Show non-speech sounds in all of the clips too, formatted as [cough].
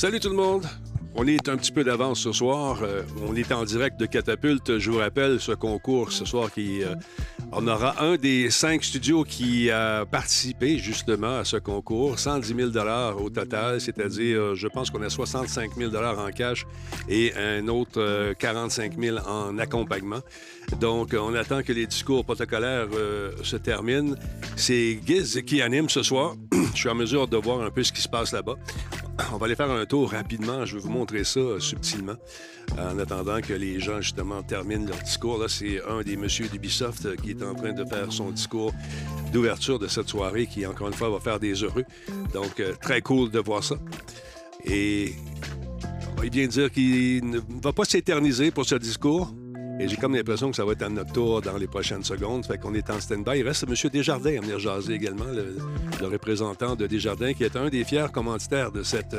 Salut tout le monde. On est un petit peu d'avance ce soir. Euh, on est en direct de Catapulte. Je vous rappelle ce concours ce soir qui. euh, on aura un des cinq studios qui a participé justement à ce concours. 110 000 au total, c'est-à-dire, euh, je pense qu'on a 65 000 en cash et un autre euh, 45 000 en accompagnement. Donc, on attend que les discours protocolaires euh, se terminent. C'est Giz qui anime ce soir. [clears throat] Je suis en mesure de voir un peu ce qui se passe là-bas. [coughs] On va aller faire un tour rapidement. Je vais vous montrer ça euh, subtilement. En attendant que les gens, justement, terminent leur discours. Là, c'est un des messieurs d'Ubisoft euh, qui est en train de faire son discours d'ouverture de cette soirée qui, encore une fois, va faire des heureux. Donc, euh, très cool de voir ça. Et il vient de dire qu'il ne va pas s'éterniser pour ce discours. Et j'ai comme l'impression que ça va être à notre tour dans les prochaines secondes. Fait qu'on est en stand-by. Il reste M. Desjardins à venir jaser également, le, représentant de Desjardins, qui est un des fiers commanditaires de cette,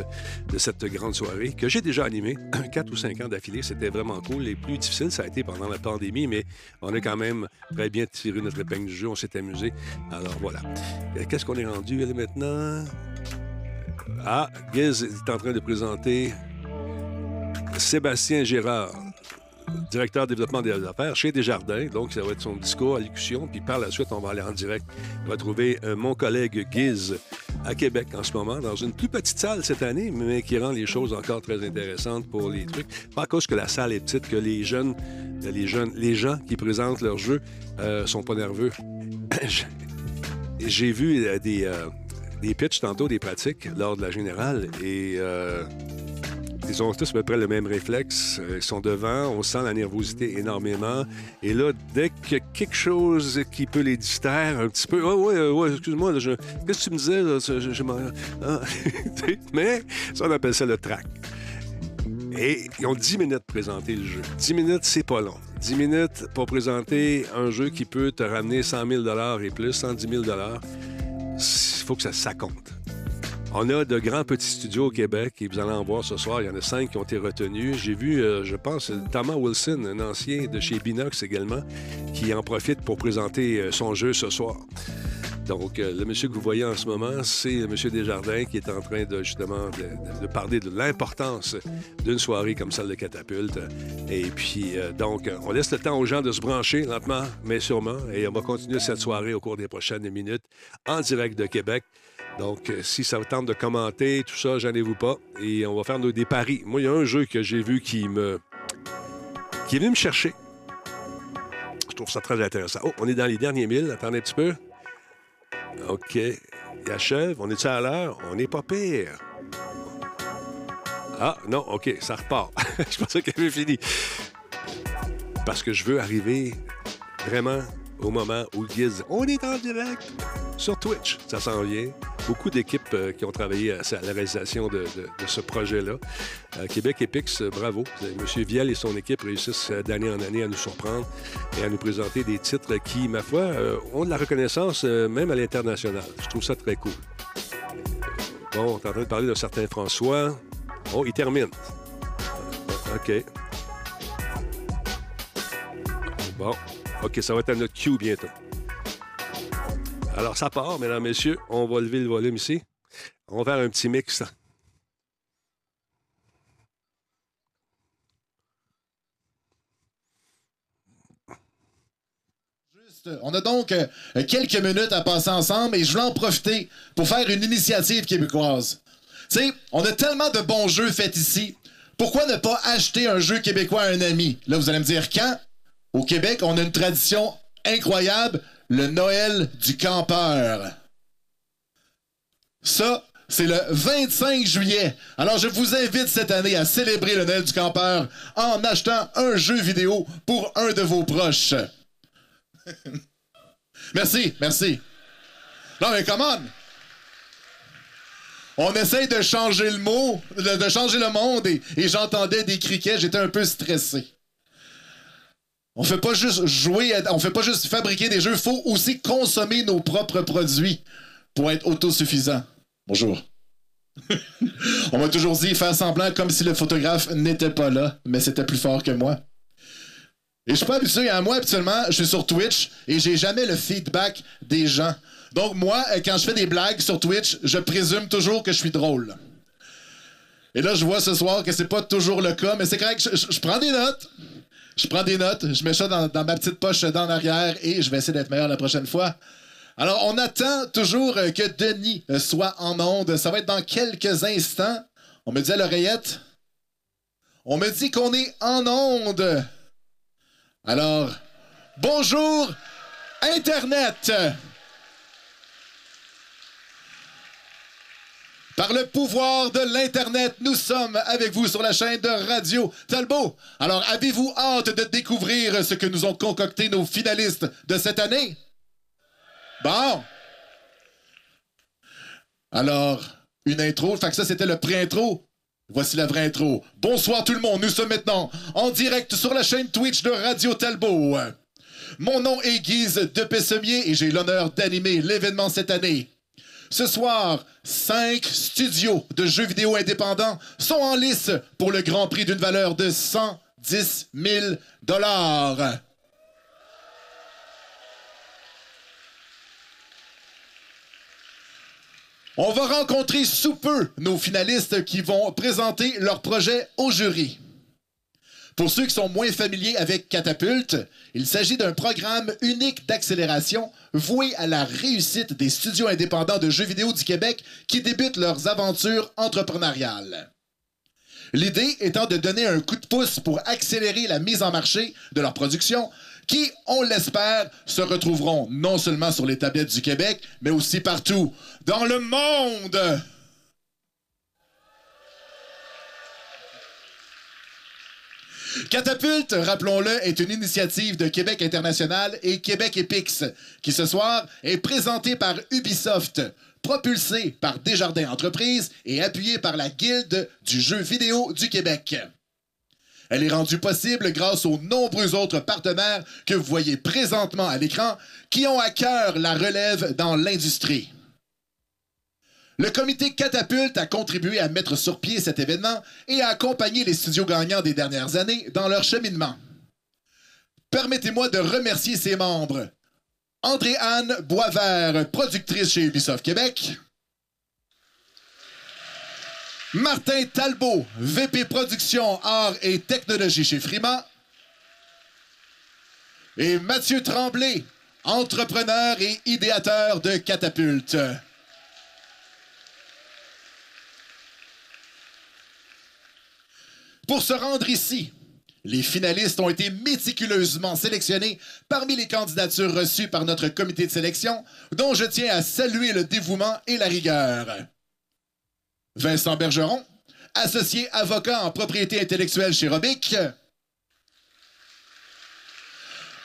de cette grande soirée, que j'ai déjà animé quatre ou cinq ans d'affilée. C'était vraiment cool. Les plus difficiles, ça a été pendant la pandémie, mais on a quand même très bien tiré notre épingle du jeu. On s'est amusé. Alors voilà. Euh, Qu'est-ce qu'on est rendu maintenant? Ah, Giz est en train de présenter Sébastien Gérard, directeur développement des affaires chez Desjardins. Donc, ça va être son discours, allocution. Puis par la suite, on va aller en direct retrouver euh, mon collègue Giz à Québec en ce moment, dans une plus petite salle cette année, mais qui rend les choses encore très intéressantes pour les trucs. Pas à cause que la salle est petite, que les jeunes, euh, les jeunes, les gens qui présentent leur jeu euh, sont pas nerveux. [coughs] J'ai vu euh, des, des pitchs tantôt, des pratiques lors de la générale, et ils ont tous à peu près le même réflexe. Euh, Ils sont devant, on sent la nervosité énormément. Et là, dès qu'il y a quelque chose qui peut les distraire un petit peu, ah ouais, euh, ouais, excuse-moi, je- qu'est-ce que tu me disais? ah. [laughs] Mais ça, on appelle ça le track. Et ils ont 10 minutes pour présenter le jeu. 10 minutes, c'est pas long. 10 minutes pour présenter un jeu qui peut te ramener 100 000 et plus, 110 000 il faut que ça, ça compte. On a de grands petits studios au Québec et vous allez en voir ce soir. Il y en a cinq qui ont été retenus. J'ai vu, euh, je pense, Thomas Wilson, un ancien de chez Binox également, qui en profite pour présenter euh, son jeu ce soir. Donc, euh, le monsieur que vous voyez en ce moment, c'est monsieur Desjardins qui est en train de justement de, parler de l'importance d'une soirée comme celle de Catapulte. Et puis, donc, on laisse le temps aux gens de se brancher lentement, mais sûrement. Et on va continuer cette soirée au cours des prochaines minutes en direct de Québec. Donc, euh, si ça vous tente de commenter, tout ça, gênez-vous pas. Et on va faire des paris. Moi, il y a un jeu que j'ai vu qui me. qui est venu me chercher. Je trouve ça très intéressant. Oh, on est dans les derniers milles. Attendez un petit peu. OK. Il achève. On est-tu à l'heure? On n'est pas pire. Ah, non, OK, ça repart. [laughs] je pensais qu'elle avait fini. Parce que je veux arriver vraiment au moment où Giz, on est en direct sur Twitch. Ça s'en vient. Beaucoup d'équipes euh, qui ont travaillé à, à la réalisation de, ce projet-là. Euh, Québec Epix, euh, bravo. M. Vielle et son équipe réussissent euh, d'année en année à nous surprendre et à nous présenter des titres qui, ma foi, euh, ont de la reconnaissance euh, même à l'international. Je trouve ça très cool. Bon, on est en train de parler de certains François. Oh, il termine. OK. Bon. OK, ça va être à notre cue bientôt. Alors, ça part, mesdames, messieurs. On va lever le volume ici. On va faire un petit mix. On a donc euh, quelques minutes à passer ensemble et je voulais en profiter pour faire une initiative québécoise. Tu sais, on a tellement de bons jeux faits ici. Pourquoi ne pas acheter un jeu québécois à un ami? Là, vous allez me dire quand? Au Québec, on a une tradition incroyable, le Noël du campeur. Ça, c'est le 25 juillet. Alors, je vous invite cette année à célébrer le Noël du campeur en achetant un jeu vidéo pour un de vos proches. [laughs] Merci, merci. Non, mais comment? On essaye de changer le mot, de, changer le monde, et j'entendais des criquets, j'étais un peu stressé. On fait pas juste jouer, on fait pas juste fabriquer des jeux, faut aussi consommer nos propres produits pour être autosuffisant. Bonjour. [laughs] on m'a toujours dit faire semblant comme si le photographe n'était pas là, mais c'était plus fort que moi. Et je suis pas habitué à moi, habituellement, je suis sur Twitch et j'ai jamais le feedback des gens. Donc, moi, euh, quand je fais des blagues sur Twitch, je présume toujours que je suis drôle. Et là, je vois ce soir que c'est pas toujours le cas, mais c'est correct. Je prends des notes. Je prends des notes. Je mets ça dans, ma petite poche dans l'arrière et je vais essayer d'être meilleur la prochaine fois. Alors, on attend toujours que Denis soit en onde. Ça va être dans quelques instants. On me dit à l'oreillette. On me dit qu'on est en onde. Alors, bonjour, Internet. Par le pouvoir de l'Internet, nous sommes avec vous sur la chaîne de Radio Talbot. Alors, avez-vous hâte de découvrir ce que nous ont concocté nos finalistes de cette année? Bon. Alors, une intro. Fait que ça, c'était le pré-intro. Voici la vraie intro. Bonsoir tout le monde. Nous sommes maintenant en direct sur la chaîne Twitch de Radio Talbot. Mon nom est Guise de Pessemier et j'ai l'honneur d'animer l'événement cette année. Ce soir, cinq studios de jeux vidéo indépendants sont en lice pour le grand prix d'une valeur de 110 000 dollars. On va rencontrer sous peu nos finalistes qui vont présenter leur projet au jury. Pour ceux qui sont moins familiers avec Catapulte, il s'agit d'un programme unique d'accélération voué à la réussite des studios indépendants de jeux vidéo du Québec qui débutent leurs aventures entrepreneuriales. L'idée étant de donner un coup de pouce pour accélérer la mise en marché de leur production qui, on l'espère, se retrouveront non seulement sur les tablettes du Québec, mais aussi partout dans le monde. Catapulte, rappelons-le, est une initiative de Québec International et Québec Epix, qui ce soir est présentée par Ubisoft, propulsée par Desjardins Entreprises et appuyée par la Guilde du jeu vidéo du Québec. Elle est rendue possible grâce aux nombreux autres partenaires que vous voyez présentement à l'écran qui ont à cœur la relève dans l'industrie. Le comité Catapulte a contribué à mettre sur pied cet événement et à accompagner les studios gagnants des dernières années dans leur cheminement. Permettez-moi de remercier ses membres. André-Anne Boisvert, productrice chez Ubisoft Québec. Martin Talbot, VP Production, Art et Technologie chez Frima. Et Mathieu Tremblay, entrepreneur et idéateur de Catapulte. Pour se rendre ici, les finalistes ont été méticuleusement sélectionnés parmi les candidatures reçues par notre comité de sélection, dont je tiens à saluer le dévouement et la rigueur. Vincent Bergeron, associé avocat en propriété intellectuelle chez Robic.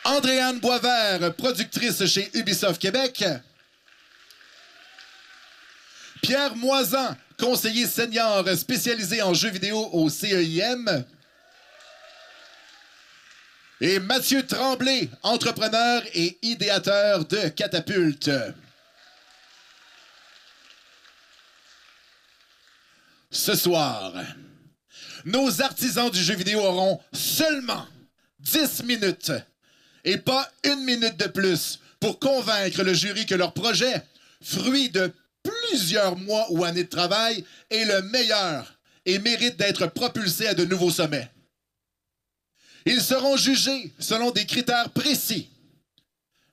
Andréane Boisvert, productrice chez Ubisoft Québec. Pierre Moisan, conseiller senior spécialisé en jeux vidéo au CEIM. Et Mathieu Tremblay, entrepreneur et idéateur de Catapulte. Ce soir, nos artisans du jeu vidéo auront seulement 10 minutes et pas une minute de plus pour convaincre le jury que leur projet, fruit de plusieurs mois ou années de travail, est le meilleur et mérite d'être propulsé à de nouveaux sommets. Ils seront jugés selon des critères précis.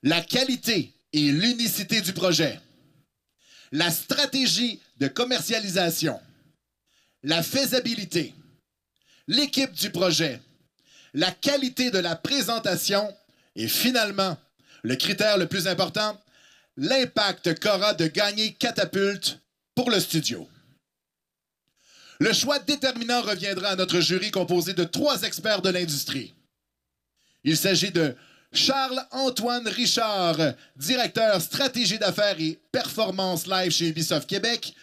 La qualité et l'unicité du projet. La stratégie de commercialisation. La faisabilité. L'équipe du projet. La qualité de la présentation. Et finalement, le critère le plus important, l'impact qu'aura de gagner Catapulte pour le studio. Le choix déterminant reviendra à notre jury composé de trois experts de l'industrie. Il s'agit de Charles-Antoine Richard, directeur stratégie d'affaires et performance live chez Ubisoft Québec.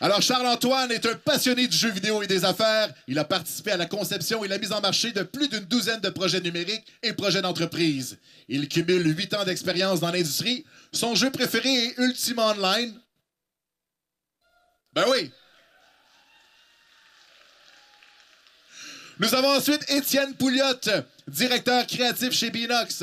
Alors, Charles-Antoine est un passionné du jeu vidéo et des affaires. Il a participé à la conception et la mise en marché de plus d'une douzaine de projets numériques et projets d'entreprise. Il cumule huit ans d'expérience dans l'industrie. Son jeu préféré est Ultima Online. Ben oui. Nous avons ensuite Étienne Pouliot, directeur créatif chez Binox.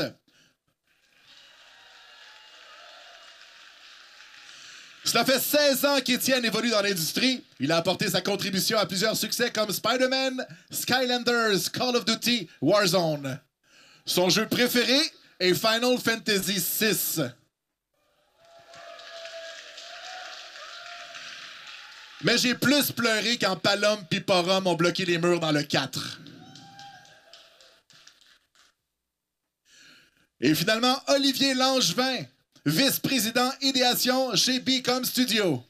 Cela fait 16 ans qu'Étienne évolue dans l'industrie. Il a apporté sa contribution à plusieurs succès comme Spider-Man, Skylanders, Call of Duty, Warzone. Son jeu préféré est Final Fantasy VI. Mais j'ai plus pleuré quand Palom et ont bloqué les murs dans le 4. Et finalement, Olivier Langevin, vice-président idéation chez Becom Studio.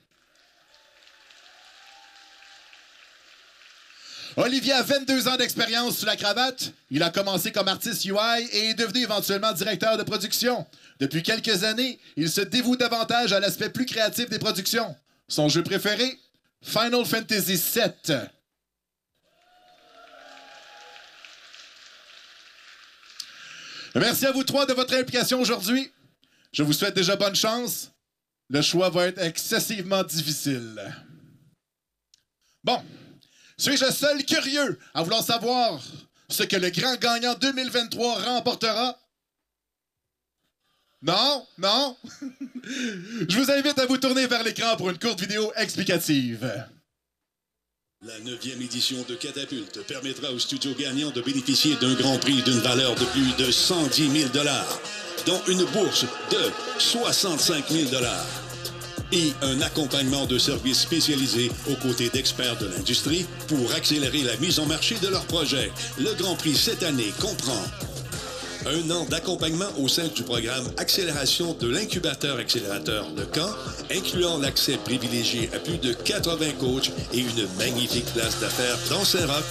Olivier a 22 ans d'expérience sous la cravate. Il a commencé comme artiste UI et est devenu éventuellement directeur de production. Depuis quelques années, il se dévoue davantage à l'aspect plus créatif des productions. Son jeu préféré, Final Fantasy VII. Merci à vous trois de votre implication aujourd'hui. Je vous souhaite déjà bonne chance. Le choix va être excessivement difficile. Bon, suis-je seul curieux à vouloir savoir ce que le grand gagnant 2023 remportera? Non, non. [laughs] Je vous invite à vous tourner vers l'écran pour une courte vidéo explicative. La neuvième édition de Catapulte permettra au studio gagnant de bénéficier d'un grand prix d'une valeur de plus de 110 000 dont une bourse de 65 000 et un accompagnement de services spécialisés aux côtés d'experts de l'industrie pour accélérer la mise en marché de leur projet. Le Grand Prix cette année comprend un an d'accompagnement au sein du programme Accélération de l'incubateur accélérateur Le Camp, incluant l'accès privilégié à plus de 80 coachs et une magnifique place d'affaires dans Saint-Roch,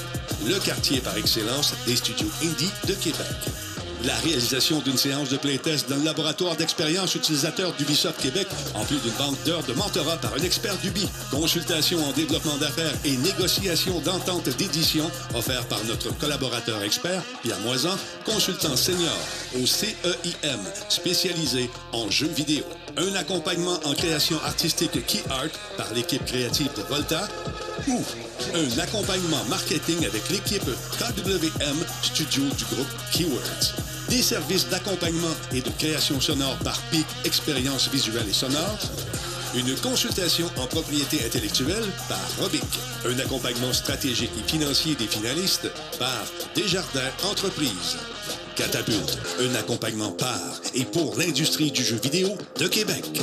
le quartier par excellence des studios Indie de Québec la réalisation d'une séance de playtest dans le laboratoire d'expérience utilisateur d'Ubisoft Québec, en plus d'une banque d'heures de mentorat par un expert d'Ubi, consultation en développement d'affaires et négociation d'entente d'édition offert par notre collaborateur expert, Pierre Moisan, consultant senior au CEIM, spécialisé en jeux vidéo. Un accompagnement en création artistique Key Art par l'équipe créative de Volta ou un accompagnement marketing avec l'équipe KWM Studio du groupe Keywords des services d'accompagnement et de création sonore par PIC Expérience visuelle et sonore, une consultation en propriété intellectuelle par Robic, un accompagnement stratégique et financier des finalistes par Desjardins Entreprises. Catapulte, un accompagnement par et pour l'industrie du jeu vidéo de Québec.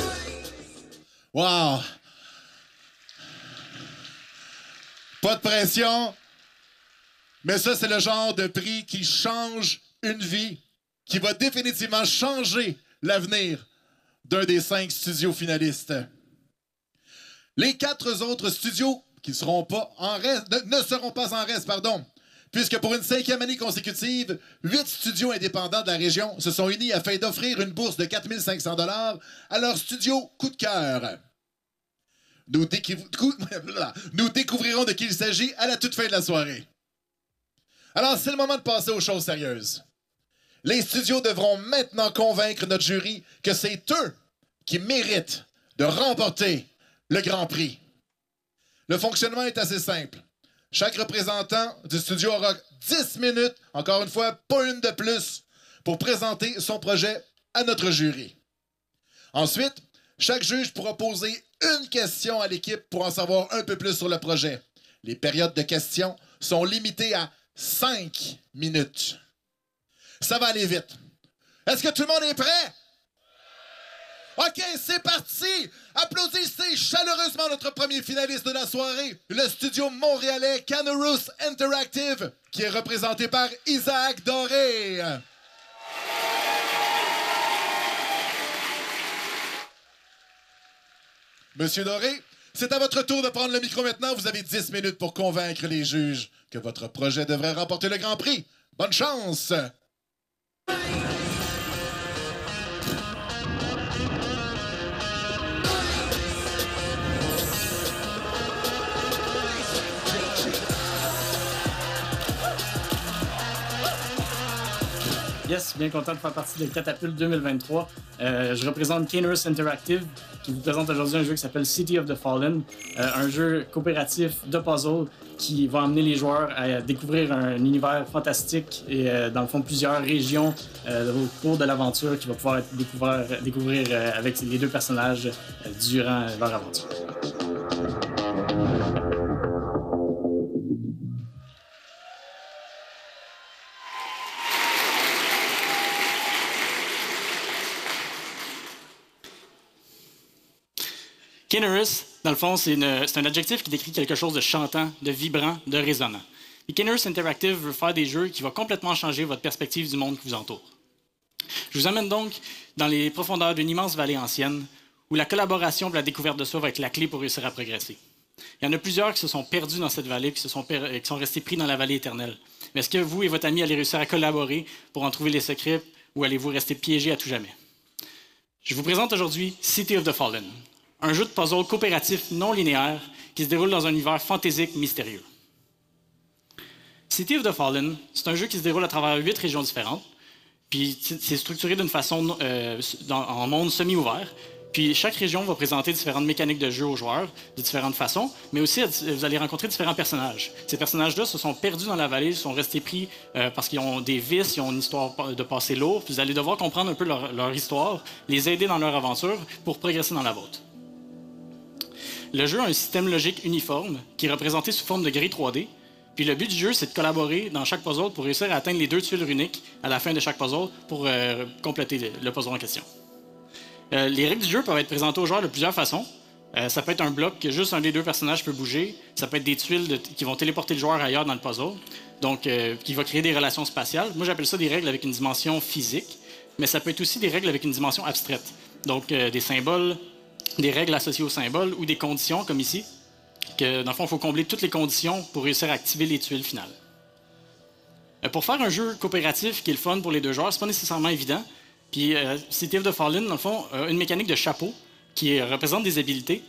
Wow! Pas de pression, mais ça, c'est le genre de prix qui change une vie qui va définitivement changer l'avenir d'un des cinq studios finalistes. Les quatre autres studios qui seront pas en reste, ne, seront pas en reste, pardon, puisque pour une cinquième année consécutive, huit studios indépendants de la région se sont unis afin d'offrir une bourse de 4500 dollars à leur studio coup de cœur. Nous, [laughs] nous découvrirons de qui il s'agit à la toute fin de la soirée. Alors, c'est le moment de passer aux choses sérieuses. Les studios devront maintenant convaincre notre jury que c'est eux qui méritent de remporter le Grand Prix. Le fonctionnement est assez simple. Chaque représentant du studio aura 10 minutes, encore une fois, pas une de plus, pour présenter son projet à notre jury. Ensuite, chaque juge pourra poser une question à l'équipe pour en savoir un peu plus sur le projet. Les périodes de questions sont limitées à 5 minutes. Ça va aller vite. Est-ce que tout le monde est prêt? OK, c'est parti! Applaudissez chaleureusement notre premier finaliste de la soirée, le studio montréalais Canorous Interactive, qui est représenté par Isaac Doré. Monsieur Doré, c'est à votre tour de prendre le micro maintenant. Vous avez 10 minutes pour convaincre les juges que votre projet devrait remporter le Grand Prix. Bonne chance! Yes, bien content de faire partie de Catapult 2023. Euh, je représente Canerus Interactive qui vous présente aujourd'hui un jeu qui s'appelle City of the Fallen, euh, un jeu coopératif de puzzle qui va amener les joueurs à découvrir un univers fantastique et euh, dans le fond plusieurs régions au cours de l'aventure qui va pouvoir découvrir avec les deux personnages durant leur aventure. Kinnerus, dans le fond, c'est un adjectif qui décrit quelque chose de chantant, de vibrant, de résonnant. Et Interactive veut faire des jeux qui vont complètement changer votre perspective du monde qui vous entoure. Je vous amène donc dans les profondeurs d'une immense vallée ancienne où la collaboration et la découverte de soi va être la clé pour réussir à progresser. Il y en a plusieurs qui se sont perdus dans cette vallée, qui, sont, sont restés pris dans la vallée éternelle. Mais est-ce que vous et votre ami allez réussir à collaborer pour en trouver les secrets ou allez-vous rester piégés à tout jamais? Je vous présente aujourd'hui City of the Fallen, un jeu de puzzle coopératif non linéaire qui se déroule dans un univers fantaisique mystérieux. City of the Fallen, c'est un jeu qui se déroule à travers huit régions différentes, puis c'est structuré d'une façon euh, en monde semi-ouvert, puis chaque région va présenter différentes mécaniques de jeu aux joueurs de différentes façons, mais aussi vous allez rencontrer différents personnages. Ces personnages-là se sont perdus dans la vallée, sont restés pris euh, parce qu'ils ont des vices, ils ont une histoire de passé lourd. Puis vous allez devoir comprendre un peu leur, leur histoire, les aider dans leur aventure pour progresser dans la vôtre. Le jeu a un système logique uniforme qui est représenté sous forme de grille 3D. Puis le but du jeu, c'est de collaborer dans chaque puzzle pour réussir à atteindre les deux tuiles uniques à la fin de chaque puzzle pour euh, compléter le, puzzle en question. Euh, les règles du jeu peuvent être présentées aux joueurs de plusieurs façons. Euh, ça peut être un bloc que juste un des deux personnages peut bouger. Ça peut être des tuiles qui vont téléporter le joueur ailleurs dans le puzzle, donc qui va créer des relations spatiales. Moi, j'appelle ça des règles avec une dimension physique, mais ça peut être aussi des règles avec une dimension abstraite. Donc des symboles, des règles associées aux symboles ou des conditions, comme ici, que dans le fond, il faut combler toutes les conditions pour réussir à activer les tuiles finales. Euh, pour faire un jeu coopératif qui est le fun pour les deux joueurs, c'est pas nécessairement évident. Puis euh, City of the Fallen, dans le fond, a une mécanique de chapeau qui représente des habilités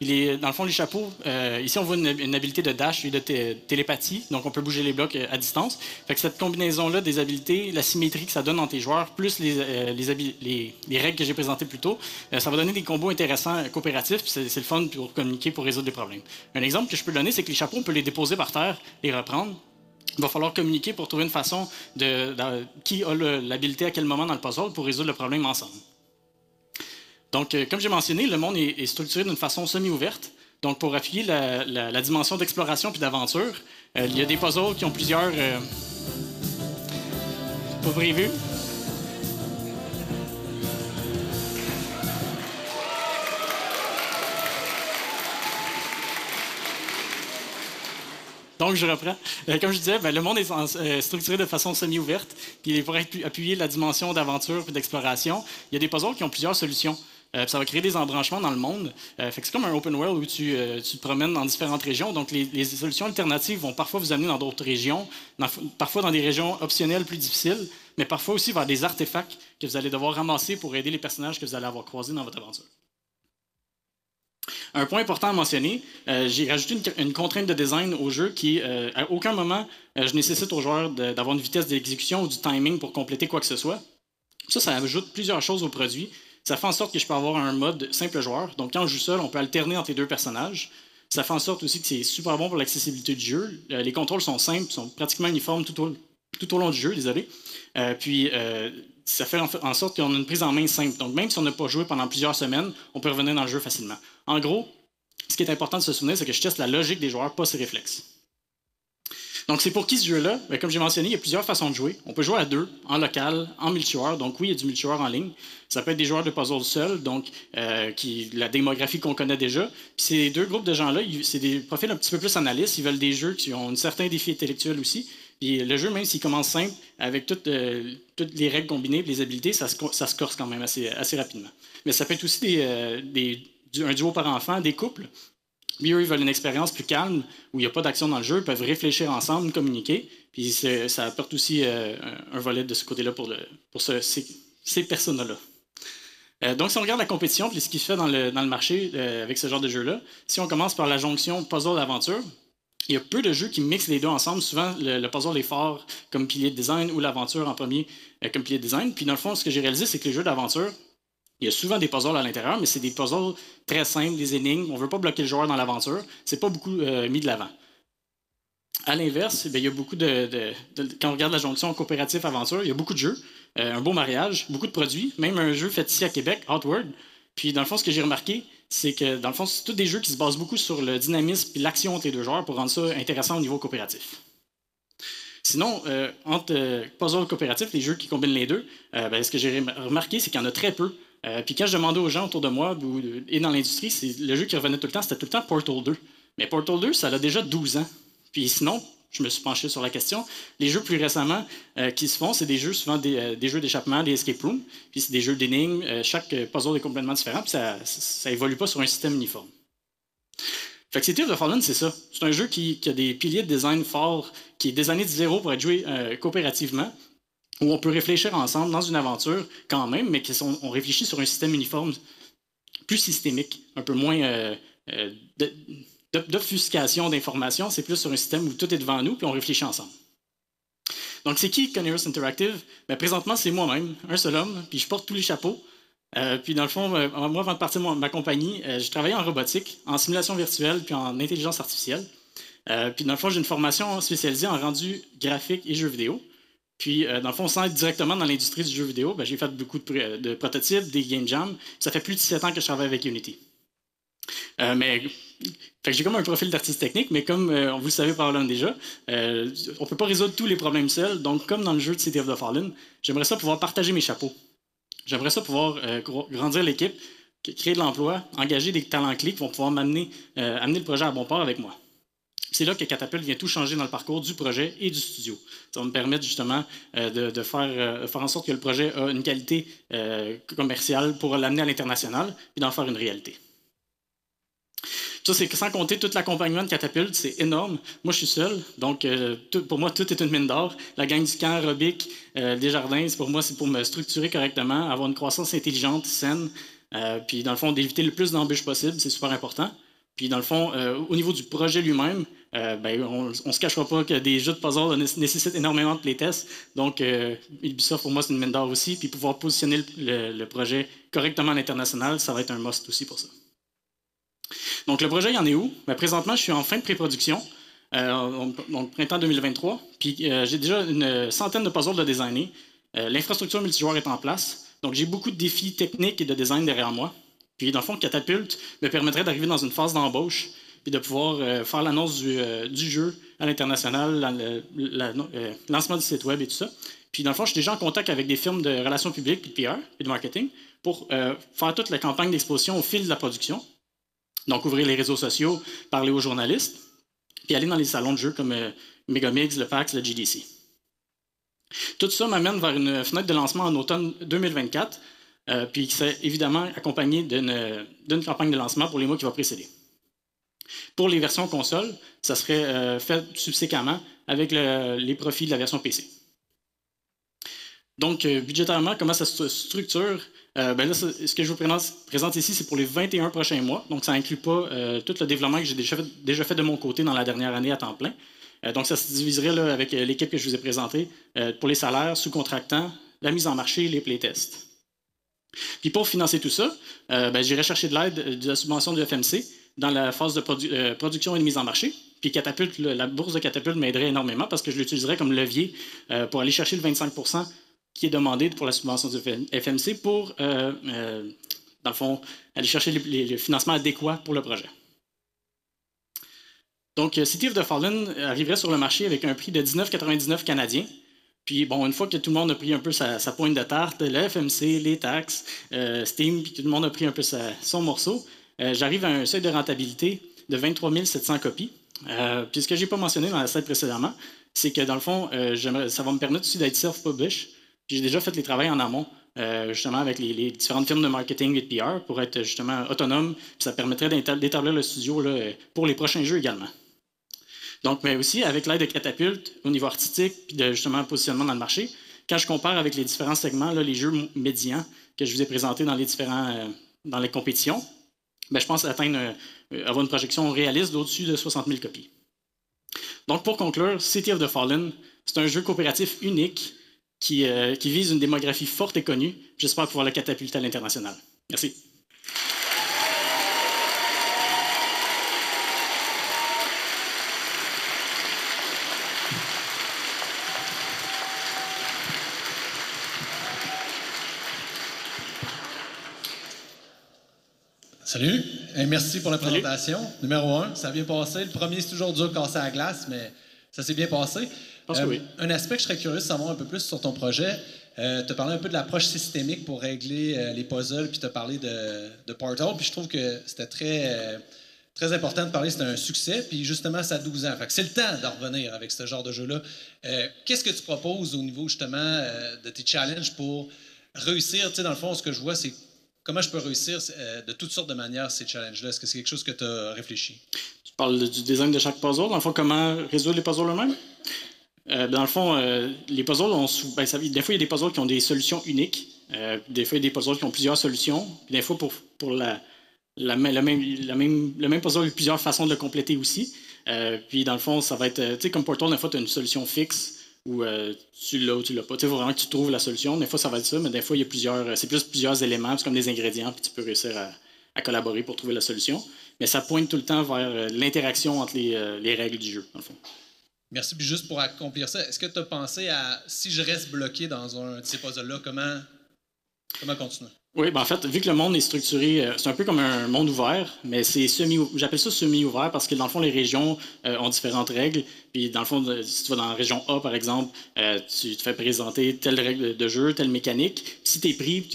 dans le fond, les chapeaux, euh, ici, on voit une, habilité de dash et de télépathie, donc on peut bouger les blocs euh, à distance. Cette combinaison-là des habilités, la symétrie que ça donne entre les joueurs, plus les, euh, les, règles que j'ai présentées plus tôt, ça va donner des combos intéressants coopératifs, c'est le fun pour communiquer, pour résoudre des problèmes. Un exemple que je peux donner, c'est que les chapeaux, on peut les déposer par terre, les reprendre. Il va falloir communiquer pour trouver une façon de qui a l'habilité à quel moment dans le puzzle pour résoudre le problème ensemble. Donc, euh, comme j'ai mentionné, le monde est, structuré d'une façon semi-ouverte. Donc, pour appuyer la, dimension d'exploration puis d'aventure, euh, il y a des puzzles qui ont plusieurs euh, pas prévus. Donc, je reprends. comme je disais, ben, le monde est structuré de façon semi-ouverte. Puis, pour appuyer la dimension d'aventure et d'exploration, il y a des puzzles qui ont plusieurs solutions. Euh, ça va créer des embranchements dans le monde. Euh, c'est comme un open world où tu, euh, te promènes dans différentes régions. Donc, les, solutions alternatives vont parfois vous amener dans d'autres régions, parfois dans des régions optionnelles plus difficiles, mais parfois aussi vers des artefacts que vous allez devoir ramasser pour aider les personnages que vous allez avoir croisés dans votre aventure. Un point important à mentionner, j'ai rajouté une, contrainte de design au jeu qui, à aucun moment, je nécessite aux joueurs d'avoir une vitesse d'exécution ou du timing pour compléter quoi que ce soit. Ça, ça ajoute plusieurs choses au produit. Ça fait en sorte que je peux avoir un mode simple joueur. Donc, quand je joue seul, on peut alterner entre les deux personnages. Ça fait en sorte aussi que c'est super bon pour l'accessibilité du jeu. Euh, les contrôles sont simples, sont pratiquement uniformes tout au, long du jeu, désolé. Euh, puis, euh, ça fait en, sorte qu'on a une prise en main simple. Donc, même si on n'a pas joué pendant plusieurs semaines, on peut revenir dans le jeu facilement. En gros, ce qui est important de se souvenir, c'est que je teste la logique des joueurs, pas ses réflexes. Donc, c'est pour qui ce jeu-là? Ben, comme j'ai mentionné, il y a plusieurs façons de jouer. On peut jouer à deux, en local, en multijoueur. Donc, oui, il y a du multijoueur en ligne. Ça peut être des joueurs de puzzle seuls, donc euh, qui, la démographie qu'on connaît déjà. Puis ces deux groupes de gens-là, c'est des profils un petit peu plus analystes. Ils veulent des jeux qui ont un certain défi intellectuel aussi. Puis le jeu, même s'il commence simple, avec toutes, euh, les règles combinées les habilités, ça se, corse quand même assez, rapidement. Mais ça peut être aussi euh, un duo par enfant, des couples. Lui, eux, ils veulent une expérience plus calme, où il n'y a pas d'action dans le jeu, ils peuvent réfléchir ensemble, communiquer. Puis ça apporte aussi euh, un volet de ce côté-là pour, ces, personnes-là. Euh, donc, si on regarde la compétition, puis ce qui se fait dans le, marché euh, avec ce genre de jeu-là, si on commence par la jonction puzzle-aventure, il y a peu de jeux qui mixent les deux ensemble. Souvent, le, puzzle est fort comme pilier de design ou l'aventure en premier comme pilier de design. Puis dans le fond, ce que j'ai réalisé, c'est que les jeux d'aventure, il y a souvent des puzzles à l'intérieur, mais c'est des puzzles très simples, des énigmes. On ne veut pas bloquer le joueur dans l'aventure. C'est pas beaucoup euh, mis de l'avant. À l'inverse, ben, il y a beaucoup de, Quand on regarde la jonction coopératif-aventure, il y a beaucoup de jeux, euh, un beau mariage, beaucoup de produits, même un jeu fait ici à Québec, Outward. Puis, dans le fond, ce que j'ai remarqué, c'est que, dans le fond, c'est tous des jeux qui se basent beaucoup sur le dynamisme et l'action entre les deux joueurs pour rendre ça intéressant au niveau coopératif. Sinon, euh, entre euh, puzzle coopératif, les jeux qui combinent les deux, ben, ce que j'ai remarqué, c'est qu'il y en a très peu. Puis quand je demandais aux gens autour de moi et dans l'industrie, c'est le jeu qui revenait tout le temps, c'était tout le temps Portal 2. Mais Portal 2, ça a déjà 12 ans. Puis sinon, je me suis penché sur la question. Les jeux plus récemment euh, qui se font, c'est des jeux souvent des, euh, jeux d'échappement, des escape rooms, puis c'est des jeux d'énigmes. Euh, chaque puzzle est complètement différent, puis ça, ça évolue pas sur un système uniforme. Fait que City of the Fallen, c'est ça. C'est un jeu qui, a des piliers de design forts, qui est designé de zéro pour être joué coopérativement, où on peut réfléchir ensemble dans une aventure quand même, mais qu'on on réfléchit sur un système uniforme plus systémique, un peu moins d'obfuscation d'informations, c'est plus sur un système où tout est devant nous, puis on réfléchit ensemble. Donc, c'est qui Coneros Interactive? Ben, présentement, c'est moi-même, un seul homme, puis je porte tous les chapeaux. Euh, puis, dans le fond, euh, moi, avant de partir de ma compagnie, euh, je en robotique, en simulation virtuelle, puis en intelligence artificielle. puis, dans le fond, j'ai une formation spécialisée en rendu graphique et jeux vidéo. Puis, dans le fond, sans être directement dans l'industrie du jeu vidéo, ben, j'ai fait beaucoup de, de, prototypes, des game jams. Ça fait plus de 7 ans que je travaille avec Unity. mais j'ai comme un profil d'artiste technique, mais comme euh, vous le savez probablement déjà, euh, on ne peut pas résoudre tous les problèmes seul. Donc, comme dans le jeu de City of the Fallen, j'aimerais ça pouvoir partager mes chapeaux. J'aimerais ça pouvoir euh, grandir l'équipe, créer de l'emploi, engager des talents clés qui vont pouvoir m'amener, amener le projet à bon port avec moi. C'est là que Catapult vient tout changer dans le parcours du projet et du studio. Ça va me permettre justement de, faire, faire en sorte que le projet a une qualité commerciale pour l'amener à l'international et d'en faire une réalité. Ça, c'est sans compter tout l'accompagnement de Catapulte, c'est énorme. Moi, je suis seul, donc euh, pour moi, tout est une mine d'or. La gang du camp, Robic, euh, Desjardins, pour moi, c'est pour me structurer correctement, avoir une croissance intelligente, saine, euh, puis dans le fond, d'éviter le plus d'embûches possible, c'est super important. Puis dans le fond, au niveau du projet lui-même, ben, on ne se cachera pas que des jeux de puzzle nécessitent énormément de playtests. Donc, Ubisoft, pour moi, c'est une mine d'or aussi. Puis pouvoir positionner le, le projet correctement à l'international, ça va être un must aussi pour ça. Donc, le projet, il en est où? Ben, présentement, je suis en fin de pré-production, euh, donc printemps 2023. Puis, euh, j'ai déjà une centaine de puzzles de designer. Euh, l'infrastructure multijoueur est en place. Donc, j'ai beaucoup de défis techniques et de design derrière moi. Puis, dans le fond, Catapult me permettrait d'arriver dans une phase d'embauche puis de pouvoir faire l'annonce du, jeu à l'international, le lancement du site web et tout ça. Puis, dans le fond, je suis déjà en contact avec des firmes de relations publiques, puis de PR, puis de marketing, pour faire toute la campagne d'exposition au fil de la production. Donc, ouvrir les réseaux sociaux, parler aux journalistes, puis aller dans les salons de jeux comme euh, Megamix, le PAX, le GDC. Tout ça m'amène vers une fenêtre de lancement en automne 2024, euh, puis c'est évidemment accompagné d'une campagne de lancement pour les mois qui vont précéder. Pour les versions console, ça serait euh, fait subséquemment avec les profits de la version PC. Donc, budgétairement, comment ça se structure? Euh, ben ce que je vous présente, ici, c'est pour les 21 prochains mois. Donc, ça n'inclut pas euh, tout le développement que j'ai déjà fait, de mon côté dans la dernière année à temps plein. Euh, donc, ça se diviserait avec l'équipe que je vous ai présentée pour les salaires, sous-contractants, la mise en marché, les playtests. Puis pour financer tout ça, ben, j'irai chercher de l'aide de la subvention du FMC dans la phase de production et de mise en marché. Puis la bourse de Catapulte m'aiderait énormément parce que je l'utiliserais comme levier pour aller chercher le 25% qui est demandé pour la subvention du FMC pour, euh, euh, dans le fond, aller chercher le financement adéquat pour le projet. Donc, euh, City of the Fallen arriverait sur le marché avec un prix de 19,99 canadiens. Puis, bon, une fois que tout le monde a pris un peu sa, pointe de tarte, le FMC, les taxes, Steam, puis tout le monde a pris un peu son morceau, j'arrive à un seuil de rentabilité de 23 700 copies. puis, ce que je n'ai pas mentionné dans la slide précédemment, c'est que, dans le fond, ça va me permettre aussi d'être self-publish. J'ai déjà fait les travaux en amont, euh, justement, avec les, différentes firmes de marketing et de PR pour être justement autonome. ça permettrait d'établir le studio pour les prochains jeux également. Donc, mais aussi avec l'aide de Catapult au niveau artistique puis de justement positionnement dans le marché. Quand je compare avec les différents segments, les jeux médians que je vous ai présentés dans les différents euh, dans les compétitions, ben, je pense atteindre euh, avoir une projection réaliste d'au-dessus de 60 000 copies. Donc, pour conclure, City of the Fallen, c'est un jeu coopératif unique qui, euh, vise une démographie forte et connue. J'espère pouvoir le catapulter à l'international. Merci. Salut, et merci pour la présentation. Numéro un, ça a bien passé. Le premier, c'est toujours dur de casser la glace, mais ça s'est bien passé. pense que oui. Un aspect que je serais curieux de savoir un peu plus sur ton projet, euh, tu as parlé un peu de l'approche systémique pour régler euh, les puzzles, puis tu as parlé de, de, Portal, puis je trouve que c'était très, euh, très important de parler, c'était un succès, puis justement, ça a 12 ans. Fait que c'est le temps de revenir avec ce genre de jeu-là. Euh, qu'est-ce que tu proposes au niveau justement euh, de tes challenges pour réussir? Tu sais, dans le fond, ce que je vois, c'est comment je peux réussir euh, de toutes sortes de manières ces challenges-là? Est-ce que c'est quelque chose que tu as réfléchi? Tu parles du design de chaque puzzle. Dans le fond, comment résoudre les puzzles eux-mêmes? Euh, dans le fond, euh, les puzzles, on, ben, ça, des fois, il y a des puzzles qui ont des solutions uniques. Des fois, il y a des puzzles qui ont plusieurs solutions. Puis des fois, pour, le même puzzle, il y a plusieurs façons de le compléter aussi. puis dans le fond, ça va être, tu sais, comme Portal, des fois, tu as une solution fixe ou tu l'as ou tu l'as pas. Tu sais, faut vraiment que tu trouves la solution. Des fois, ça va être ça, mais des fois, il y a plusieurs, c'est plus plusieurs éléments, c'est comme des ingrédients, puis tu peux réussir à, collaborer pour trouver la solution. Mais ça pointe tout le temps vers l'interaction entre les, les règles du jeu, dans le fond. Merci. Puis juste pour accomplir ça, est-ce que tu as pensé à si je reste bloqué dans un de ces puzzles-là, comment, comment continuer? Oui, ben en fait, vu que le monde est structuré, c'est un peu comme un monde ouvert, mais c'est semi j'appelle ça semi-ouvert parce que dans le fond, les régions euh, ont différentes règles. Puis dans le fond, si tu vas dans la région A, par exemple, euh, tu te fais présenter telle règle de jeu, telle mécanique. Puis si tu es pris,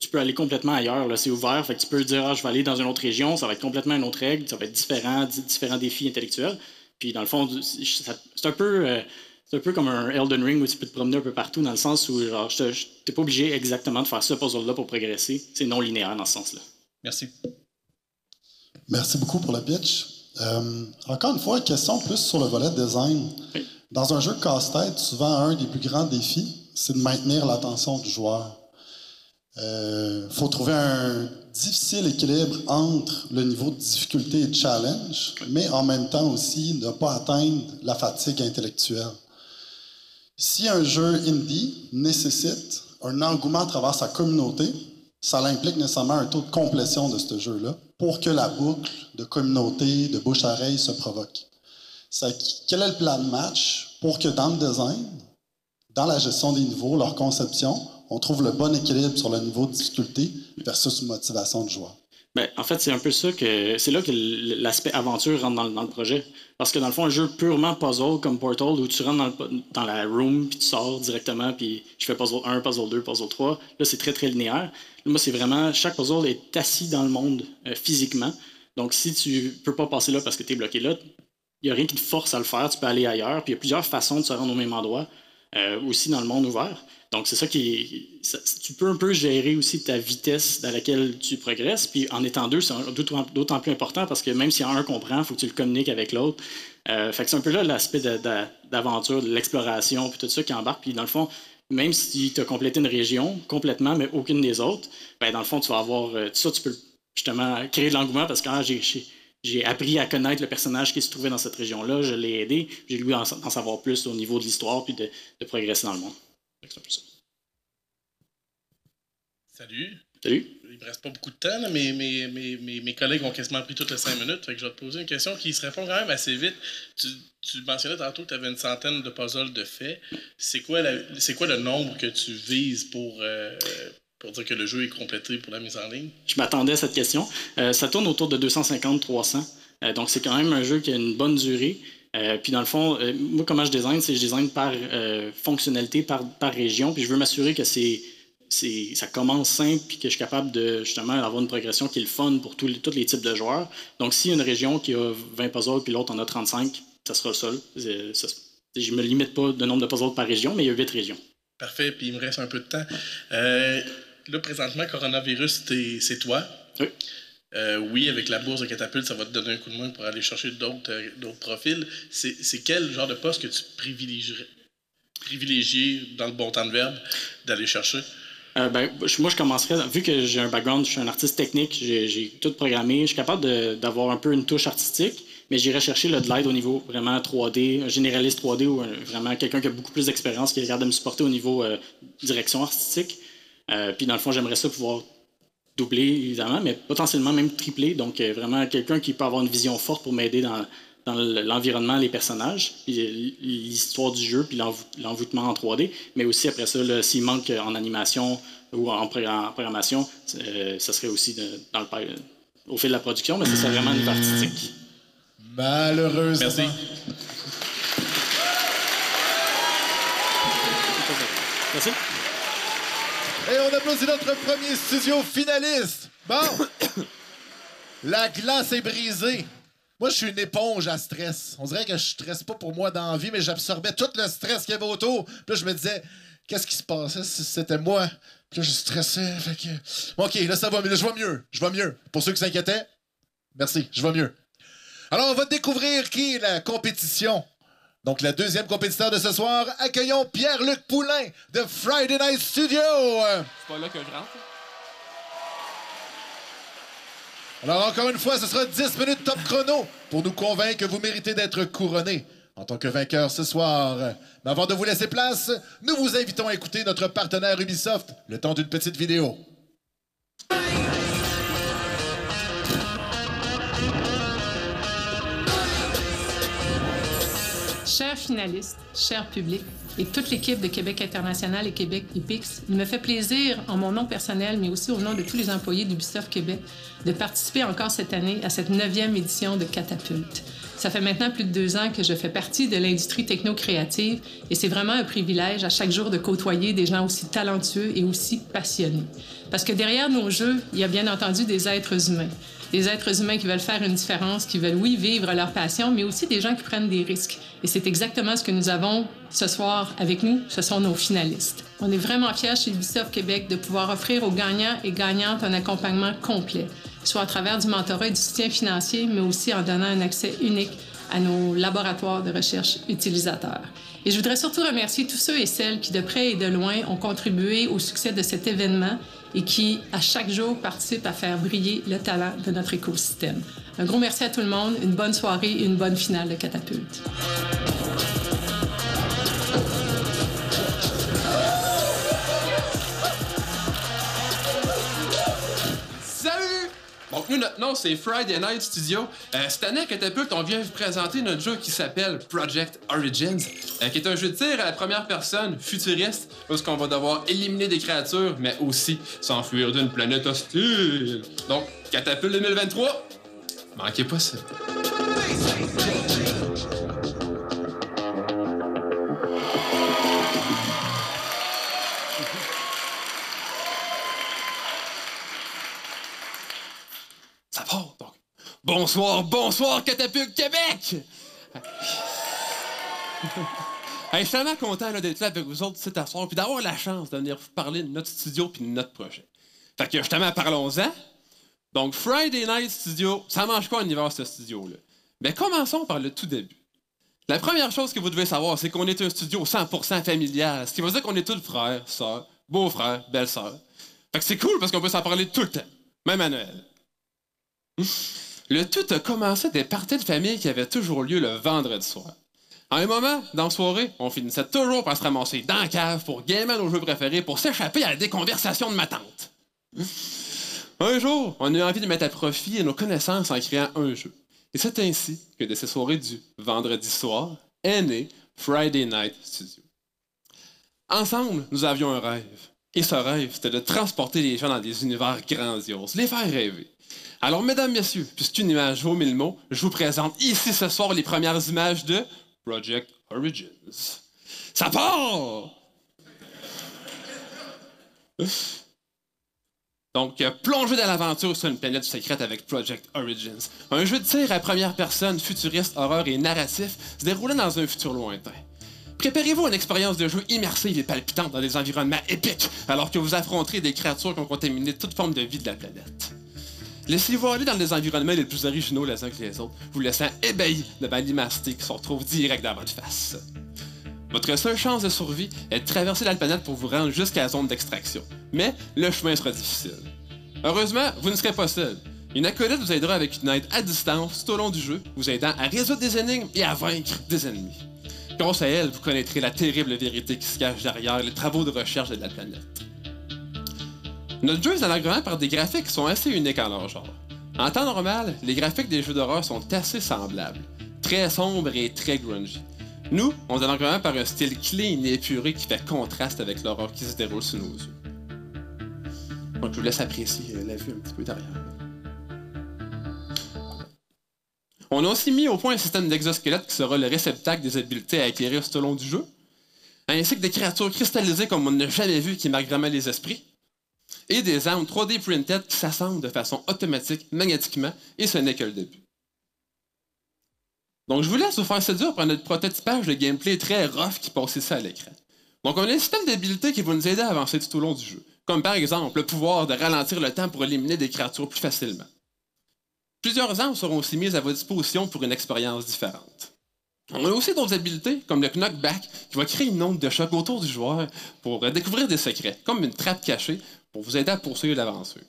tu peux aller complètement ailleurs. C'est ouvert. Fait que tu peux dire, ah, je vais aller dans une autre région, ça va être complètement une autre règle, ça va être différent, différents défis intellectuels. Puis dans le fond, c'est un peu. Euh, c'est un peu comme un Elden Ring où tu peux te promener un peu partout dans le sens où genre, tu n'es pas obligé exactement de faire ce puzzle-là pour progresser. C'est non linéaire dans ce sens-là. Merci. Merci beaucoup pour le pitch. Euh, encore une fois, question plus sur le volet design. Oui. Dans un jeu de casse-tête, souvent un des plus grands défis, c'est de maintenir l'attention du joueur. Il euh, faut trouver un difficile équilibre entre le niveau de difficulté et de challenge, mais en même temps aussi ne pas atteindre la fatigue intellectuelle. Si un jeu indie nécessite un engouement à travers sa communauté, ça implique nécessairement un taux de complétion de ce jeu-là pour que la boucle de communauté, de bouche-à-oreille se provoque. quel est le plan de match pour que dans le design, dans la gestion des niveaux, leur conception, on trouve le bon équilibre sur le niveau de difficulté versus motivation du joueur? Ben, en fait, c'est un peu ça que c'est là que l'aspect aventure rentre dans, dans, le projet. Parce que dans le fond, un jeu purement puzzle comme Portal où tu rentres dans, le, dans la room puis tu sors directement puis je fais puzzle 1, puzzle 2, puzzle 3. Là, c'est très très linéaire. Moi, c'est vraiment chaque puzzle est assis dans le monde euh, physiquement. Donc, si tu peux pas passer là parce que tu es bloqué là, il n'y a rien qui te force à le faire. Tu peux aller ailleurs. Puis il y a plusieurs façons de se rendre au même endroit, euh, aussi dans le monde ouvert. Donc, c'est ça qui ça, tu peux un peu gérer aussi ta vitesse dans laquelle tu progresses. Puis en étant deux, c'est d'autant plus important parce que même a un comprend, il faut que tu le communiques avec l'autre. Euh, fait que c'est un peu là l'aspect d'aventure, de, l'exploration, puis tout ça qui embarque. Puis dans le fond, même si tu as complété une région complètement, mais aucune des autres, ben dans le fond, tu vas avoir. Euh, tout ça, tu peux justement créer de l'engouement parce que ah, j'ai j'ai appris à connaître le personnage qui se trouvait dans cette région-là, je l'ai aidé, j'ai voulu en, en, savoir plus au niveau de l'histoire puis de, de progresser dans le monde. Salut. Salut. Il me reste pas beaucoup de temps, là, mais mes, collègues ont quasiment pris toutes les cinq minutes. Fait que je vais te poser une question qui se répond quand même assez vite. Tu, tu mentionnais tantôt que tu avais une centaine de puzzles de faits. C'est quoi, c'est quoi le nombre que tu vises pour, euh, pour dire que le jeu est complété pour la mise en ligne? Je m'attendais à cette question. Euh, ça tourne autour de 250-300. Euh, donc, c'est quand même un jeu qui a une bonne durée. Euh, puis dans le fond, moi, comment je design, c'est que je design par fonctionnalité, par, par région. Puis je veux m'assurer que c'est, c'est, ça commence simple puis que je suis capable de justement avoir une progression qui est le fun pour tous les, tous les types de joueurs. Donc, s'il y a une région qui a 20 puzzles puis l'autre en a 35, ça sera le seul. Ça, je ne me limite pas de nombre de puzzles par région, mais il y a 8 régions. Parfait, puis il me reste un peu de temps. Là, présentement, coronavirus, c'est toi. Oui. Euh, oui, avec la bourse de catapulte, ça va te donner un coup de main pour aller chercher d'autres euh, profils. C'est quel genre de poste que tu privilégierais, privilégier dans le bon temps de verbe d'aller chercher? Euh, ben, moi, je commencerais, vu que j'ai un background, je suis un artiste technique, j'ai tout programmé, je suis capable d'avoir un peu une touche artistique, mais j'irai chercher là, de l'aide au niveau vraiment 3D, un généraliste 3D ou un- vraiment quelqu'un qui a beaucoup plus d'expérience, qui capable de me supporter au niveau direction artistique. Euh, puis dans le fond, j'aimerais ça pouvoir doubler, évidemment, mais potentiellement même tripler. Donc euh, vraiment quelqu'un qui peut avoir une vision forte pour m'aider dans, dans le- l'environnement, les personnages, euh, l'histoire du jeu, puis l'envoûtement en 3D. Mais aussi après ça, s'il manque en animation ou en, programmation, euh, ça serait aussi de- dans le, pa- au fil de la production, mais ça serait vraiment niveau artistique. Malheureusement. Merci. Merci. Et on applaudit notre premier studio finaliste. Bon. [coughs] La glace est brisée. Moi, je suis une éponge à stress. On dirait que je stresse pas pour moi dans la vie, mais j'absorbais tout le stress qu'il y avait autour. Puis là, je me disais, qu'est-ce qui se passait si c'était moi? Puis là, je stressais. Fait que... OK, là, ça va. Mais là, je vais mieux. Je vais mieux. Pour ceux qui s'inquiétaient, merci. Je vais mieux. Alors, on va découvrir qui est la compétition. Donc, le deuxième compétiteur de ce soir, accueillons Pierre-Luc Poulain de Friday Night Studio. C'est pas là que je rentre. Alors, encore une fois, ce sera 10 minutes top chrono pour nous convaincre que vous méritez d'être couronné en tant que vainqueur ce soir. Mais avant de vous laisser place, nous vous invitons à écouter notre partenaire Ubisoft le temps d'une petite vidéo. Chers finalistes, cher public et toute l'équipe de Québec International et Québec EPIX, il me fait plaisir, en mon nom personnel, mais aussi au nom de tous les employés d'Ubisoft Québec, de participer encore cette année à cette neuvième édition de Catapulte. Ça fait maintenant plus de deux ans que je fais partie de l'industrie techno-créative et c'est vraiment un privilège à chaque jour de côtoyer des gens aussi talentueux et aussi passionnés. Parce que derrière nos jeux, il y a bien entendu des êtres humains. Des êtres humains qui veulent faire une différence, qui veulent, oui, vivre leur passion, mais aussi des gens qui prennent des risques. Et c'est exactement ce que nous avons ce soir avec nous. Ce sont nos finalistes. On est vraiment fiers chez Ubisoft Québec de pouvoir offrir aux gagnants et gagnantes un accompagnement complet, soit à travers du mentorat et du soutien financier, mais aussi en donnant un accès unique à nos laboratoires de recherche utilisateurs. Et je voudrais surtout remercier tous ceux et celles qui, de près et de loin, ont contribué au succès de cet événement et qui, à chaque jour, participent à faire briller le talent de notre écosystème. Un gros merci à tout le monde, une bonne soirée et une bonne finale de Catapulte. Salut! Donc, nous, notre nom, c'est Friday Night Studio. Euh, cette année, à Catapulte, on vient vous présenter notre jeu qui s'appelle Project Origins, euh, qui est un jeu de tir à la première personne, futuriste, où on va devoir éliminer des créatures, mais aussi s'enfuir d'une planète hostile. Donc, Catapulte 2023, manquez pas ça. Ça part, donc. Bonsoir, bonsoir, Catapulte Québec! [laughs] hey, je suis tellement content d'être là avec vous autres cet soir puis d'avoir la chance de venir vous parler de notre studio puis de notre projet. Fait que justement, parlons-en. Donc, Friday Night Studio, ça mange quoi l'univers ce studio-là? Mais commençons par le tout début. La première chose que vous devez savoir, c'est qu'on est un studio 100% familial, ce qui veut dire qu'on est tous frères, sœurs, beaux-frères, belles-sœurs. Fait que c'est cool parce qu'on peut s'en parler tout le temps, même à Noël. Le tout a commencé des parties de famille qui avaient toujours lieu le vendredi soir. À un moment, dans la soirée, on finissait toujours par se ramasser dans la cave pour gamer nos jeux préférés pour s'échapper à des conversations de ma tante. Un jour, on a eu envie de mettre à profit nos connaissances en créant un jeu. Et c'est ainsi que de ces soirées du vendredi soir est né Friday Night Studio. Ensemble, nous avions un rêve. Et ce rêve, c'était de transporter les gens dans des univers grandioses, les faire rêver. Alors, mesdames, messieurs, puisqu'une image vaut mille mots, je vous présente ici ce soir les premières images de Project Origins. Ça part! Donc, euh, plongez dans l'aventure sur une planète secrète avec Project Origins. Un jeu de tir à première personne, futuriste, horreur et narratif, se déroulant dans un futur lointain. Préparez-vous à une expérience de jeu immersive et palpitante dans des environnements épiques, alors que vous affronterez des créatures qui ont contaminé toute forme de vie de la planète. Laissez-vous aller dans les environnements les plus originaux les uns que les autres, vous laissant ébahi devant l'immensité qui se retrouve direct dans votre face. Votre seule chance de survie est de traverser la planète pour vous rendre jusqu'à la zone d'extraction. Mais le chemin sera difficile. Heureusement, vous ne serez pas seul. Une acolyte vous aidera avec une aide à distance tout au long du jeu, vous aidant à résoudre des énigmes et à vaincre des ennemis. Grâce à elle, vous connaîtrez la terrible vérité qui se cache derrière les travaux de recherche de la planète. Notre jeu est en par des graphiques qui sont assez uniques en leur genre. En temps normal, les graphiques des jeux d'horreur sont assez semblables, très sombres et très grungy. Nous, on est en par un style clean et épuré qui fait contraste avec l'horreur qui se déroule sous nos yeux. Donc, je vous laisse apprécier euh, la vue un petit peu derrière. On a aussi mis au point un système d'exosquelette qui sera le réceptacle des habiletés à acquérir tout au long du jeu, ainsi que des créatures cristallisées comme on n'a jamais vu qui marquent vraiment les esprits, et des armes 3D printed qui s'assemblent de façon automatique, magnétiquement, et ce n'est que le début. Donc je vous laisse vous faire séduire par notre prototypage de gameplay très rough qui passe ici à l'écran. Donc on a un système d'habiletés qui va nous aider à avancer tout au long du jeu, comme par exemple le pouvoir de ralentir le temps pour éliminer des créatures plus facilement. Plusieurs armes seront aussi mises à votre disposition pour une expérience différente. On a aussi d'autres habiletés, comme le knockback, qui va créer une onde de choc autour du joueur pour découvrir des secrets, comme une trappe cachée, pour vous aider à poursuivre l'aventure.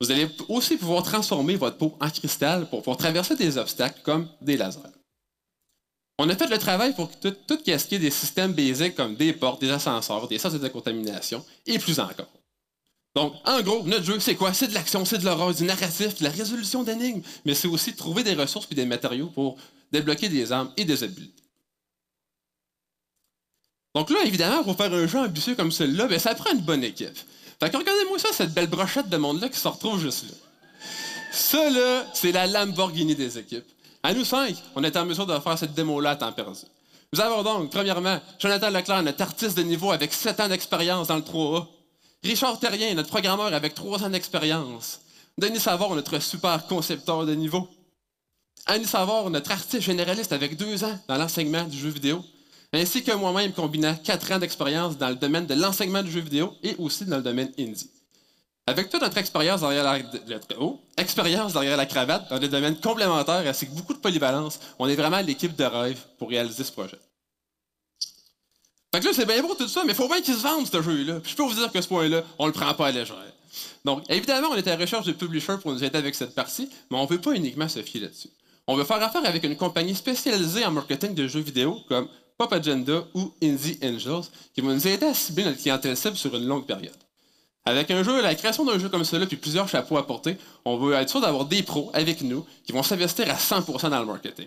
Vous allez aussi pouvoir transformer votre peau en cristal pour pouvoir traverser des obstacles comme des lasers. On a fait le travail pour tout, tout casquer des systèmes basiques comme des portes, des ascenseurs, des sens de décontamination et plus encore. Donc, en gros, notre jeu, c'est quoi? C'est de l'action, c'est de l'horreur, du narratif, de la résolution d'énigmes, mais c'est aussi trouver des ressources et des matériaux pour débloquer des armes et des habiletés. Donc là, évidemment, pour faire un jeu ambitieux comme celui-là, ben, ça prend une bonne équipe. Fait que regardez-moi ça, cette belle brochette de monde-là qui se retrouve juste là. Ça, là, c'est la Lamborghini des équipes. À nous cinq, on est en mesure de faire cette démo-là à temps perdu. Nous avons donc, premièrement, Jonathan Leclerc, notre artiste de niveau avec 7 ans d'expérience dans le 3A. Richard Terrien, notre programmeur avec trois ans d'expérience. Denis Savard, notre super concepteur de niveau. Annie Savard, notre artiste généraliste avec deux ans dans l'enseignement du jeu vidéo. Ainsi que moi-même combinant quatre ans d'expérience dans le domaine de l'enseignement du jeu vidéo et aussi dans le domaine indie. Avec toute notre expérience derrière la, oh, derrière la cravate dans des domaines complémentaires ainsi que beaucoup de polyvalence, on est vraiment l'équipe de rêve pour réaliser ce projet. Fait que là, c'est bien beau tout ça, mais il faut bien qu'il se vende, ce jeu-là. je peux vous dire que ce point-là, on le prend pas à légère. Donc, évidemment, on est à la recherche de publishers pour nous aider avec cette partie, mais on ne veut pas uniquement se fier là-dessus. On veut faire affaire avec une compagnie spécialisée en marketing de jeux vidéo comme Pop Agenda ou Indie Angels qui vont nous aider à cibler notre clientèle cible sur une longue période. Avec un jeu, la création d'un jeu comme celui-là, puis plusieurs chapeaux à porter, on veut être sûr d'avoir des pros avec nous qui vont s'investir à 100% dans le marketing.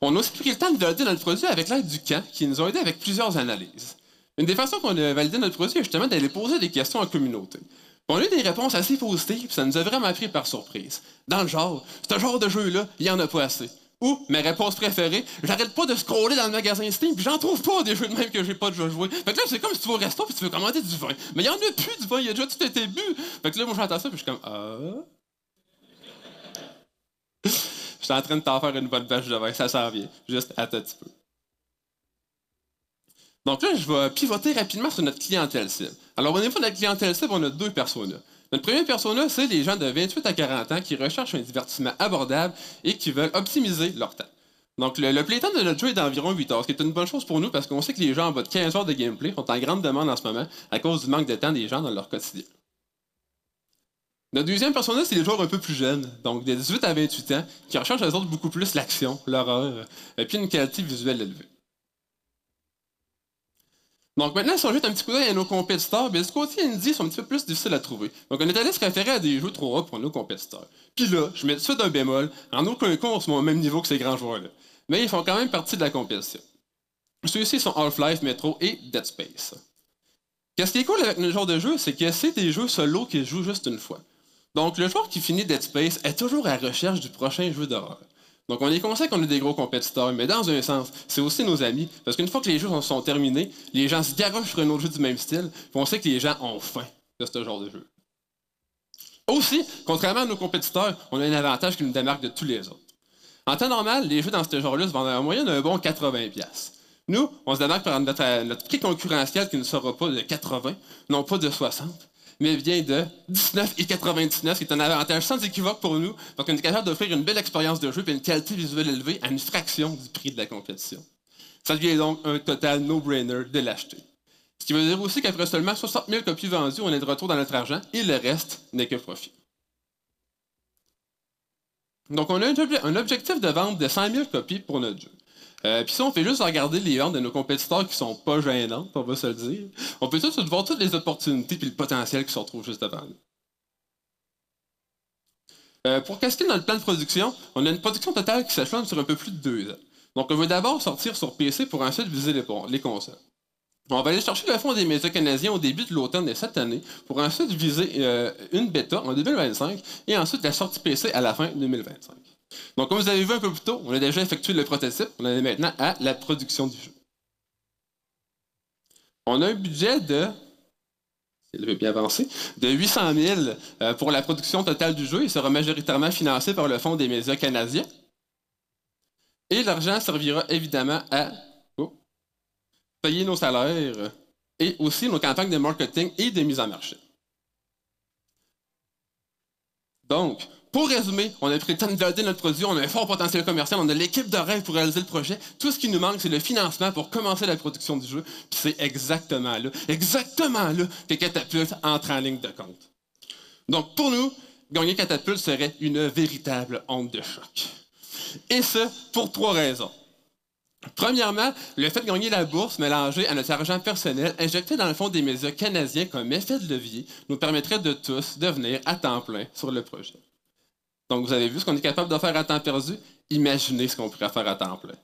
On a aussi pris le temps de valider notre produit avec l'aide du camp, qui nous a aidé avec plusieurs analyses. Une des façons qu'on a validé notre produit est justement d'aller poser des questions en communauté. On a eu des réponses assez positives, ça nous a vraiment pris par surprise. Dans le genre, ce genre de jeu-là, il n'y en a pas assez. Ou, ma réponse préférée, j'arrête pas de scroller dans le magasin Steam, puis j'en trouve pas des jeux de même que j'ai pas déjà joué. Fait que là, c'est comme si tu vas au resto puis tu veux commander du vin. Mais il y en a plus du vin, il a déjà tout été bu. Fait que là, moi, j'entends ça, puis je suis comme, ah. Je suis en train de t'en faire une bonne bâche de vin, ça s'en vient. Juste à un petit peu. Donc là, je vais pivoter rapidement sur notre clientèle cible. Alors, au niveau de notre clientèle cible, on a deux personas. Notre premier persona, c'est les gens de 28 à 40 ans qui recherchent un divertissement abordable et qui veulent optimiser leur temps. Donc, le, le playtime de notre jeu est d'environ 8 heures, ce qui est une bonne chose pour nous parce qu'on sait que les gens en bas de 15 heures de gameplay sont en grande demande en ce moment à cause du manque de temps des gens dans leur quotidien. Notre deuxième personnage, c'est les joueurs un peu plus jeunes, donc de 18 à 28 ans, qui recherchent eux autres beaucoup plus l'action, l'horreur, et puis une qualité visuelle élevée. Donc maintenant, si on jette un petit coup d'œil à nos compétiteurs, bien, du côté indie, sont un petit peu plus difficiles à trouver. Donc on est allé se référer à des jeux 3A pour nos compétiteurs. Puis là, je mets tout de un bémol, en aucun cas, on se au même niveau que ces grands joueurs-là. Mais ils font quand même partie de la compétition. Ceux-ci sont Half-Life, Metro et Dead Space. Qu'est-ce qui est cool avec nos genre de jeu, c'est que c'est des jeux solo qui jouent juste une fois. Donc, le joueur qui finit Dead Space est toujours à la recherche du prochain jeu d'horreur. Donc, on est conscient qu'on est des gros compétiteurs, mais dans un sens, c'est aussi nos amis, parce qu'une fois que les jeux sont terminés, les gens se garochent sur un autre jeu du même style, puis on sait que les gens ont faim de ce genre de jeu. Aussi, contrairement à nos compétiteurs, on a un avantage qui nous démarque de tous les autres. En temps normal, les jeux dans ce genre-là se vendent en moyenne un bon 80$. Nous, on se démarque par notre, notre prix concurrentiel qui ne sera pas de 80, non pas de 60, mais vient de 19,99, qui est un avantage sans équivoque pour nous. Donc, on est capable d'offrir une belle expérience de jeu et une qualité visuelle élevée à une fraction du prix de la compétition. Ça devient donc un total no-brainer de l'acheter. Ce qui veut dire aussi qu'après seulement 60 000 copies vendues, on est de retour dans notre argent et le reste n'est que profit. Donc, on a un, obje- un objectif de vente de 100 000 copies pour notre jeu. Euh, Puis ça, on fait juste regarder les ventes de nos compétiteurs qui sont pas gênantes, on va se le dire. On peut suite voir toutes les opportunités et le potentiel qui se retrouve juste devant nous. Euh, pour casquer notre plan de production, on a une production totale qui s'échelonne sur un peu plus de deux ans. Donc, on veut d'abord sortir sur PC pour ensuite viser les, les consoles. On va aller chercher le fonds des médias canadiens au début de l'automne de cette année pour ensuite viser euh, une bêta en 2025 et ensuite la sortie PC à la fin 2025. Donc, comme vous avez vu un peu plus tôt, on a déjà effectué le prototype. On en est maintenant à la production du jeu. On a un budget de. Bien avancer. De 800 000 euh, pour la production totale du jeu. Il sera majoritairement financé par le Fonds des médias canadiens. Et l'argent servira évidemment à oh, payer nos salaires et aussi nos campagnes de marketing et de mise en marché. Donc, pour résumer, on a pris le temps de valider notre produit, on a un fort potentiel commercial, on a l'équipe de rêve pour réaliser le projet. Tout ce qui nous manque, c'est le financement pour commencer la production du jeu. Puis c'est exactement là, exactement là que Catapult entre en ligne de compte. Donc pour nous, gagner Catapult serait une véritable honte de choc. Et ce, pour trois raisons. Premièrement, le fait de gagner la bourse mélangée à notre argent personnel injecté dans le fond des médias canadiens comme effet de levier nous permettrait de tous devenir à temps plein sur le projet. Donc, vous avez vu ce qu'on est capable de faire à temps perdu? Imaginez ce qu'on pourrait faire à temps plein.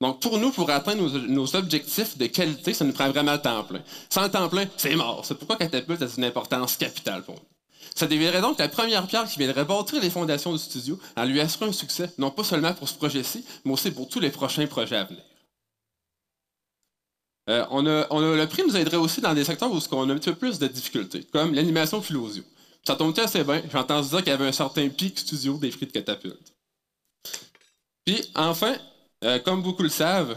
Donc, pour nous, pour atteindre nos, objectifs de qualité, ça nous prend vraiment à temps plein. Sans temps plein, c'est mort. C'est pourquoi Catapult a une importance capitale pour nous. Ça deviendrait donc la première pierre qui viendrait bâtir les fondations du studio en lui assurant un succès, non pas seulement pour ce projet-ci, mais aussi pour tous les prochains projets à venir. Euh, on a, on a- le prix nous aiderait aussi dans des secteurs où on a un petit peu plus de difficultés, comme l'animation philosio. Ça tombe assez bien? J'ai entendu dire qu'il y avait un certain pic studio des de catapulte. Puis, enfin, euh, comme beaucoup le savent,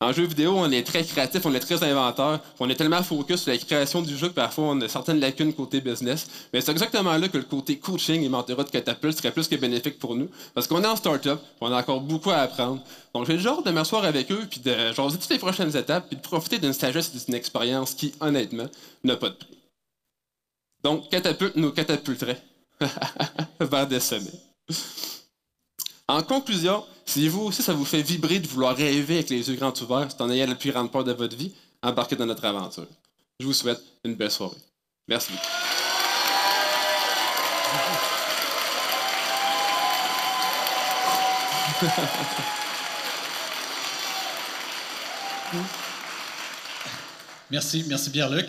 en jeu vidéo, on est très créatif, on est très inventeur, on est tellement focus sur la création du jeu que parfois on a certaines lacunes côté business. Mais c'est exactement là que le côté coaching et mentorat de Catapult serait plus que bénéfique pour nous, parce qu'on est en start-up, on a encore beaucoup à apprendre. Donc j'ai le genre de m'asseoir avec eux, puis de jaser toutes les prochaines étapes, puis de profiter d'une sagesse et d'une expérience qui, honnêtement, n'a pas de prix. Donc, Catapulte nous catapulterait [laughs] vers des sommets. En conclusion, si vous aussi ça vous fait vibrer de vouloir rêver avec les yeux grands ouverts, c'est en ayant la plus grande peur de votre vie, embarquez dans notre aventure. Je vous souhaite une belle soirée. Merci beaucoup. Merci, merci Pierre-Luc.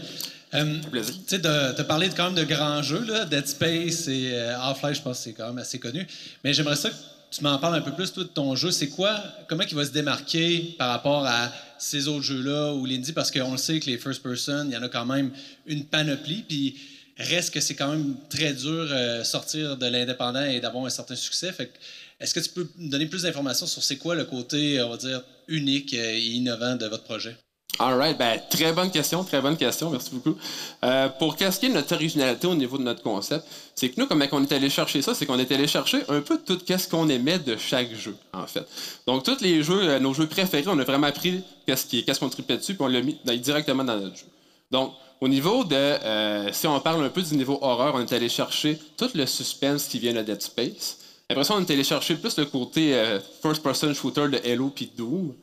Euh. Tu parler de, quand même de grands jeux, là, Dead Space et euh, Half-Life, je pense que c'est quand même assez connu. Mais j'aimerais ça que tu m'en parles un peu plus, toi, de ton jeu. C'est quoi, comment il va se démarquer par rapport à ces autres jeux-là ou l'indie? Parce qu'on le sait que les first person, il y en a quand même une panoplie. Puis reste que c'est quand même très dur euh, sortir de l'indépendant et d'avoir un certain succès. Fait est-ce que tu peux me donner plus d'informations sur c'est quoi le côté, on va dire, unique et innovant de votre projet? All right, ben, très bonne question, très bonne question, merci beaucoup. Euh, pour casquer notre originalité au niveau de notre concept, c'est que nous, comment on est allé chercher ça, c'est qu'on est allé chercher un peu tout ce qu'on aimait de chaque jeu, en fait. Donc, tous les jeux, euh, nos jeux préférés, on a vraiment pris qu'est-ce qui- qu'est-ce qu'on tripait dessus, puis on l'a mis directement dans notre jeu. Donc, au niveau de, euh, si on parle un peu du niveau horreur, on est allé chercher tout le suspense qui vient de Dead Space. Après ça, on est allé chercher plus le côté euh, first-person shooter de Halo puis Doom.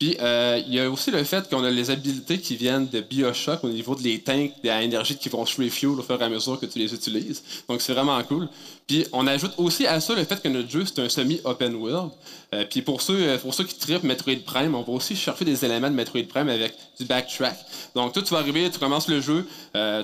Puis euh, il y a aussi le fait qu'on a les habilités qui viennent de Bioshock au niveau de les tanks à énergie qui vont se refuel au fur et à mesure que tu les utilises. Donc c'est vraiment cool. Puis on ajoute aussi à ça le fait que notre jeu c'est un semi-open world. Euh, puis pour ceux, euh, pour ceux qui trippent Metroid Prime, on va aussi chercher des éléments de Metroid Prime avec du backtrack. Donc toi tu vas arriver, tu commences le jeu,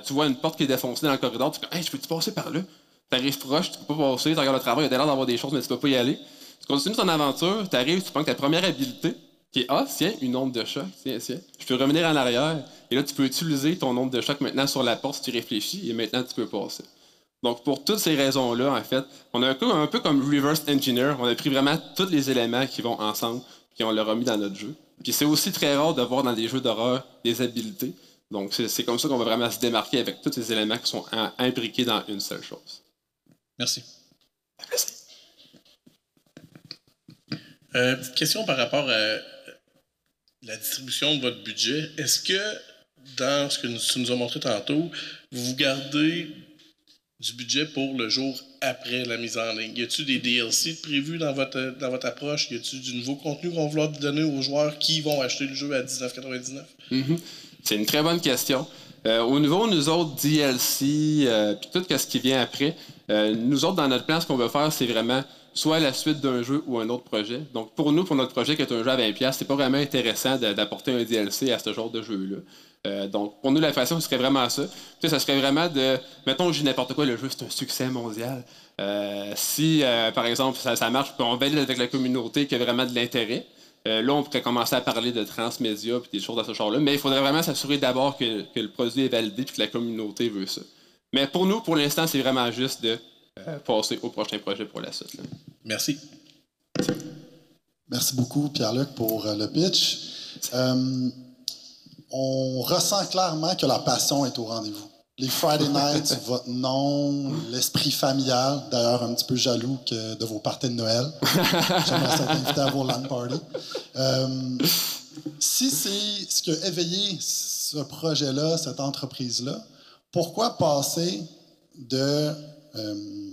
tu vois une porte qui est défoncée dans le corridor, tu dis hey, je peux-tu passer par là? T'arrives proche, tu peux pas passer, tu regardes le travail, il y a l'air d'avoir des choses, mais tu peux pas y aller. Tu continues ton aventure, tu arrives, tu prends ta première habilité, qui est Ah, tiens, une onde de choc, tiens, tiens. Je peux revenir en arrière. Et là, tu peux utiliser ton onde de choc maintenant sur la porte si tu réfléchis, et maintenant tu peux passer. Donc, pour toutes ces raisons-là, en fait, on a un peu, un peu comme reverse engineer. On a pris vraiment tous les éléments qui vont ensemble, puis on l'a remis dans notre jeu. Puis c'est aussi très rare de voir dans des jeux d'horreur des habiletés. Donc, c'est comme ça qu'on va vraiment se démarquer avec tous ces éléments qui sont im- imbriqués dans une seule chose. Merci. Euh, petite question par rapport à la distribution de votre budget. Est-ce que dans ce que nous- tu nous as montré tantôt, vous gardez du budget pour le jour après la mise en ligne? Y a-t-il des DLC prévus dans votre, approche? Y a-t-il du nouveau contenu qu'on va vouloir donner aux joueurs qui vont acheter le jeu à 19,99? Mhm. C'est une très bonne question. Euh, au niveau, nous autres, DLC, euh, puis tout ce qui vient après, euh, nous autres, dans notre plan, ce qu'on veut faire, c'est vraiment soit la suite d'un jeu ou un autre projet. Donc, pour nous, pour notre projet qui est un jeu à 20$, c'est pas vraiment intéressant d'apporter un DLC à ce genre de jeu-là. Euh, donc, pour nous, la façon, ce serait vraiment ça. Tu sais, ça serait vraiment de. Mettons, je dis n'importe quoi, le jeu, c'est un succès mondial. Euh, si, euh, par exemple, ça, marche, on valide avec la communauté qu'il y a vraiment de l'intérêt, là, on pourrait commencer à parler de transmédia puis des choses de ce genre-là. Mais il faudrait vraiment s'assurer d'abord que, que le produit est validé puis que la communauté veut ça. Mais pour nous, pour l'instant, c'est vraiment juste de euh, passer au prochain projet pour la suite. là. Merci. Merci beaucoup, Pierre-Luc, pour euh, le pitch. Euh, on ressent clairement que la passion est au rendez-vous. Les Friday Nights, [laughs] votre nom, l'esprit familial, d'ailleurs un petit peu jaloux que de vos parties de Noël. J'aimerais ça t'inviter à vos LAN parties. Euh, si c'est ce qui a éveillé ce projet-là, cette entreprise-là, pourquoi passer de... euh,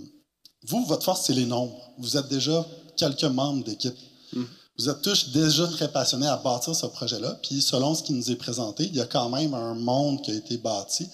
vous, votre force, c'est les nombres. Vous êtes déjà quelques membres d'équipe. Vous êtes tous déjà très passionnés à bâtir ce projet-là. Puis, selon ce qui nous est présenté, il y a quand même un monde qui a été bâti.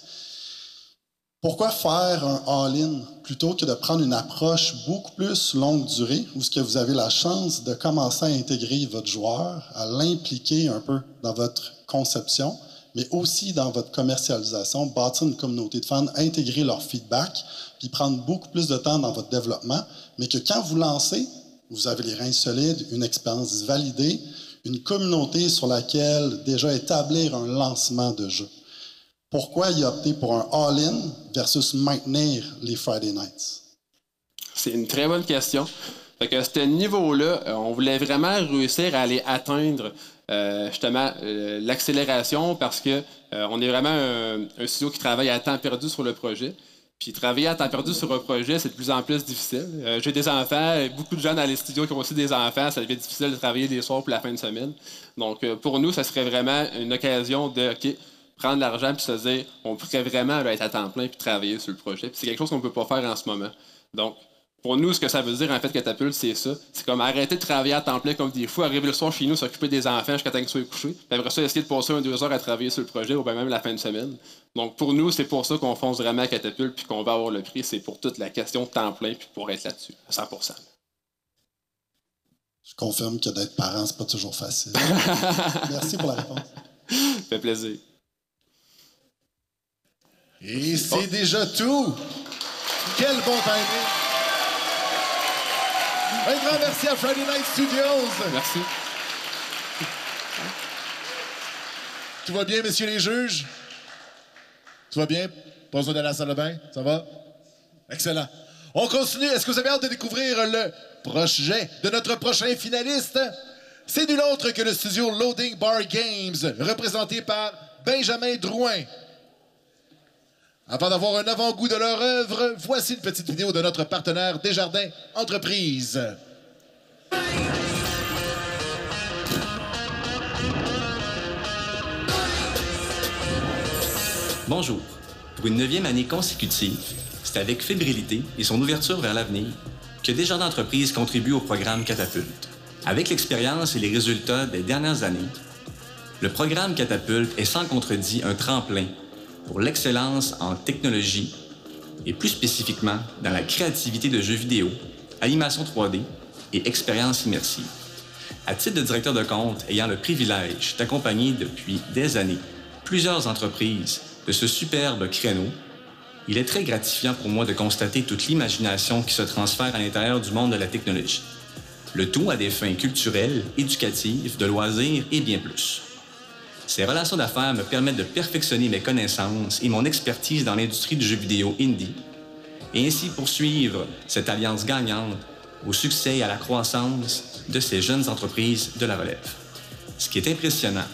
Pourquoi faire un all-in plutôt que de prendre une approche beaucoup plus longue durée où ce que vous avez la chance de commencer à intégrer votre joueur, à l'impliquer un peu dans votre conception, mais aussi dans votre commercialisation, bâtir une communauté de fans, intégrer leur feedback, puis prendre beaucoup plus de temps dans votre développement, mais que quand vous lancez, vous avez les reins solides, une expérience validée, une communauté sur laquelle déjà établir un lancement de jeu. Pourquoi y opter pour un all-in versus maintenir les Friday Nights? C'est une très bonne question. Fait que à ce niveau-là, euh, on voulait vraiment réussir à aller atteindre justement euh, l'accélération parce que euh, on est vraiment un, studio qui travaille à temps perdu sur le projet. Puis travailler à temps perdu sur un projet, c'est de plus en plus difficile. Euh, J'ai des enfants, beaucoup de gens dans les studios qui ont aussi des enfants, ça devient difficile de travailler des soirs pour la fin de semaine. Donc euh, pour nous, ça serait vraiment une occasion de OK, prendre l'argent puis se dire on pourrait vraiment là, être à temps plein puis travailler sur le projet. Puis c'est quelque chose qu'on peut pas faire en ce moment. Donc pour nous, ce que ça veut dire, en fait, Catapulte, c'est ça. C'est comme arrêter de travailler à temps plein comme des fous, arriver le soir chez nous, s'occuper des enfants jusqu'à temps qu'ils soient couchés. Puis après ça, essayer de passer un, deux heures à travailler sur le projet ou bien même la fin de semaine. Donc pour nous, c'est pour ça qu'on fonce vraiment à Catapulte puis qu'on va avoir le prix. C'est pour toute la question de temps plein puis pour être là-dessus, à 100% Je confirme que d'être parent, c'est pas toujours facile. [laughs] Merci pour la réponse. Ça fait plaisir. Et c'est déjà tout. Quel bon timing. Un grand merci à Friday Night Studios. Merci. Tout va bien, messieurs les juges? Tout va bien? Pas besoin d'aller à la salle de bain? Ça va? Excellent. On continue. Est-ce que vous avez hâte de découvrir le projet de notre prochain finaliste? C'est nul autre que le studio Loading Bar Games, représenté par Benjamin Drouin. Avant d'avoir un avant-goût de leur œuvre, voici une petite vidéo de notre partenaire Desjardins Entreprises. Bonjour. Pour une neuvième année consécutive, c'est avec fébrilité et son ouverture vers l'avenir que Desjardins Entreprises contribue au programme Catapulte. Avec l'expérience et les résultats des dernières années, le programme Catapulte est sans contredit un tremplin pour l'excellence en technologie et plus spécifiquement dans la créativité de jeux vidéo, animation 3D et expérience immersive. À titre de directeur de compte ayant le privilège d'accompagner depuis des années plusieurs entreprises de ce superbe créneau, il est très gratifiant pour moi de constater toute l'imagination qui se transfère à l'intérieur du monde de la technologie. Le tout à des fins culturelles, éducatives, de loisirs et bien plus. Ces relations d'affaires me permettent de perfectionner mes connaissances et mon expertise dans l'industrie du jeu vidéo indie et ainsi poursuivre cette alliance gagnante au succès et à la croissance de ces jeunes entreprises de la relève. Ce qui est impressionnant,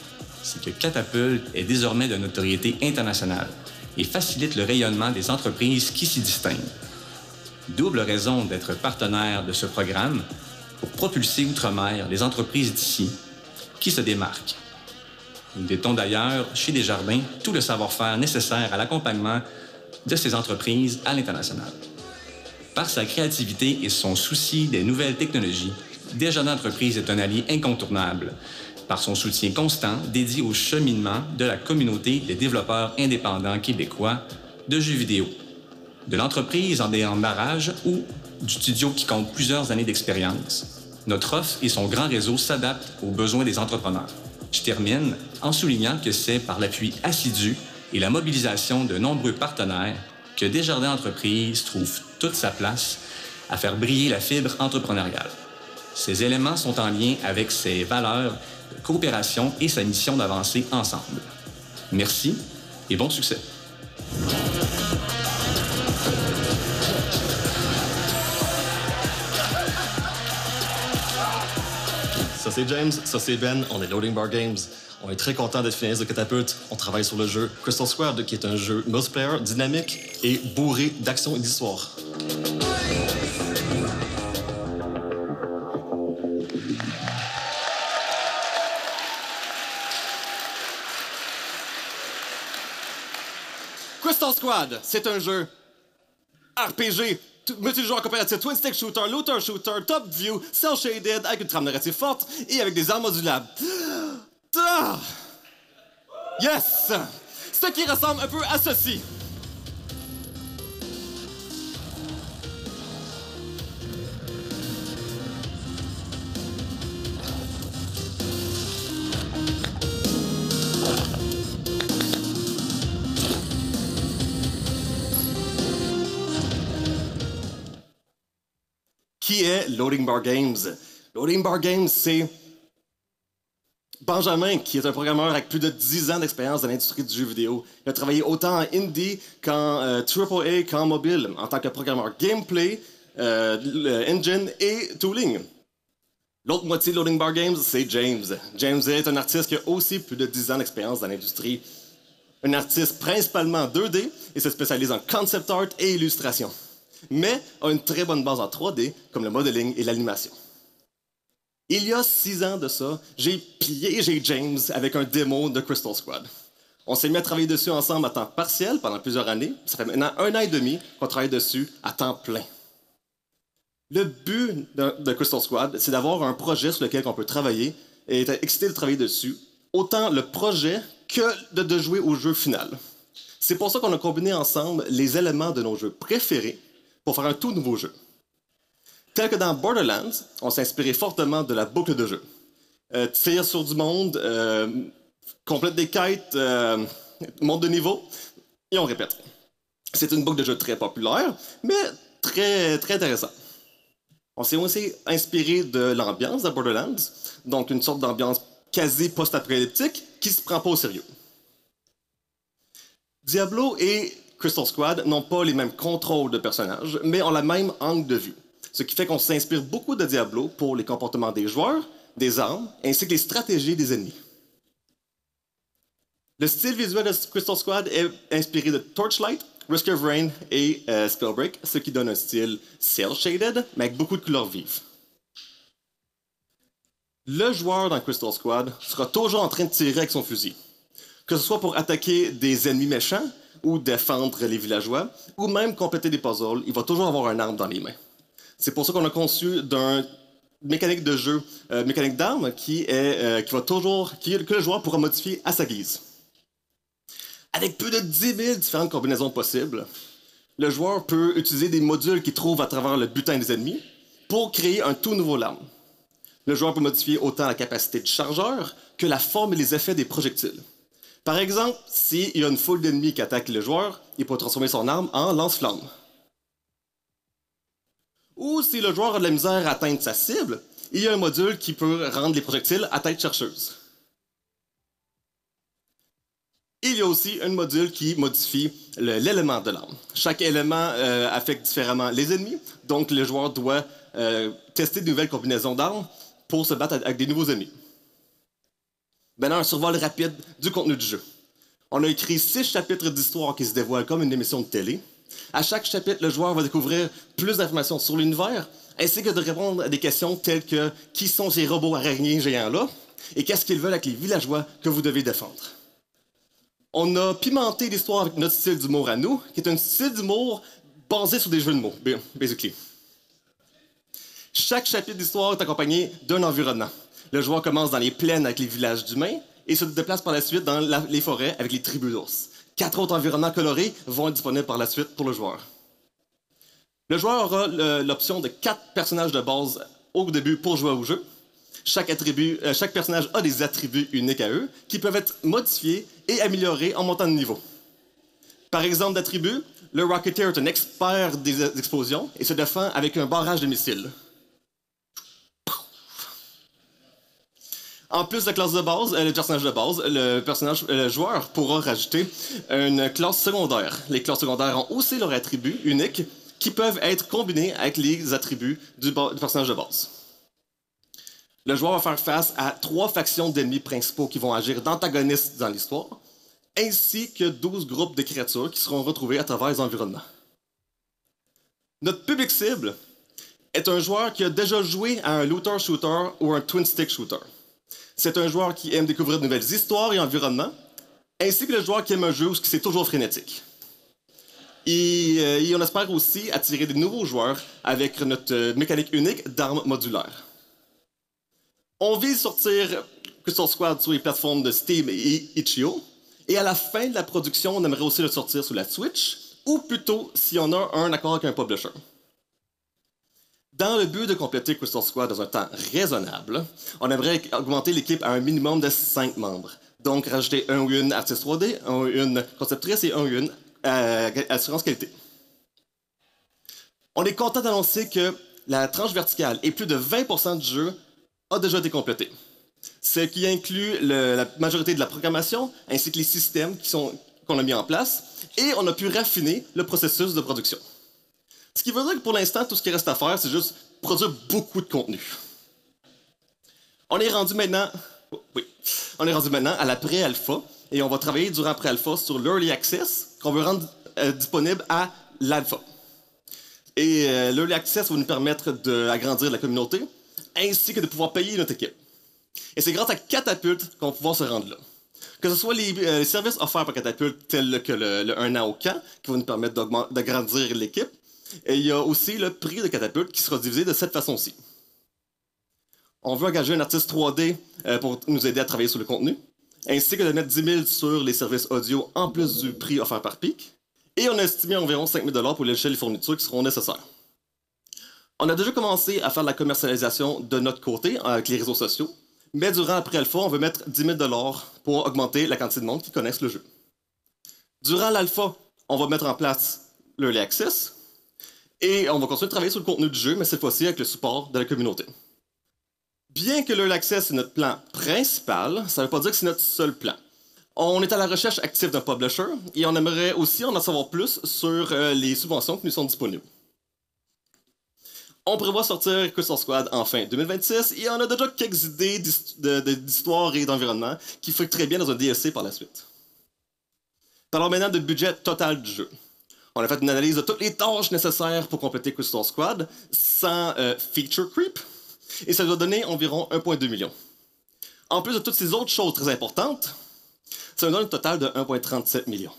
c'est que Catapult est désormais de notoriété internationale et facilite le rayonnement des entreprises qui s'y distinguent. Double raison d'être partenaire de ce programme pour propulser outre-mer les entreprises d'ici qui se démarquent. Nous détenons d'ailleurs chez Desjardins tout le savoir-faire nécessaire à l'accompagnement de ces entreprises à l'international. Par sa créativité et son souci des nouvelles technologies, Desjardins Entreprises est un allié incontournable par son soutien constant dédié au cheminement de la communauté des développeurs indépendants québécois de jeux vidéo. De l'entreprise en démarrage ou du studio qui compte plusieurs années d'expérience, notre offre et son grand réseau s'adaptent aux besoins des entrepreneurs. Je termine en soulignant que c'est par l'appui assidu et la mobilisation de nombreux partenaires que Desjardins Entreprises trouve toute sa place à faire briller la fibre entrepreneuriale. Ces éléments sont en lien avec ses valeurs de coopération et sa mission d'avancer ensemble. Merci et bon succès. Ça c'est James, ça c'est Ben, on est Loading Bar Games. On est très content d'être finaliste de Catapulte. On travaille sur le jeu Crystal Squad, qui est un jeu multiplayer, dynamique et bourré d'action et d'histoire. Crystal Squad, c'est un jeu RPG, multijoueur coopératif, twin stick shooter, looter shooter, top view, cell shaded, avec une trame narrative forte et avec des armes modulables. Ah! Yes! Ce qui ressemble un peu à ceci. Qui est Loading Bar Games? Loading Bar Games, c'est Benjamin, qui est un programmeur avec plus de 10 ans d'expérience dans l'industrie du jeu vidéo. Il a travaillé autant en indie qu'en euh, AAA qu'en mobile, en tant que programmeur gameplay, euh, engine et tooling. L'autre moitié de Loading Bar Games, c'est James. James est un artiste qui a aussi plus de 10 ans d'expérience dans l'industrie. Un artiste principalement 2D et se spécialise en concept art et illustration. Mais a une très bonne base en 3D, comme le modeling et l'animation. Il y a six ans de ça, j'ai piégé James avec un démo de Crystal Squad. On s'est mis à travailler dessus ensemble à temps partiel pendant plusieurs années. Ça fait maintenant un an et demi qu'on travaille dessus à temps plein. Le but de, Crystal Squad, c'est d'avoir un projet sur lequel on peut travailler et être excité de travailler dessus, autant le projet que de, de jouer au jeu final. C'est pour ça qu'on a combiné ensemble les éléments de nos jeux préférés pour faire un tout nouveau jeu. Tel que dans Borderlands, on s'est inspiré fortement de la boucle de jeu. Euh, sur du monde, euh, complète des quêtes, euh, monte de niveau, et on répète. C'est une boucle de jeu très populaire, mais très, très intéressant. On s'est aussi inspiré de l'ambiance de Borderlands, donc une sorte d'ambiance quasi post-apocalyptique qui se prend pas au sérieux. Diablo et Crystal Squad n'ont pas les mêmes contrôles de personnages, mais ont la même angle de vue. Ce qui fait qu'on s'inspire beaucoup de Diablo pour les comportements des joueurs, des armes, ainsi que les stratégies des ennemis. Le style visuel de Crystal Squad est inspiré de Torchlight, Risk of Rain et euh, Spellbreak, ce qui donne un style cel-shaded, mais avec beaucoup de couleurs vives. Le joueur dans Crystal Squad sera toujours en train de tirer avec son fusil, que ce soit pour attaquer des ennemis méchants ou défendre les villageois, ou même compléter des puzzles, il va toujours avoir un arme dans les mains. C'est pour ça qu'on a conçu d'un mécanique de jeu, euh, mécanique d'armes qui est euh, qui va toujours que le joueur pourra modifier à sa guise. Avec plus de 10 000 différentes combinaisons possibles, le joueur peut utiliser des modules qu'il trouve à travers le butin des ennemis pour créer un tout nouveau arme. Le joueur peut modifier autant la capacité du chargeur que la forme et les effets des projectiles. Par exemple, s'il y a une foule d'ennemis qui attaquent le joueur, il peut transformer son arme en lance-flamme. Ou si le joueur a de la misère à atteindre sa cible, il y a un module qui peut rendre les projectiles à tête chercheuse. Il y a aussi un module qui modifie l'élément de l'arme. Chaque élément euh, affecte différemment les ennemis, donc le joueur doit euh, tester de nouvelles combinaisons d'armes pour se battre avec des nouveaux ennemis. Maintenant, un survol rapide du contenu du jeu. On a écrit six chapitres d'histoire qui se dévoilent comme une émission de télé. À chaque chapitre, le joueur va découvrir plus d'informations sur l'univers, ainsi que de répondre à des questions telles que qui sont ces robots araignées géants-là et qu'est-ce qu'ils veulent avec les villageois que vous devez défendre. On a pimenté l'histoire avec notre style d'humour à nous, qui est un style d'humour basé sur des jeux de mots, ba- basically. Chaque chapitre d'histoire est accompagné d'un environnement. Le joueur commence dans les plaines avec les villages d'humains et se déplace par la suite dans les forêts avec les tribus d'ours. Quatre autres environnements colorés vont être disponibles par la suite pour le joueur. Le joueur aura l'option de quatre personnages de base au début pour jouer au jeu. Euh, chaque personnage a des attributs uniques à eux qui peuvent être modifiés et améliorés en montant de niveau. Par exemple d'attributs, le Rocketeer est un expert des euh, explosions et se défend avec un barrage de missiles. En plus de la classe de base, euh, le personnage de base, euh, le joueur pourra rajouter une classe secondaire. Les classes secondaires ont aussi leurs attributs uniques qui peuvent être combinés avec les attributs du, du personnage de base. Le joueur va faire face à trois factions d'ennemis principaux qui vont agir d'antagonistes dans l'histoire, ainsi que 12 groupes de créatures qui seront retrouvés à travers les environnements. Notre public cible est un joueur qui a déjà joué à un looter-shooter ou un twin-stick shooter. C'est un joueur qui aime découvrir de nouvelles histoires et environnements, ainsi que le joueur qui aime un jeu où c'est toujours frénétique. Et, euh, et on espère aussi attirer des nouveaux joueurs avec notre euh, mécanique unique d'armes modulaires. On vise sortir Crystal Squad sur les plateformes de Steam et Itch.io. Et à la fin de la production, on aimerait aussi le sortir sur la Switch, ou plutôt si on a un accord avec un publisher. Dans le but de compléter Crystal Squad dans un temps raisonnable, on aimerait augmenter l'équipe à un minimum de 5 membres. Donc, rajouter un ou une artiste 3D, un ou une conceptrice et un ou une euh, assurance qualité. On est content d'annoncer que la tranche verticale et plus de 20% du jeu a déjà été complété. Ce qui inclut la majorité de la programmation ainsi que les systèmes qu'on a mis en place et on a pu raffiner le processus de production. Ce qui veut dire que pour l'instant, tout ce qui reste à faire, c'est juste produire beaucoup de contenu. On est rendu maintenant. Oui. On est rendu maintenant à la pré-alpha et on va travailler durant pré-alpha sur l'early access qu'on veut rendre euh, disponible à l'alpha. Et euh, l'early access va nous permettre d'agrandir la communauté ainsi que de pouvoir payer notre équipe. Et c'est grâce à Catapult qu'on va pouvoir se rendre là. Que ce soit les, euh, services offerts par Catapult, tels que le, le 1 an au camp, qui vont nous permettre d'agrandir l'équipe. Et il y a aussi le prix de Catapult qui sera divisé de cette façon-ci. On veut engager un artiste 3D euh, pour nous aider à travailler sur le contenu, ainsi que de mettre 10 000 sur les services audio en plus du prix offert par PIC. Et on a estimé environ 5 000 pour l'échelle des fournitures qui seront nécessaires. On a déjà commencé à faire la commercialisation de notre côté avec les réseaux sociaux, mais durant après alpha, on veut mettre 10 000 pour augmenter la quantité de monde qui connaissent le jeu. Durant l'alpha, on va mettre en place l'early access et on va continuer de travailler sur le contenu du jeu, mais cette fois-ci avec le support de la communauté. Bien que l'early access est notre plan principal, ça ne veut pas dire que c'est notre seul plan. On est à la recherche active d'un publisher et on aimerait aussi en savoir plus sur euh, les subventions qui nous sont disponibles. On prévoit sortir Crystal Squad en fin 2026 et on a déjà quelques idées d'histoire et d'environnement qui feraient très bien dans un DLC par la suite. Parlons maintenant de budget total du jeu. On a fait une analyse de toutes les tâches nécessaires pour compléter Crystal Squad sans euh, feature creep et ça doit donner environ 1,2 million. En plus de toutes ces autres choses très importantes, ça nous donne un total de 1,37 million.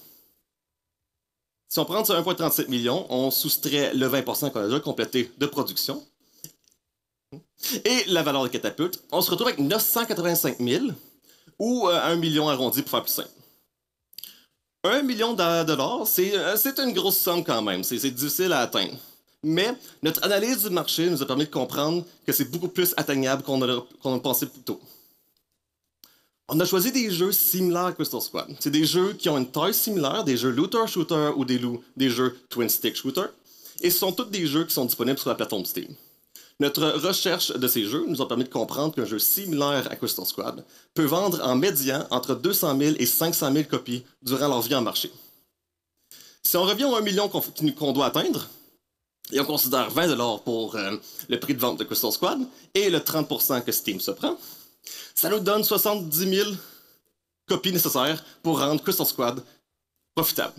Si on prend ce 1,37 million, on soustrait le 20% qu'on a déjà complété de production et la valeur de catapulte, on se retrouve avec 985 000 ou euh, 1 million arrondi pour faire plus simple. 1 million de dollars, c'est euh, c'est une grosse somme quand même, c'est difficile à atteindre. Mais notre analyse du marché nous a permis de comprendre que c'est beaucoup plus atteignable qu'on a, qu'on a pensé plus tôt. On a choisi des jeux similaires à Crystal Squad. C'est des jeux qui ont une taille similaire, des jeux looter-shooter ou des, des jeux twin-stick shooter. Et ce sont tous des jeux qui sont disponibles sur la plateforme Steam. Notre recherche de ces jeux nous a permis de comprendre qu'un jeu similaire à Crystal Squad peut vendre en médian entre 200 000 et 500 000 copies durant leur vie en marché. Si on revient au 1 million qu'on doit atteindre, et on considère 20 pour euh, le prix de vente de Crystal Squad et le 30% que Steam se prend, ça nous donne 70 000 copies nécessaires pour rendre Crystal Squad profitable.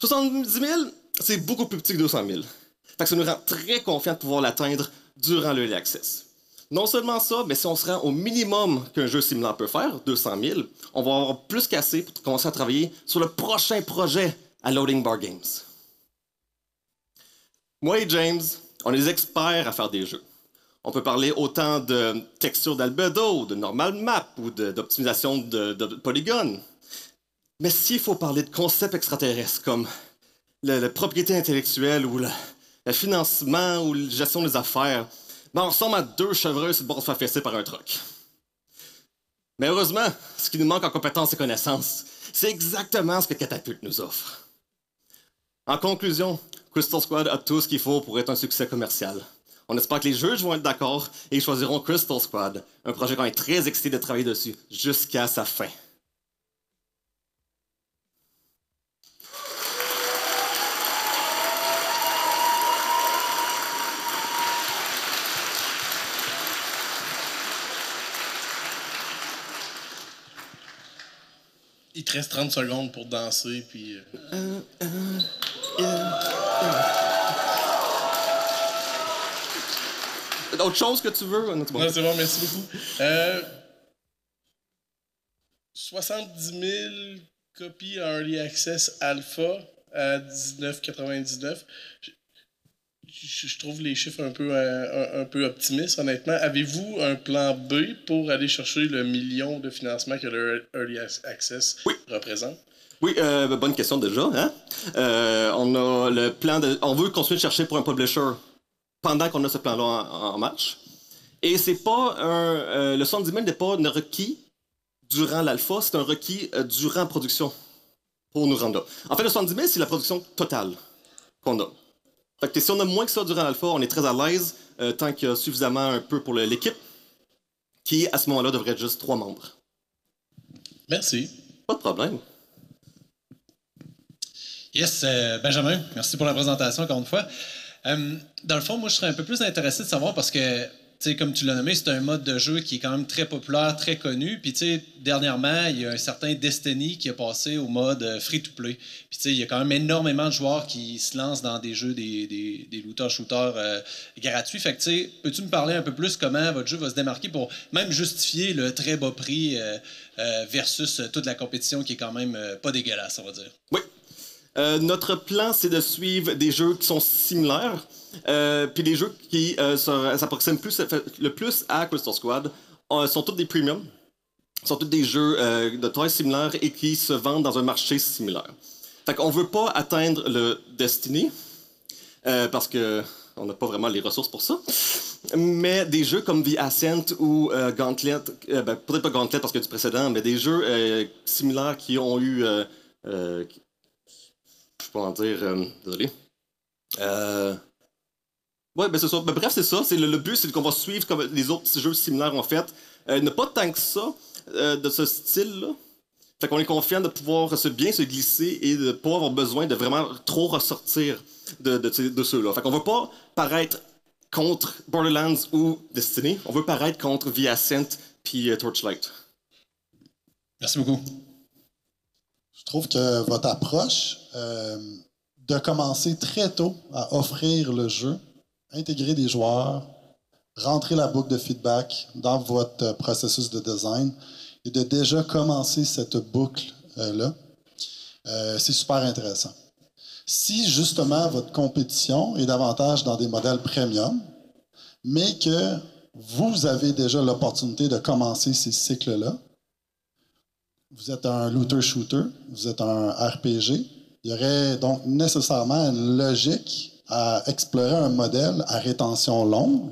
70 000, c'est beaucoup plus petit que 200 000. Fait que ça nous rend très confiants de pouvoir l'atteindre durant l'early access. Non seulement ça, mais si on se rend au minimum qu'un jeu similaire peut faire, 200 000, on va avoir plus qu'assez pour commencer à travailler sur le prochain projet à Loading Bar Games. Moi et James, on est des experts à faire des jeux. On peut parler autant de texture d'albedo, de normal map ou d'optimisation de, de, polygones. Mais s'il faut parler de concepts extraterrestres comme la propriété intellectuelle ou le, le financement ou la gestion des affaires, ben on ressemble à deux chevreuils sur le bord se faire fesser par un truck. Mais heureusement, ce qui nous manque en compétences et connaissances, c'est exactement ce que Catapult nous offre. En conclusion, Crystal Squad a tout ce qu'il faut pour être un succès commercial. On espère que les juges vont être d'accord et ils choisiront Crystal Squad, un projet qu'on est très excité de travailler dessus jusqu'à sa fin. Il te reste 30 secondes pour danser, puis. euh, D'autres choses que tu veux? Non, c'est bon. Non, c'est bon, merci beaucoup. Euh, 70 000 copies en Early Access Alpha à 19,99. Je, trouve les chiffres un peu, euh, un, un peu optimistes, honnêtement. Avez-vous un plan B pour aller chercher le million de financement que le Early Access représente? Oui, euh, bonne question déjà. Hein? Euh, on a le plan de. On veut continuer de chercher pour un publisher pendant qu'on a ce plan-là en, en marche. Et c'est pas un. euh, le 70 000 n'est pas un requis durant l'alpha, c'est un requis durant production pour nous rendre là. En fait, le 70 000, c'est la production totale qu'on a. Fait que si on a moins que ça durant l'alpha, on est très à l'aise euh, tant qu'il y a suffisamment un peu pour l'équipe, qui à ce moment-là devrait être juste trois membres. Merci. Pas de problème. Yes, euh, Benjamin, merci pour la présentation encore une fois. Euh, dans le fond, moi, je serais un peu plus intéressé de savoir parce que, comme tu l'as nommé, c'est un mode de jeu qui est quand même très populaire, très connu. Puis, tu sais, dernièrement, il y a un certain Destiny qui a passé au mode euh, free-to-play. Puis, tu sais, il y a quand même énormément de joueurs qui se lancent dans des jeux, des, des, des looters-shooters euh, gratuits. Fait que, tu peux-tu me parler un peu plus comment votre jeu va se démarquer pour même justifier le très bas prix euh, versus toute la compétition qui est quand même pas dégueulasse, on va dire? Oui. Notre plan, c'est de suivre des jeux qui sont similaires, euh, puis des jeux qui euh, s'approximent le plus à Crystal Squad. Euh, sont tous des premiums, sont tous des jeux euh, de taille similaire et qui se vendent dans un marché similaire. Fait qu'on veut pas atteindre le Destiny, euh, parce que on n'a pas vraiment les ressources pour ça. Mais des jeux comme The Ascent ou euh, Gauntlet, ben, peut-être pas Gauntlet parce qu'il y a du précédent, mais des jeux similaires qui ont eu je peux en dire. désolé. Ouais, ben c'est ça. Ben, bref, c'est ça. C'est le, le but, c'est qu'on va suivre comme les autres jeux similaires ont fait. Euh, il n'y a pas tant que ça euh, de ce style-là. Fait qu'on est confiant de pouvoir se bien se glisser et de pas avoir besoin de vraiment trop ressortir de, de, ces- de ceux-là. Fait qu'on veut pas paraître contre Borderlands ou Destiny. On veut paraître contre The Ascent puis euh, Torchlight. Merci beaucoup. Je trouve que votre approche euh, de commencer très tôt à offrir le jeu, intégrer des joueurs, rentrer la boucle de feedback dans votre euh, processus de design et de déjà commencer cette boucle-là, euh, c'est super intéressant. Si justement votre compétition est davantage dans des modèles premium, mais que vous avez déjà l'opportunité de commencer ces cycles-là, vous êtes un looter-shooter, vous êtes un RPG. Il y aurait donc nécessairement une logique à explorer un modèle à rétention longue,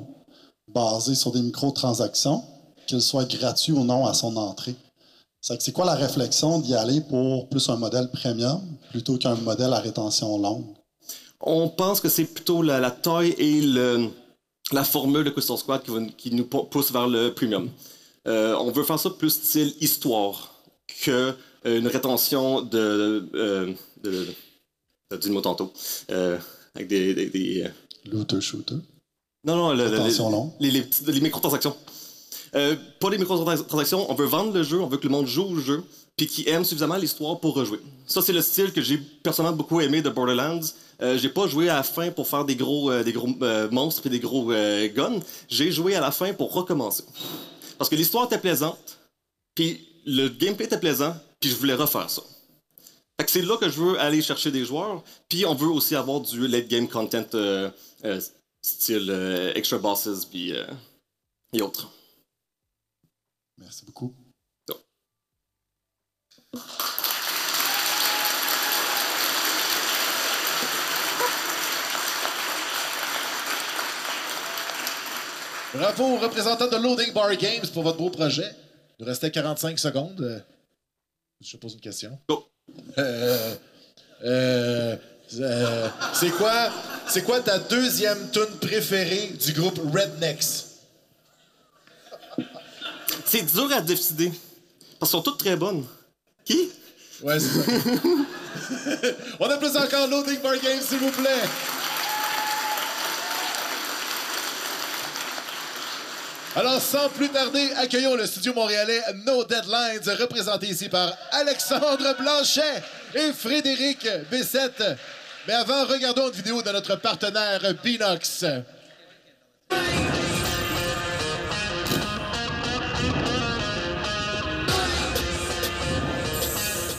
basé sur des microtransactions, qu'il soit gratuit ou non à son entrée. C'est quoi la réflexion d'y aller pour plus un modèle premium plutôt qu'un modèle à rétention longue? On pense que c'est plutôt la, taille et la formule de Crystal Squad qui, nous pou- pousse vers le premium. Euh, on veut faire ça plus style histoire que euh, une rétention de. euh, de, T'as dit le mot tantôt. Euh, avec des. des, des, euh, Looter-shooter. non, non, le- les, les, les les microtransactions. Euh, pas des microtransactions, on veut vendre le jeu, on veut que le monde joue au jeu, puis qui aime suffisamment l'histoire pour rejouer. Ça, c'est le style que j'ai personnellement beaucoup aimé de Borderlands, Euh, j'ai pas joué à la fin pour faire des gros, euh, des gros monstres et des gros guns. J'ai joué à la fin pour recommencer. Parce que l'histoire était plaisante, puis le gameplay était plaisant, puis je voulais refaire ça. C'est là que je veux aller chercher des joueurs, puis on veut aussi avoir du late game content euh, euh, style euh, extra bosses puis et autres. Merci beaucoup. Bravo aux représentants de Loading Bar Games pour votre beau projet. Il nous restait 45 secondes. Je te pose une question. Euh, euh, euh, c'est quoi, c'est quoi ta deuxième tune préférée du groupe Rednecks? C'est dur à décider. Parce qu'elles sont toutes très bonnes. Qui? Ouais, c'est ça. [laughs] On a plus encore Loading Bar Games, s'il vous plaît. Alors, sans plus tarder, accueillons le studio montréalais No Deadlines, représenté ici par Alexandre Blanchet et Frédéric Bessette. Mais avant, regardons une vidéo de notre partenaire Binox.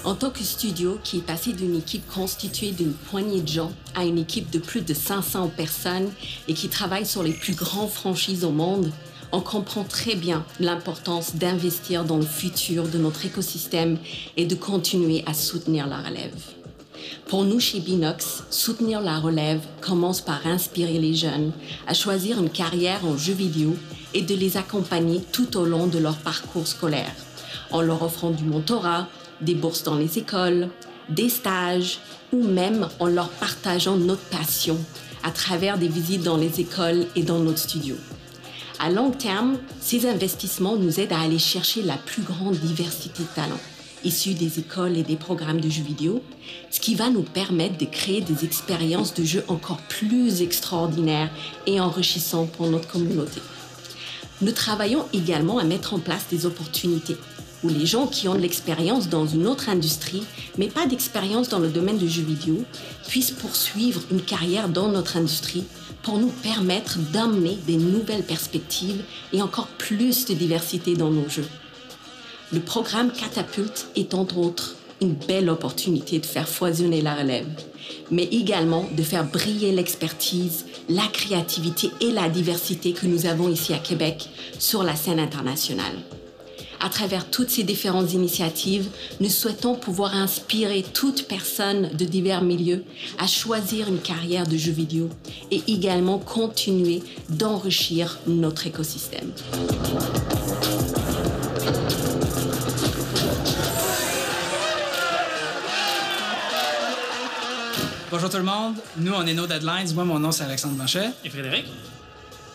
En tant que studio qui est passé d'une équipe constituée d'une poignée de gens à une équipe de plus de 500 personnes et qui travaille sur les plus grandes franchises au monde, on comprend très bien l'importance d'investir dans le futur de notre écosystème et de continuer à soutenir la relève. Pour nous chez Binox, soutenir la relève commence par inspirer les jeunes à choisir une carrière en jeux vidéo et de les accompagner tout au long de leur parcours scolaire, en leur offrant du mentorat, des bourses dans les écoles, des stages ou même en leur partageant notre passion à travers des visites dans les écoles et dans notre studio. À long terme, ces investissements nous aident à aller chercher la plus grande diversité de talents issus des écoles et des programmes de jeux vidéo, ce qui va nous permettre de créer des expériences de jeu encore plus extraordinaires et enrichissantes pour notre communauté. Nous travaillons également à mettre en place des opportunités où les gens qui ont de l'expérience dans une autre industrie, mais pas d'expérience dans le domaine du jeu vidéo, puissent poursuivre une carrière dans notre industrie pour nous permettre d'amener des nouvelles perspectives et encore plus de diversité dans nos jeux. Le programme Catapulte est entre autres une belle opportunité de faire foisonner la relève, mais également de faire briller l'expertise, la créativité et la diversité que nous avons ici à Québec sur la scène internationale. À travers toutes ces différentes initiatives, nous souhaitons pouvoir inspirer toute personne de divers milieux à choisir une carrière de jeux vidéo et également continuer d'enrichir notre écosystème. Bonjour tout le monde, nous on est No Deadlines, moi mon nom c'est Alexandre Blanchet. Et Frédéric?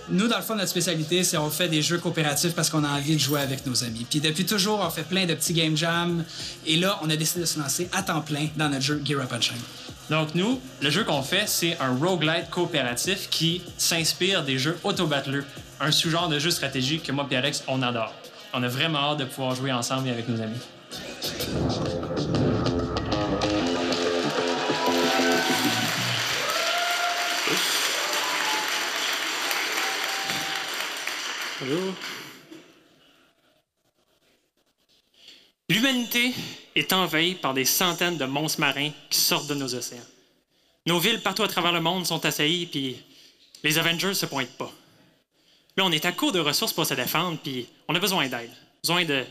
Nous, dans le fond, notre spécialité, c'est on fait des jeux coopératifs parce qu'on a envie de jouer avec nos amis. Puis depuis toujours, on fait plein de petits game jams. Et là, on a décidé de se lancer à temps plein dans notre jeu Gear Up and Shine. Donc nous, le jeu qu'on fait, c'est un roguelite coopératif qui s'inspire des jeux auto-battleux, un sous-genre de jeu stratégique que moi et Alex, on adore. On a vraiment hâte de pouvoir jouer ensemble et avec nos amis. L'humanité est envahie par des centaines de monstres marins qui sortent de nos océans. Nos villes partout à travers le monde sont assaillies, puis les Avengers se pointent pas. Là, on est à court de ressources pour se défendre, puis on a besoin d'aide. Besoin de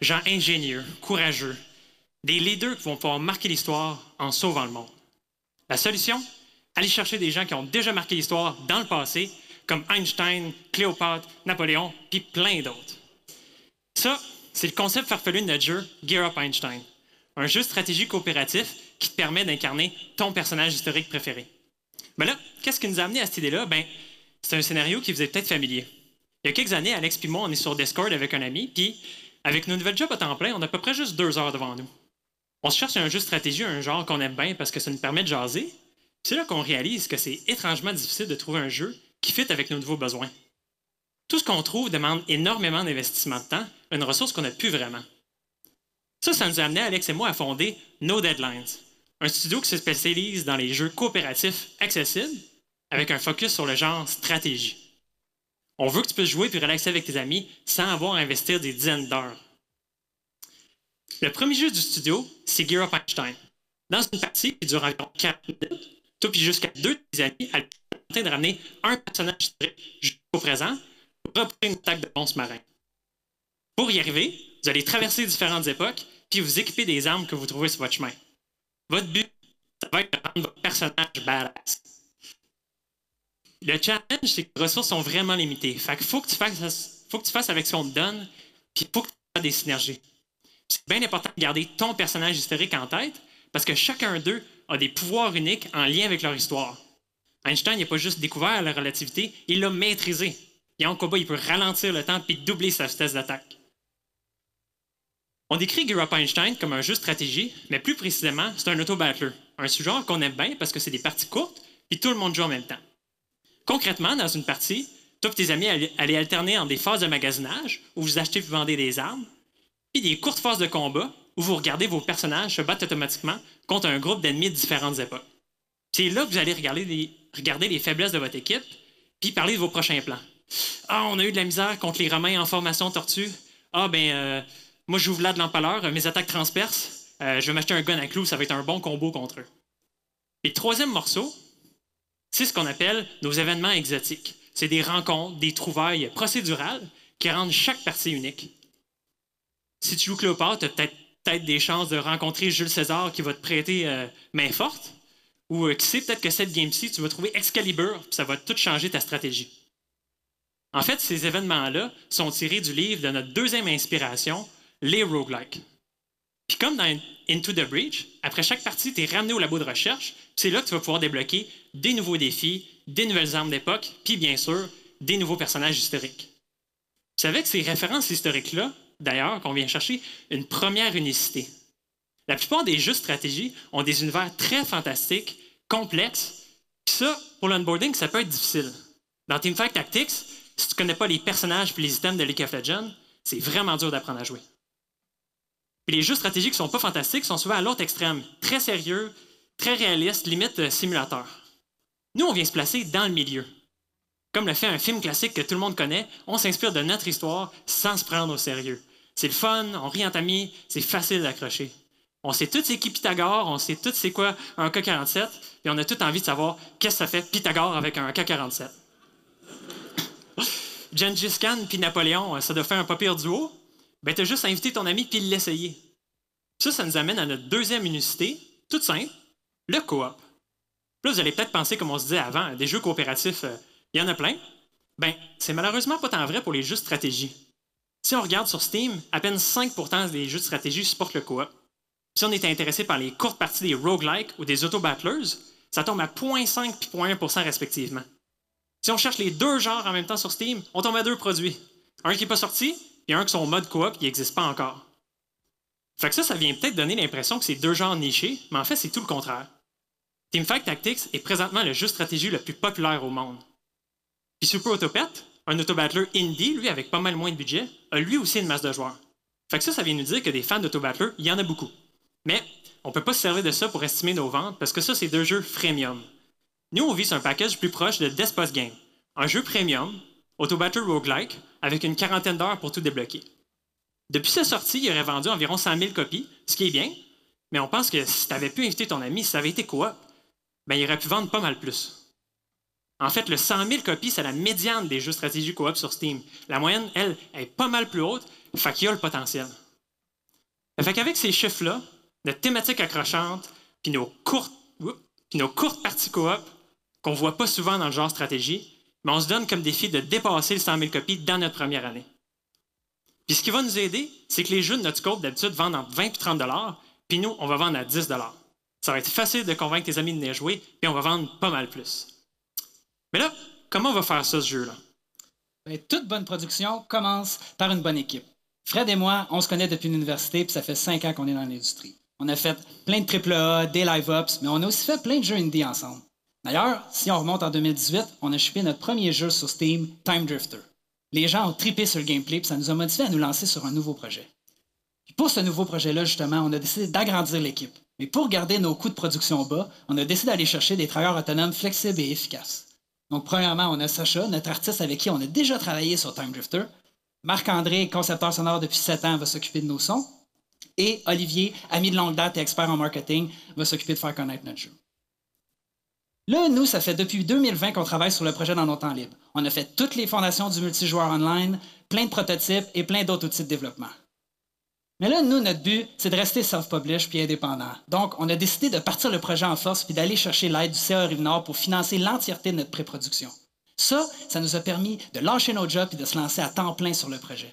gens ingénieux, courageux, des leaders qui vont pouvoir marquer l'histoire en sauvant le monde. La solution? Aller chercher des gens qui ont déjà marqué l'histoire dans le passé, comme Einstein, Cléopâtre, Napoléon, puis plein d'autres. Ça, c'est le concept farfelu de notre jeu Gear Up Einstein, un jeu de stratégie coopératif qui te permet d'incarner ton personnage historique préféré. Mais là, qu'est-ce qui nous a amené à cette idée-là? Ben, c'est un scénario qui vous est peut-être familier. Il y a quelques années, Alex et moi, on est sur Discord avec un ami, puis avec nos nouvelles jobs à temps plein, on a à peu près juste deux heures devant nous. On se cherche un jeu stratégie, un genre qu'on aime bien parce que ça nous permet de jaser. C'est là qu'on réalise que c'est étrangement difficile de trouver un jeu qui fit avec nos nouveaux besoins. Tout ce qu'on trouve demande énormément d'investissement de temps, une ressource qu'on n'a plus vraiment. Ça, ça nous a amené, Alex et moi, à fonder No Deadlines, un studio qui se spécialise dans les jeux coopératifs accessibles avec un focus sur le genre stratégie. On veut que tu puisses jouer puis relaxer avec tes amis sans avoir à investir des dizaines d'heures. Le premier jeu du studio, c'est Gear Up Einstein. Dans une partie qui dure environ 4 minutes, toi puis jusqu'à deux de tes amis à de ramener un personnage historique jusqu'au présent pour repousser une attaque de monstres marins. Pour y arriver, vous allez traverser différentes époques puis vous équiper des armes que vous trouvez sur votre chemin. Votre but, ça va être de rendre votre personnage badass. Le challenge, c'est que les ressources sont vraiment limitées. Fait qu'il faut que tu fasses, faut que tu fasses avec ce qu'on te donne, puis il faut que tu fasses des synergies. C'est bien important de garder ton personnage historique en tête, parce que chacun d'eux a des pouvoirs uniques en lien avec leur histoire. Einstein n'a pas juste découvert la relativité, il l'a maîtrisé. Et en combat, il peut ralentir le temps puis doubler sa vitesse d'attaque. On décrit Gear Up Einstein comme un jeu de stratégie, mais plus précisément, c'est un auto-battler, un sous-genre qu'on aime bien parce que c'est des parties courtes puis tout le monde joue en même temps. Concrètement, dans une partie, toi et tes amis allez alterner en des phases de magasinage où vous achetez et vendez des armes, puis des courtes phases de combat où vous regardez vos personnages se battre automatiquement contre un groupe d'ennemis de différentes époques. C'est là que vous allez regarder les, faiblesses de votre équipe, puis parler de vos prochains plans. Ah, on a eu de la misère contre les Romains en formation tortue. Ah, ben, euh, moi, j'ouvre là de l'empaleur, mes attaques transpercent. Euh, je vais m'acheter un gun à clous, ça va être un bon combo contre eux. Et troisième morceau, c'est ce qu'on appelle nos événements exotiques. C'est des rencontres, des trouvailles procédurales qui rendent chaque partie unique. Si tu joues Cléopâtre, tu as peut-être peut des chances de rencontrer Jules César qui va te prêter euh, main forte. Ou euh, qui sait, peut-être que cette game-ci, tu vas trouver Excalibur, puis ça va tout changer ta stratégie. En fait, ces événements-là sont tirés du livre de notre deuxième inspiration, les roguelikes. Puis comme dans Into the Breach, après chaque partie, tu es ramené au labo de recherche, c'est là que tu vas pouvoir débloquer des nouveaux défis, des nouvelles armes d'époque, puis bien sûr, des nouveaux personnages historiques. C'est avec ces références historiques-là, d'ailleurs, qu'on vient chercher une première unicité. La plupart des jeux stratégie ont des univers très fantastiques, complexes, puis ça, pour l'onboarding, ça peut être difficile. Dans Teamfight Tactics, si tu ne connais pas les personnages et les items de League of Legends, c'est vraiment dur d'apprendre à jouer. Puis les jeux stratégiques sont pas fantastiques sont souvent à l'autre extrême, très sérieux, très réalistes, limite euh, simulateur. Nous, on vient se placer dans le milieu. Comme le fait un film classique que tout le monde connaît, on s'inspire de notre histoire sans se prendre au sérieux. C'est le fun, on rit en amis, c'est facile d'accrocher. On sait tous c'est qui Pythagore, on sait tous c'est quoi un K-47, et on a tout envie de savoir qu'est-ce que ça fait Pythagore avec un K-47. [laughs] Gengis Khan puis Napoléon, ça doit faire un pas pire duo. Ben, t'as juste à inviter ton ami puis l'essayer. Ça, ça nous amène à notre deuxième unicité, toute simple, le coop. Là, vous allez peut-être penser, comme on se disait avant, des jeux coopératifs, euh, il y en a plein. Ben, c'est malheureusement pas tant vrai pour les jeux de stratégie. Si on regarde sur Steam, à peine 5% des jeux de stratégie supportent le coop. Si on est intéressé par les courtes parties des roguelikes ou des auto-battlers, ça tombe à 0.5 et 0.1% respectivement. Si on cherche les deux genres en même temps sur Steam, on tombe à deux produits. Un qui n'est pas sorti et un qui sont en mode coop qui n'existe pas encore. Fait que ça, ça vient peut-être donner l'impression que c'est deux genres nichés, mais en fait, c'est tout le contraire. Teamfight Tactics est présentement le jeu stratégie le plus populaire au monde. Puis Super Autopet, un autobattler indie, lui, avec pas mal moins de budget, a lui aussi une masse de joueurs. Fait que ça, ça vient nous dire que des fans d'autobattler, il y en a beaucoup. Mais on ne peut pas se servir de ça pour estimer nos ventes parce que ça, c'est deux jeux freemium. Nous, on vise un package plus proche de Despot Game, un jeu premium, autobattler roguelike, avec une quarantaine d'heures pour tout débloquer. Depuis sa sortie, il aurait vendu environ 100 000 copies, ce qui est bien, mais on pense que si tu avais pu inviter ton ami, si ça avait été quoi, ben, il aurait pu vendre pas mal plus. En fait, le 100 000 copies, c'est la médiane des jeux stratégie coop sur Steam. La moyenne, elle, est pas mal plus haute, fait qu'il y a le potentiel. Fait qu'avec ces chiffres-là, notre thématique accrochante, puis nos courtes, puis nos courtes parties coop, qu'on voit pas souvent dans le genre stratégie, mais on se donne comme défi de dépasser les 100 000 copies dans notre première année. Puis ce qui va nous aider, c'est que les jeux de notre scope, d'habitude, vendent entre 20 et 30 puis nous, on va vendre à 10 Ça va être facile de convaincre tes amis de venir jouer, puis on va vendre pas mal plus. Mais là, comment on va faire ça, ce jeu-là? Ben, toute bonne production commence par une bonne équipe. Fred et moi, on se connaît depuis l'université, puis ça fait cinq ans qu'on est dans l'industrie. On a fait plein de AAA, des live-ups, mais on a aussi fait plein de jeux indie ensemble. D'ailleurs, si on remonte en 2018, on a chipé notre premier jeu sur Steam, Time Drifter. Les gens ont tripé sur le gameplay, puis ça nous a motivé à nous lancer sur un nouveau projet. pour ce nouveau projet-là, justement, on a décidé d'agrandir l'équipe. Mais pour garder nos coûts de production bas, on a décidé d'aller chercher des travailleurs autonomes flexibles et efficaces. Donc, premièrement, on a Sacha, notre artiste avec qui on a déjà travaillé sur Time Drifter. Marc-André, concepteur sonore depuis 7 ans, va s'occuper de nos sons. Et Olivier, ami de longue date et expert en marketing, va s'occuper de faire connaître notre jeu. Là, nous, ça fait depuis 2020 qu'on travaille sur le projet dans nos temps libres. On a fait toutes les fondations du multijoueur online, plein de prototypes et plein d'autres outils de développement. Mais là, nous, notre but, c'est de rester self-publish puis indépendant. Donc, on a décidé de partir le projet en force puis d'aller chercher l'aide du CA Rive-Nord pour financer l'entièreté de notre pré-production. Ça, ça nous a permis de lâcher nos jobs et de se lancer à temps plein sur le projet.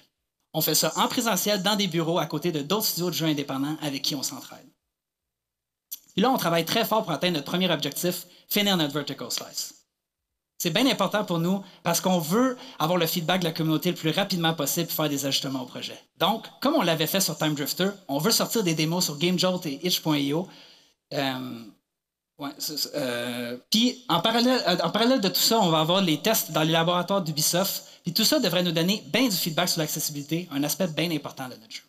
On fait ça en présentiel dans des bureaux à côté de d'autres studios de jeux indépendants avec qui on s'entraide. Puis là, on travaille très fort pour atteindre notre premier objectif, finir notre vertical slice. C'est bien important pour nous parce qu'on veut avoir le feedback de la communauté le plus rapidement possible pour faire des ajustements au projet. Donc, comme on l'avait fait sur Time Drifter, on veut sortir des démos sur GameJolt et itch.io. euh, puis, en parallèle, euh, en parallèle de tout ça, on va avoir les tests dans les laboratoires d'Ubisoft. Puis tout ça devrait nous donner bien du feedback sur l'accessibilité, un aspect bien important de notre jeu.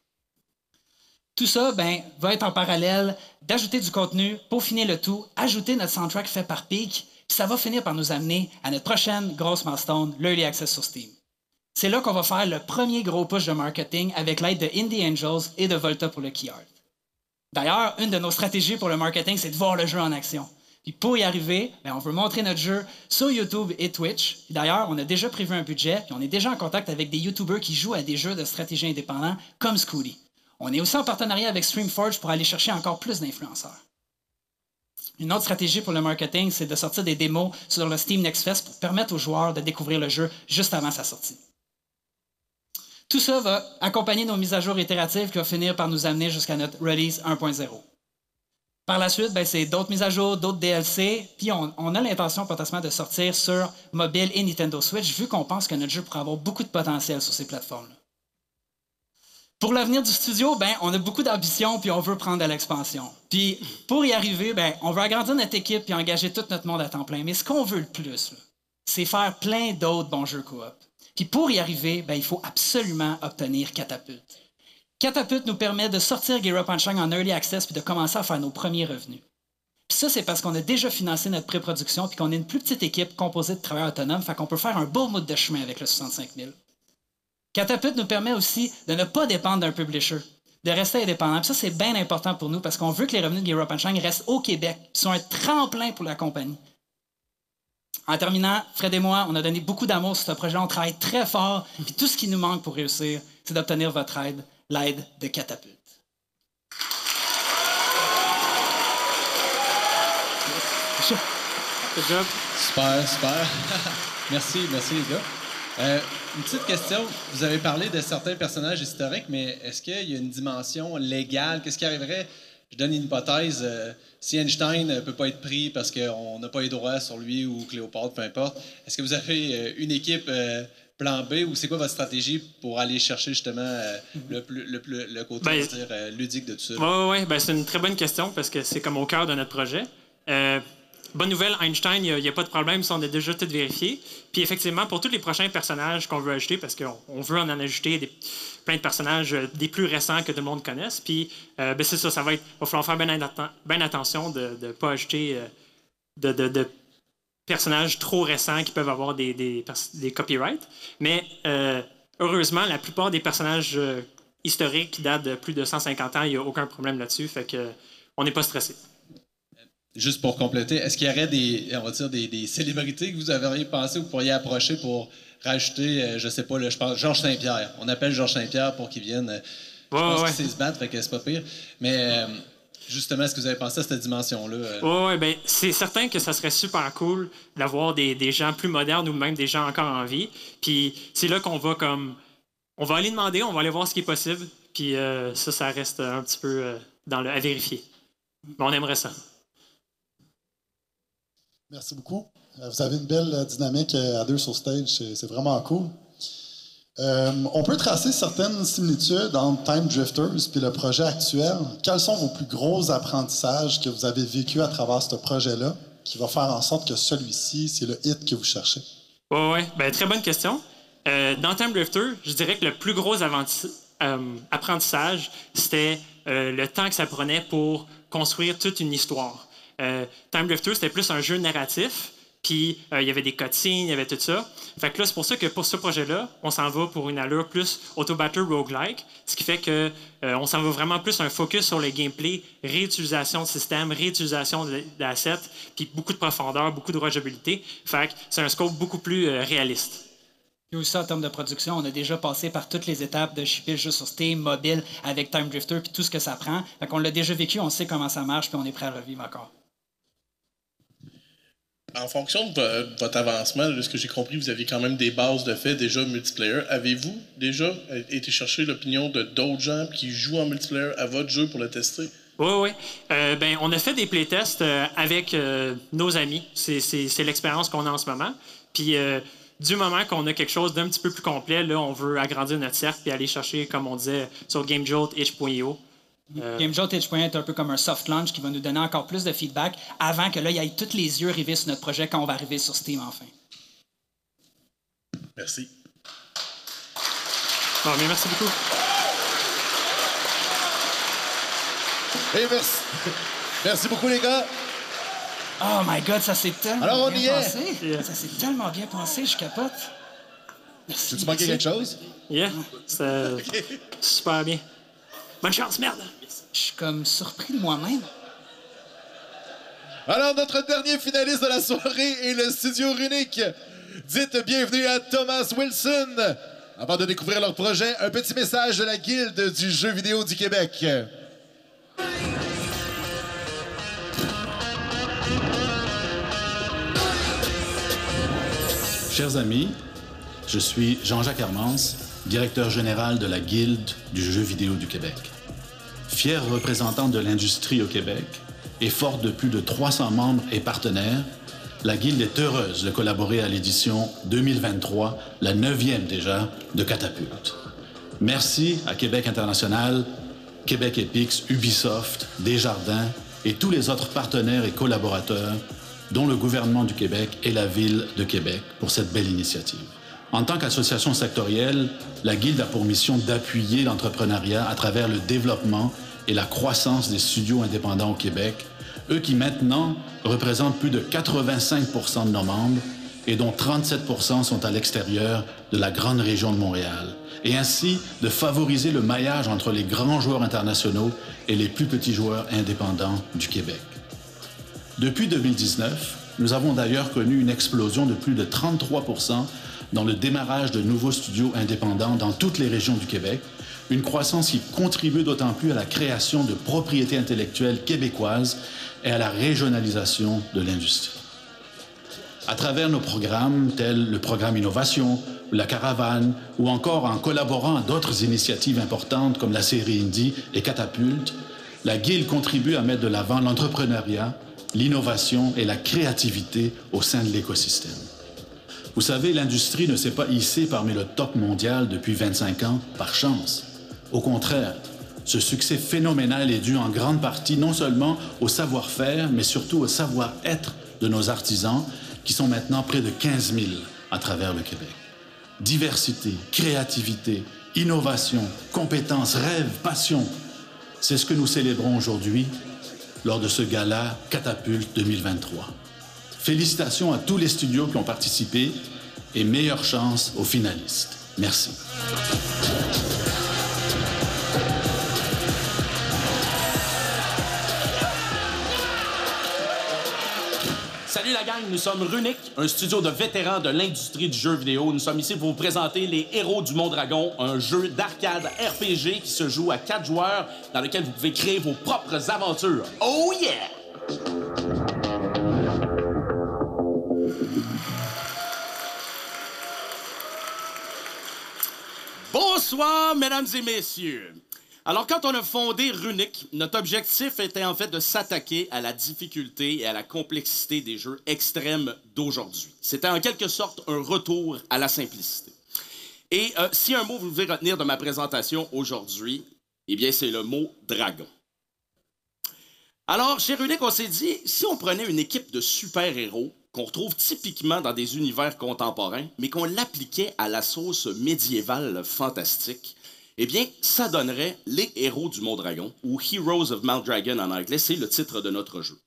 Tout ça ben, va être en parallèle d'ajouter du contenu, peaufiner le tout, ajouter notre soundtrack fait par Peak, puis ça va finir par nous amener à notre prochaine grosse milestone, l'Early Access sur Steam. C'est là qu'on va faire le premier gros push de marketing avec l'aide de Indie Angels et de Volta pour le Key Art. D'ailleurs, une de nos stratégies pour le marketing, c'est de voir le jeu en action. Puis pour y arriver, ben, on veut montrer notre jeu sur YouTube et Twitch. D'ailleurs, on a déjà prévu un budget, puis on est déjà en contact avec des YouTubers qui jouent à des jeux de stratégie indépendants comme Scooty. On est aussi en partenariat avec StreamForge pour aller chercher encore plus d'influenceurs. Une autre stratégie pour le marketing, c'est de sortir des démos sur le Steam Next Fest pour permettre aux joueurs de découvrir le jeu juste avant sa sortie. Tout ça va accompagner nos mises à jour itératives qui vont finir par nous amener jusqu'à notre release 1.0. Par la suite, ben, c'est d'autres mises à jour, d'autres DLC, puis on, a l'intention potentiellement de sortir sur mobile et Nintendo Switch, vu qu'on pense que notre jeu pourrait avoir beaucoup de potentiel sur ces plateformes-là. Pour l'avenir du studio, ben, on a beaucoup d'ambition puis on veut prendre de l'expansion. Puis pour y arriver, ben, on veut agrandir notre équipe puis engager tout notre monde à temps plein. Mais ce qu'on veut le plus, c'est faire plein d'autres bons jeux coop. Puis pour y arriver, ben, il faut absolument obtenir Catapult. Catapult nous permet de sortir Gear Up en early access puis de commencer à faire nos premiers revenus. Puis ça, c'est parce qu'on a déjà financé notre pré-production puis qu'on est une plus petite équipe composée de travailleurs autonomes, fait qu'on peut faire un beau mode de chemin avec le 65 000. Catapult nous permet aussi de ne pas dépendre d'un publisher, de rester indépendant. Puis ça, c'est bien important pour nous parce qu'on veut que les revenus de Gear Up restent au Québec, qui sont un tremplin pour la compagnie. En terminant, Fred et moi, on a donné beaucoup d'amour sur ce projet. On travaille très fort. Puis tout ce qui nous manque pour réussir, c'est d'obtenir votre aide, l'aide de Catapult. Super, super. [laughs] merci, merci les gars. Euh, une petite question. Vous avez parlé de certains personnages historiques, mais est-ce qu'il y a une dimension légale? Qu'est-ce qui arriverait? Je donne une hypothèse. euh, si Einstein ne peut pas être pris parce qu'on n'a pas les droits sur lui ou Cléopâtre, peu importe, est-ce que vous avez euh, une équipe euh, plan B ou c'est quoi votre stratégie pour aller chercher justement euh, le, le, côté Ben, dire, euh, ludique de tout ça? Oui, ouais, ouais. Ben, c'est une très bonne question parce que c'est comme au cœur de notre projet. Bonne nouvelle, Einstein, il n'y a, pas de problème, ça, on a déjà tout vérifié. Puis effectivement, pour tous les prochains personnages qu'on veut ajouter, parce qu'on on veut en ajouter des- plein de personnages euh, des plus récents que tout le monde connaisse, puis euh, ben, c'est ça, ça va être, va falloir faire bien atten- bien attention de ne pas ajouter euh, de, personnages trop récents qui peuvent avoir des, copyrights. Mais heureusement, la plupart des personnages historiques qui datent de plus de 150 ans, il n'y a aucun problème là-dessus. Fait que on n'est pas stressé. Juste pour compléter, est-ce qu'il y aurait des, on va dire, des, des célébrités que vous auriez pensé ou que vous pourriez approcher pour rajouter, euh, je sais pas, là, je pense, Georges Saint-Pierre. On appelle Georges Saint-Pierre pour qu'il vienne. euh, Je Ouais, pense ouais. qu'il sait se battre, fait que c'est pas pire. Mais euh, justement, est-ce que vous avez pensé à cette dimension-là? euh? Ouais, ouais, ben, c'est certain que ça serait super cool d'avoir des, des gens plus modernes ou même des gens encore en vie. Puis c'est là qu'on va comme. On va aller demander, on va aller voir ce qui est possible. Puis euh, ça, ça reste un petit peu dans le, à vérifier. Mais on aimerait ça. Merci beaucoup. Euh, Vous avez une belle euh, dynamique euh, à deux sur stage. C'est vraiment cool. On peut tracer certaines similitudes entre Time Drifters et le projet actuel. Quels sont vos plus gros apprentissages que vous avez vécu à travers ce projet-là qui va faire en sorte que celui-ci, c'est le hit que vous cherchez? Ouais, ouais. Ben, très bonne question. Dans Time Drifter, je dirais que le plus gros apprentissage, c'était le temps que ça prenait pour construire toute une histoire. Euh, Time Drifter, c'était plus un jeu narratif, puis euh, il y avait des cutscenes, il y avait tout ça. Fait que là, c'est pour ça que pour ce projet-là, on s'en va pour une allure plus auto-battle roguelike, ce qui fait que euh, on s'en va vraiment plus un focus sur le gameplay, réutilisation de système, réutilisation d'assets, puis beaucoup de profondeur, beaucoup de rejabilité. Fait que c'est un scope beaucoup plus euh, réaliste. Puis aussi, en termes de production, on a déjà passé par toutes les étapes de shipper jeu sur Steam, mobile, avec Time Drifter, puis tout ce que ça prend. Fait qu'on l'a déjà vécu, on sait comment ça marche, puis on est prêt à revivre encore. En fonction de vo- votre avancement, de ce que j'ai compris, vous aviez quand même des bases de fait déjà multiplayer. Avez-vous déjà euh, été chercher l'opinion de d'autres gens qui jouent en multiplayer à votre jeu pour le tester? Oui, oui. Euh, ben, on a fait des playtests euh, avec nos amis. C'est- l'expérience qu'on a en ce moment. Puis, du moment qu'on a quelque chose d'un petit peu plus complet, là, on veut agrandir notre cercle puis aller chercher, comme on disait, sur GameJolt. Euh, GameJolt Edge.1 est un peu comme un soft launch qui va nous donner encore plus de feedback avant que là, il y ait tous les yeux rivés sur notre projet quand on va arriver sur Steam enfin. Merci. Bon, mais merci beaucoup. Et merci. Merci beaucoup, les gars. Oh my god, ça s'est tellement Alors, on bien y est. pensé. Ça s'est tellement bien pensé, je capote. Merci. Tu manqué quelque chose? Yeah, c'est super bien. Bonne chance, merde! Je suis comme surpris de moi-même. Alors, notre dernier finaliste de la soirée est le Studio Runique. Dites bienvenue à Thomas Wilson. Avant de découvrir leur projet, un petit message de la Guilde du jeu vidéo du Québec. Chers amis, je suis Jean-Jacques Hermance, directeur général de la Guilde du jeu vidéo du Québec. Fier représentant de l'industrie au Québec et forte de plus de 300 membres et partenaires, la Guilde est heureuse de collaborer à l'édition 2023, la neuvième déjà, de Catapulte. Merci à Québec International, Québec Epix, Ubisoft, Desjardins et tous les autres partenaires et collaborateurs, dont le gouvernement du Québec et la ville de Québec, pour cette belle initiative. En tant qu'association sectorielle, la Guilde a pour mission d'appuyer l'entrepreneuriat à travers le développement et la croissance des studios indépendants au Québec, eux qui maintenant représentent plus de 85% de nos membres et dont 37% sont à l'extérieur de la grande région de Montréal, et ainsi de favoriser le maillage entre les grands joueurs internationaux et les plus petits joueurs indépendants du Québec. Depuis 2019, nous avons d'ailleurs connu une explosion de plus de 33 dans le démarrage de nouveaux studios indépendants dans toutes les régions du Québec, une croissance qui contribue d'autant plus à la création de propriétés intellectuelles québécoises et à la régionalisation de l'industrie. À travers nos programmes tels le programme Innovation, la Caravane, ou encore en collaborant à d'autres initiatives importantes comme la série Indie et Catapulte, la Guilde contribue à mettre de l'avant l'entrepreneuriat, l'innovation et la créativité au sein de l'écosystème. Vous savez, l'industrie ne s'est pas hissée parmi le top mondial depuis 25 ans par chance. Au contraire, ce succès phénoménal est dû en grande partie non seulement au savoir-faire, mais surtout au savoir-être de nos artisans, qui sont maintenant près de 15 000 à travers le Québec. Diversité, créativité, innovation, compétences, rêves, passion, c'est ce que nous célébrons aujourd'hui lors de ce gala Catapulte 2023. Félicitations à tous les studios qui ont participé et meilleure chance aux finalistes. Merci. Salut la gang, nous sommes Runic, un studio de vétérans de l'industrie du jeu vidéo. Nous sommes ici pour vous présenter les Héros du Mondragon, un jeu d'arcade RPG qui se joue à quatre joueurs dans lequel vous pouvez créer vos propres aventures. Oh yeah! Bonsoir, mesdames et messieurs. Alors, quand on a fondé Runic, notre objectif était en fait de s'attaquer à la difficulté et à la complexité des jeux extrêmes d'aujourd'hui. C'était en quelque sorte un retour à la simplicité. Et euh, si un mot vous devez retenir de ma présentation aujourd'hui, eh bien, c'est le mot dragon. Alors, chez Runic, on s'est dit, si on prenait une équipe de super-héros qu'on retrouve typiquement dans des univers contemporains, mais qu'on l'appliquait à la sauce médiévale fantastique, Eh bien, ça donnerait Les Héros du Mont Dragon, ou Heroes of Mount Dragon en anglais, c'est le titre de notre jeu.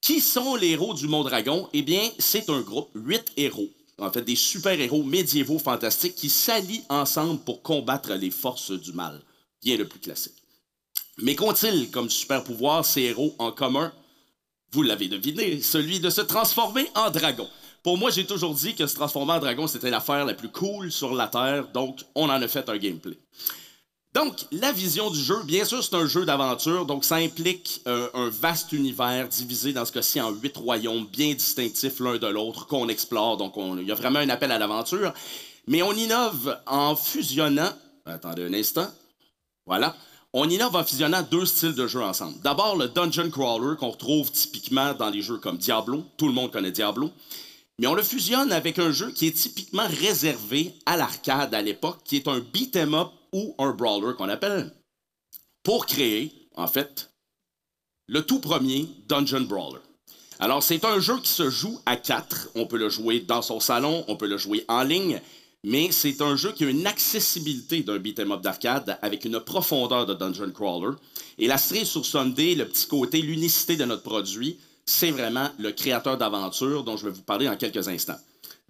Qui sont les héros du Mont Dragon? Eh bien, c'est un groupe, huit héros, en fait des super-héros médiévaux fantastiques qui s'allient ensemble pour combattre les forces du mal. Bien le plus classique. Mais qu'ont-ils comme super-pouvoir ces héros en commun? Vous l'avez deviné, celui de se transformer en dragon. Pour moi, j'ai toujours dit que se transformer en dragon, c'était l'affaire la plus cool sur la Terre, donc on en a fait un gameplay. Donc, la vision du jeu, bien sûr, c'est un jeu d'aventure, donc ça implique euh, un vaste univers divisé dans ce cas-ci en huit royaumes bien distinctifs l'un de l'autre qu'on explore. Donc, on- il y a vraiment un appel à l'aventure. Mais on innove en fusionnant. Attendez un instant. Voilà. On innove en fusionnant deux styles de jeu ensemble. D'abord, le dungeon crawler qu'on retrouve typiquement dans les jeux comme Diablo. Tout le monde connaît Diablo. Mais on le fusionne avec un jeu qui est typiquement réservé à l'arcade à l'époque, qui est un beat 'em up ou un brawler qu'on appelle, pour créer, en fait, le tout premier Dungeon Brawler. Alors, c'est un jeu qui se joue à quatre. On peut le jouer dans son salon, on peut le jouer en ligne, mais c'est un jeu qui a une accessibilité d'un beat'em up d'arcade avec une profondeur de Dungeon Crawler. Et la cerise sur Sunday, le petit côté, l'unicité de notre produit, c'est vraiment le créateur d'aventure dont je vais vous parler en quelques instants.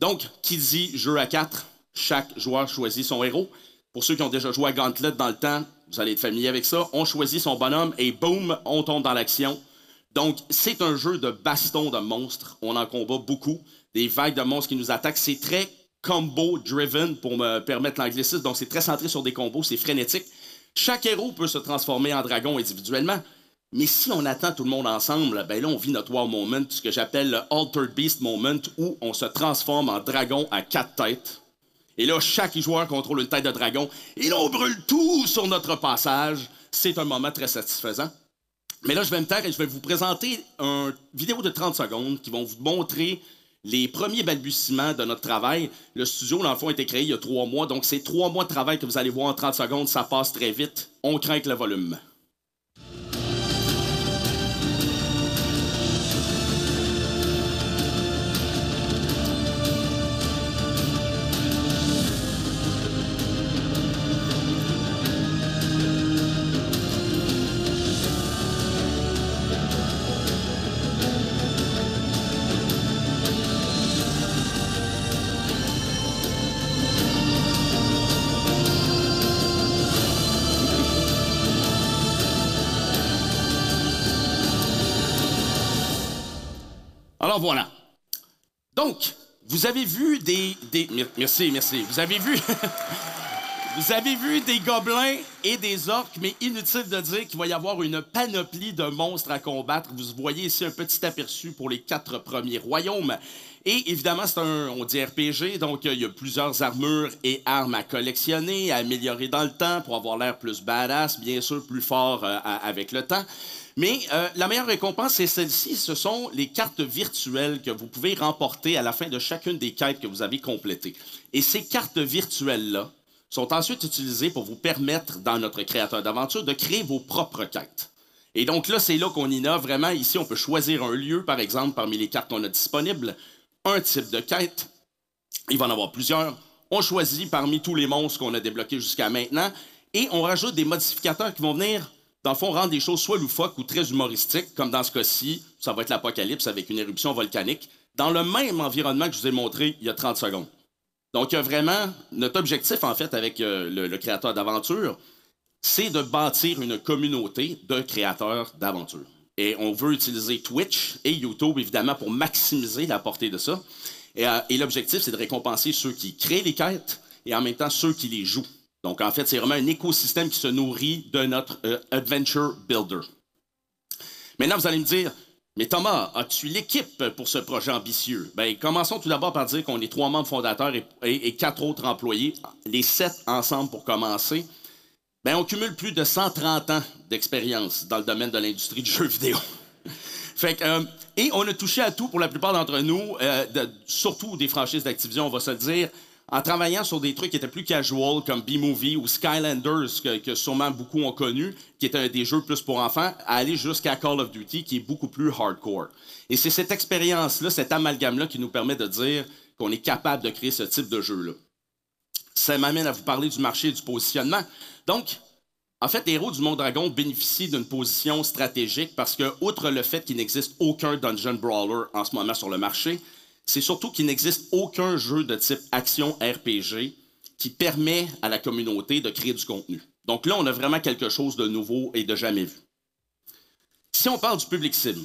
Donc, qui dit jeu à quatre, chaque joueur choisit son héros. Pour ceux qui ont déjà joué à Gauntlet dans le temps, vous allez être familier avec ça. On choisit son bonhomme et boum, on tombe dans l'action. Donc, c'est un jeu de baston de monstres. On en combat beaucoup. Des vagues de monstres qui nous attaquent. C'est très combo-driven pour me permettre l'anglicisme. Donc, c'est très centré sur des combos. C'est frénétique. Chaque héros peut se transformer en dragon individuellement. Mais si on attend tout le monde ensemble, ben là, on vit notre wow moment, ce que j'appelle le Altered Beast moment, où on se transforme en dragon à quatre têtes. Et là, chaque joueur contrôle une tête de dragon. Et là, on brûle tout sur notre passage. C'est un moment très satisfaisant. Mais là, je vais me taire et je vais vous présenter une vidéo de 30 secondes qui vont vous montrer les premiers balbutiements de notre travail. Le studio, dans le fond, a été créé il y a trois mois. Donc, c'est trois mois de travail que vous allez voir en 30 secondes. Ça passe très vite. On craint que le volume. Donc, vous avez vu des. des- mer- Merci, merci. Vous avez vu. [laughs] vous avez vu des gobelins et des orques, mais inutile de dire qu'il va y avoir une panoplie de monstres à combattre. Vous voyez ici un petit aperçu pour les quatre premiers royaumes. Et évidemment, c'est un, on dit RPG, donc euh, il y a plusieurs armures et armes à collectionner, à améliorer dans le temps pour avoir l'air plus badass, bien sûr plus fort euh, avec le temps. Mais euh, la meilleure récompense, c'est celle-ci. Ce sont les cartes virtuelles que vous pouvez remporter à la fin de chacune des quêtes que vous avez complétées. Et ces cartes virtuelles-là sont ensuite utilisées pour vous permettre, dans notre créateur d'aventure, de créer vos propres quêtes. Et donc là, c'est là qu'on innove vraiment. Ici, on peut choisir un lieu, par exemple, parmi les cartes qu'on a disponibles, un type de quête. Il va en avoir plusieurs. On choisit parmi tous les monstres qu'on a débloqués jusqu'à maintenant et on rajoute des modificateurs qui vont venir, dans le fond, rendre des choses soit loufoques ou très humoristiques, comme dans ce cas-ci, ça va être l'apocalypse avec une éruption volcanique, dans le même environnement que je vous ai montré il y a 30 secondes. Donc, vraiment, notre objectif, en fait, avec euh, le, créateur d'aventure, c'est de bâtir une communauté de créateurs d'aventure. Et on veut utiliser Twitch et YouTube, évidemment, pour maximiser la portée de ça. Et, euh, et l'objectif, c'est de récompenser ceux qui créent les quêtes et en même temps ceux qui les jouent. Donc, en fait, c'est vraiment un écosystème qui se nourrit de notre euh, Adventure Builder. Maintenant, vous allez me dire, mais Thomas, as-tu l'équipe pour ce projet ambitieux? Bien, commençons tout d'abord par dire qu'on est trois membres fondateurs et, quatre autres employés, les sept ensemble pour commencer. Ben, on cumule plus de 130 ans d'expérience dans le domaine de l'industrie du jeu vidéo. [laughs] Fait que, euh, et on a touché à tout pour la plupart d'entre nous, euh, surtout des franchises d'Activision, on va se dire, en travaillant sur des trucs qui étaient plus casual, comme B-Movie ou Skylanders, que, sûrement beaucoup ont connu, qui étaient des jeux plus pour enfants, à aller jusqu'à Call of Duty, qui est beaucoup plus hardcore. Et c'est cette expérience-là, cet amalgame-là, qui nous permet de dire qu'on est capable de créer ce type de jeu-là. Ça m'amène à vous parler du marché et du positionnement. Donc, en fait, les héros du Monde Dragon bénéficient d'une position stratégique parce que, outre le fait qu'il n'existe aucun dungeon brawler en ce moment sur le marché, c'est surtout qu'il n'existe aucun jeu de type action RPG qui permet à la communauté de créer du contenu. Donc là, on a vraiment quelque chose de nouveau et de jamais vu. Si on parle du public cible,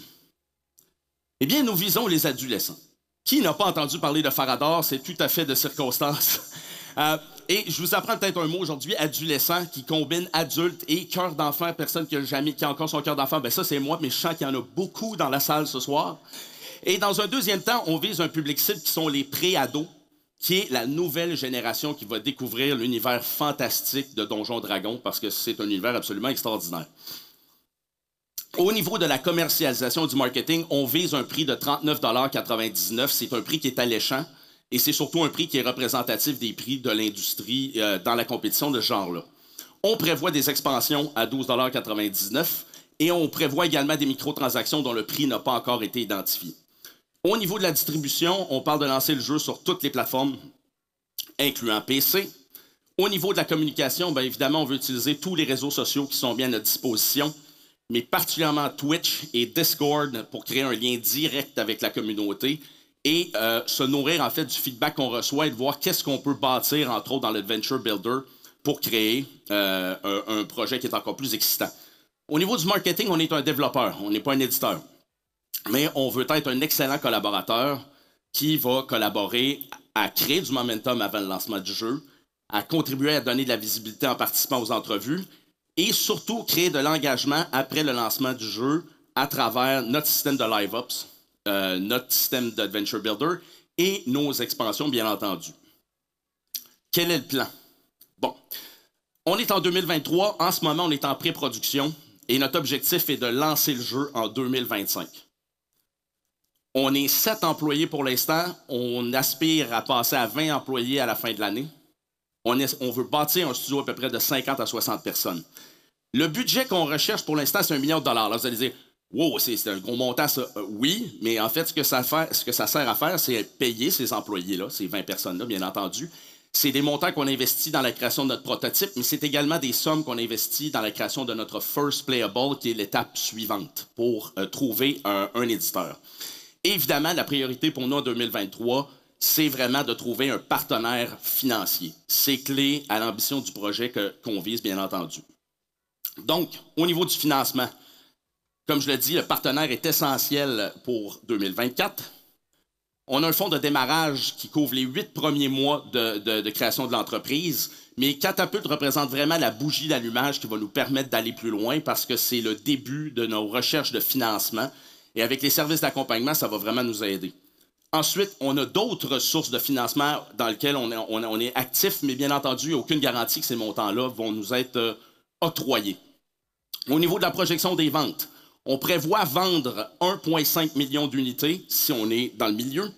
eh bien, nous visons les adolescents. Qui n'a pas entendu parler de Farador? C'est tout à fait de circonstance. [laughs] Euh, et je vous apprends peut-être un mot aujourd'hui, adolescent, qui combine adulte et cœur d'enfant. Personne qui a, jamais, qui a encore son cœur d'enfant, ben ça, c'est moi, mais je sens qu'il y en a beaucoup dans la salle ce soir. Et dans un deuxième temps, on vise un public cible qui sont les pré-ados, qui est la nouvelle génération qui va découvrir l'univers fantastique de Donjons Dragons, parce que c'est un univers absolument extraordinaire. Au niveau de la commercialisation du marketing, on vise un prix de 39,99 C'est un prix qui est alléchant et c'est surtout un prix qui est représentatif des prix de l'industrie euh, dans la compétition de ce genre-là. On prévoit des expansions à 12,99 et on prévoit également des microtransactions dont le prix n'a pas encore été identifié. Au niveau de la distribution, on parle de lancer le jeu sur toutes les plateformes, incluant PC. Au niveau de la communication, bien évidemment, on veut utiliser tous les réseaux sociaux qui sont bien à notre disposition mais particulièrement Twitch et Discord pour créer un lien direct avec la communauté et euh, se nourrir en fait du feedback qu'on reçoit et de voir qu'est-ce qu'on peut bâtir, entre autres, dans l'Adventure Builder pour créer euh, un, un, projet qui est encore plus excitant. Au niveau du marketing, on est un développeur, on n'est pas un éditeur. Mais on veut être un excellent collaborateur qui va collaborer à créer du momentum avant le lancement du jeu, à contribuer à donner de la visibilité en participant aux entrevues et surtout créer de l'engagement après le lancement du jeu à travers notre système de live ops, euh, notre système d'adventure builder et nos expansions, bien entendu. Quel est le plan? Bon, on est en 2023. En ce moment, on est en pré-production et notre objectif est de lancer le jeu en 2025. On est sept employés pour l'instant. On aspire à passer à 20 employés à la fin de l'année. On, veut bâtir un studio à peu près de 50 à 60 personnes. Le budget qu'on recherche pour l'instant, c'est un million de dollars. Là, vous allez dire, wow, c'est un gros montant, ça. Euh, oui, mais en fait, ce que ça, fait, ce que ça sert à faire, c'est payer ces employés-là, ces 20 personnes-là, bien entendu. C'est des montants qu'on investit dans la création de notre prototype, mais c'est également des sommes qu'on investit dans la création de notre first playable, qui est l'étape suivante pour euh, trouver un, éditeur. Évidemment, la priorité pour nous en 2023, c'est vraiment de trouver un partenaire financier. C'est clé à l'ambition du projet qu'on vise, bien entendu. Donc, au niveau du financement, comme je l'ai dit, le partenaire est essentiel pour 2024. On a un fonds de démarrage qui couvre les huit premiers mois de, création de l'entreprise, mais Catapulte représente vraiment la bougie d'allumage qui va nous permettre d'aller plus loin parce que c'est le début de nos recherches de financement. Et avec les services d'accompagnement, ça va vraiment nous aider. Ensuite, on a d'autres sources de financement dans lesquelles on est, actif, mais bien entendu, aucune garantie que ces montants-là vont nous être euh, octroyés. Au niveau de la projection des ventes, on prévoit vendre 1,5 million d'unités si on est dans le milieu,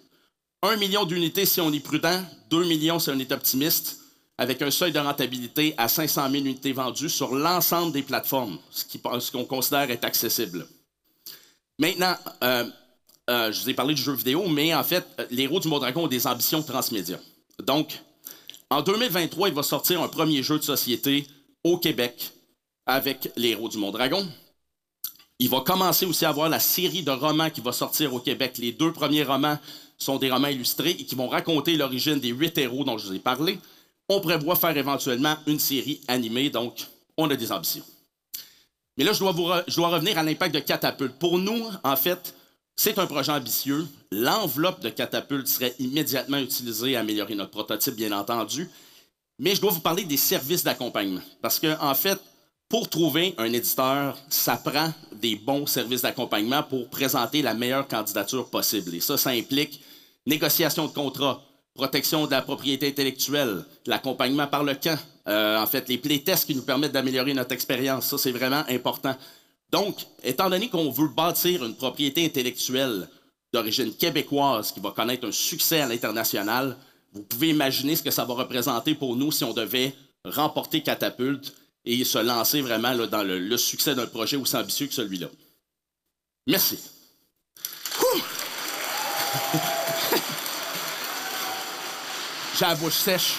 1 million d'unités si on est prudent, 2 millions si on est optimiste, avec un seuil de rentabilité à 500 000 unités vendues sur l'ensemble des plateformes, ce qu'on considère être accessible. Maintenant, euh, euh, je vous ai parlé du jeu vidéo, mais en fait, les héros du Mont Dragon ont des ambitions transmédia. Donc, en 2023, il va sortir un premier jeu de société au Québec avec les héros du Mont Dragon. Il va commencer aussi à avoir la série de romans qui va sortir au Québec. Les deux premiers romans sont des romans illustrés et qui vont raconter l'origine des huit héros dont je vous ai parlé. On prévoit faire éventuellement une série animée, donc on a des ambitions. Mais là, je dois, revenir à l'impact de Catapulte. Pour nous, en fait, c'est un projet ambitieux. L'enveloppe de Catapulte serait immédiatement utilisée à améliorer notre prototype, bien entendu. Mais je dois vous parler des services d'accompagnement. Parce qu'en en fait, pour trouver un éditeur, ça prend des bons services d'accompagnement pour présenter la meilleure candidature possible. Et ça, ça implique négociation de contrat, protection de la propriété intellectuelle, l'accompagnement par le camp, euh, en fait, les playtests qui nous permettent d'améliorer notre expérience. Ça, c'est vraiment important. Donc, étant donné qu'on veut bâtir une propriété intellectuelle d'origine québécoise qui va connaître un succès à l'international, vous pouvez imaginer ce que ça va représenter pour nous si on devait remporter Catapulte et se lancer vraiment dans le, succès d'un projet aussi ambitieux que celui-là. Merci. [laughs] J'ai la bouche sèche.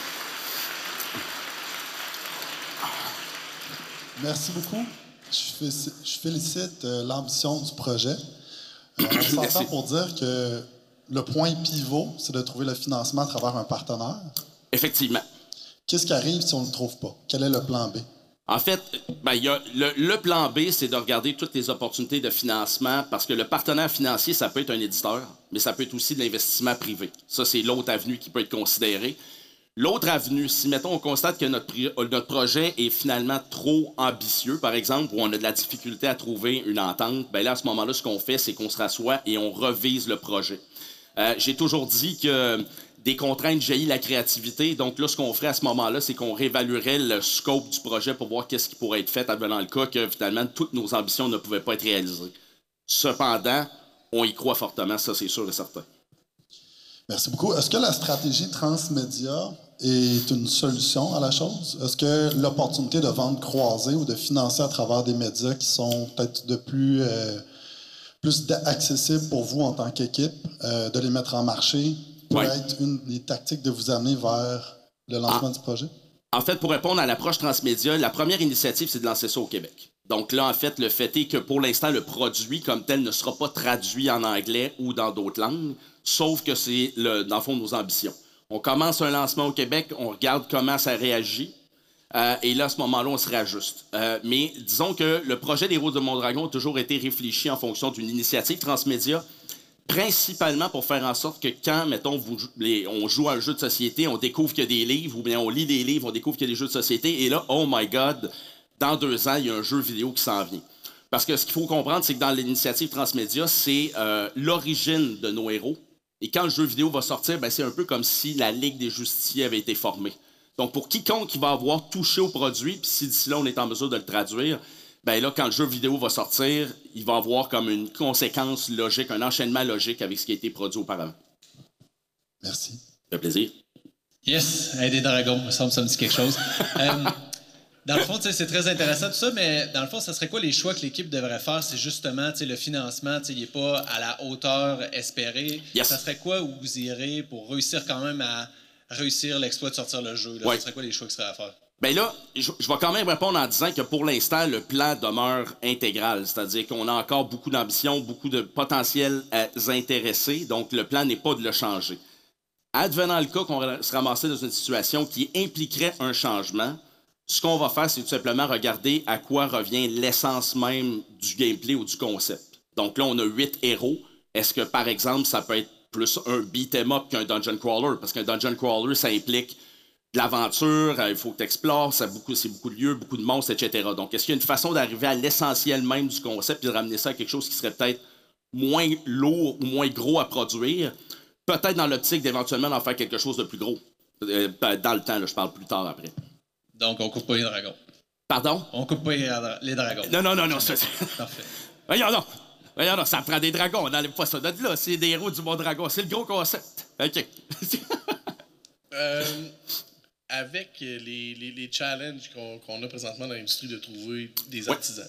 Merci beaucoup. Je félicite euh, l'ambition du projet. Euh, on [coughs] s'entend pour dire que le point pivot, c'est de trouver le financement à travers un partenaire. Effectivement. Qu'est-ce qui arrive si on ne le trouve pas? Quel est le plan B? En fait, ben, le, plan B, c'est de regarder toutes les opportunités de financement parce que le partenaire financier, ça peut être un éditeur, mais ça peut être aussi de l'investissement privé. Ça, c'est l'autre avenue qui peut être considérée. L'autre avenue, si, mettons, on constate que notre, euh, projet est finalement trop ambitieux, par exemple, ou on a de la difficulté à trouver une entente, ben là, à ce moment-là, ce qu'on fait, c'est qu'on se rassoit et on revise le projet. Euh, J'ai toujours dit que des contraintes jaillit la créativité. Donc là, ce qu'on ferait à ce moment-là, c'est qu'on réévaluerait le scope du projet pour voir qu'est-ce qui pourrait être fait advenant le cas que finalement toutes nos ambitions ne pouvaient pas être réalisées. Cependant, on y croit fortement, ça c'est sûr et certain. Merci beaucoup. Est-ce que la stratégie transmédia est une solution à la chose? Est-ce que l'opportunité de vendre croisée ou de financer à travers des médias qui sont peut-être de plus, euh, plus accessibles pour vous en tant qu'équipe, euh, de les mettre en marché, pourrait être une des tactiques de vous amener vers le lancement du projet? En fait, pour répondre à l'approche transmédia, la première initiative, c'est de lancer ça au Québec. Donc là, en fait, le fait est que pour l'instant, le produit comme tel ne sera pas traduit en anglais ou dans d'autres langues, sauf que c'est, le- dans le fond, nos ambitions. On commence un lancement au Québec, on regarde comment ça réagit, euh, et là, à ce moment-là, on se réajuste. Euh, mais disons que le projet des Routes de Mondragon a toujours été réfléchi en fonction d'une initiative transmédia, principalement pour faire en sorte que quand, mettons, on joue à un jeu de société, on découvre qu'il y a des livres, ou bien on lit des livres, on découvre qu'il y a des jeux de société, et là, oh my God, dans deux ans, il y a un jeu vidéo qui s'en vient. Parce que ce qu'il faut comprendre, c'est que dans l'initiative Transmédia, c'est euh, l'origine de nos héros. Et quand le jeu vidéo va sortir, ben, c'est un peu comme si la Ligue des justiciers avait été formée. Donc, pour quiconque qui va avoir touché au produit, puis si d'ici là, on est en mesure de le traduire, ben là, quand le jeu vidéo va sortir, il va avoir comme une conséquence logique, un enchaînement logique avec ce qui a été produit auparavant. Merci. Ça fait plaisir. Yes, hey, des dragons, me semble que ça me dit quelque chose. [laughs] Euh, dans le fond, c'est très intéressant tout ça, mais dans le fond, ça serait quoi les choix que l'équipe devrait faire? C'est justement le financement, il n'est pas à la hauteur espérée. Yes. Ça serait quoi où vous irez pour réussir quand même à réussir l'exploit de sortir le jeu? Là? Ouais. Ça serait quoi les choix qui seraient à faire? Ben là, je, vais quand même répondre en disant que pour l'instant, le plan demeure intégral. C'est-à-dire qu'on a encore beaucoup d'ambition, beaucoup de potentiels intéressés. Donc, le plan n'est pas de le changer. Advenant le cas qu'on se ramassait dans une situation qui impliquerait un changement, ce qu'on va faire, c'est tout simplement regarder à quoi revient l'essence même du gameplay ou du concept. Donc là, on a huit héros. Est-ce que, par exemple, ça peut être plus un beat'em up qu'un dungeon crawler? Parce qu'un dungeon crawler, ça implique de l'aventure, euh, il faut que tu explores, beaucoup, c'est beaucoup de lieux, beaucoup de monstres, etc. Donc, est-ce qu'il y a une façon d'arriver à l'essentiel même du concept et de ramener ça à quelque chose qui serait peut-être moins lourd ou moins gros à produire? Peut-être dans l'optique d'éventuellement d'en faire quelque chose de plus gros. Euh, ben, dans le temps, là, je parle plus tard après. Donc, on coupe pas les dragons. Pardon? On coupe pas les, dra- les dragons. Non, non, non, non. c'est- [laughs] Parfait. Voyons donc. Voyons donc, ça prend des dragons. On n'enlève pas ça de là. C'est des héros du bon dragon. C'est le gros concept. OK. [laughs] Euh, avec les, les- les challenges qu'on a présentement dans l'industrie de trouver des artisans,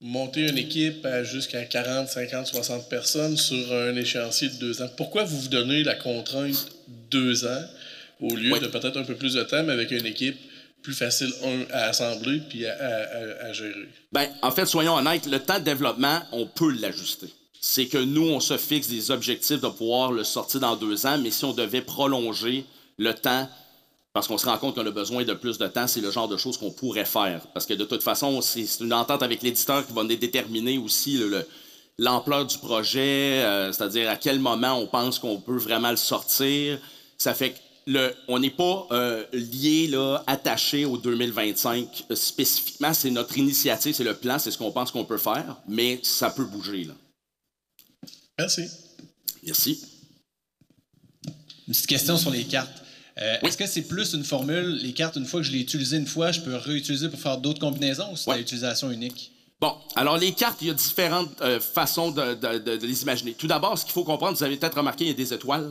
monter une équipe à jusqu'à 40, 50, 60 personnes sur un échéancier de deux ans, pourquoi vous vous donnez la contrainte deux ans au lieu de peut-être un peu plus de temps, mais avec une équipe plus facile, un, à assembler puis à, à- à- à gérer? Ben, en fait, soyons honnêtes, le temps de développement, on peut l'ajuster. C'est que nous, on se fixe des objectifs de pouvoir le sortir dans deux ans, mais si on devait prolonger le temps, parce qu'on se rend compte qu'on a besoin de plus de temps, c'est le genre de choses qu'on pourrait faire. Parce que de toute façon, c'est une entente avec l'éditeur qui va dé- déterminer aussi le- le- l'ampleur du projet, euh, c'est-à-dire à quel moment on pense qu'on peut vraiment le sortir. Ça fait que le, on n'est pas euh, lié, là, attaché au 2025 euh, spécifiquement. C'est notre initiative, c'est le plan, c'est ce qu'on pense qu'on peut faire, mais ça peut bouger. Là. Merci. Merci. Une petite question sur les cartes. Euh, Est-ce que c'est plus une formule, les cartes, une fois que je l'ai utilisé une fois, je peux réutiliser pour faire d'autres combinaisons ou c'est à utilisation unique? Bon, alors les cartes, il y a différentes euh, façons de, de- de- de les imaginer. Tout d'abord, ce qu'il faut comprendre, vous avez peut-être remarqué, il y a des étoiles.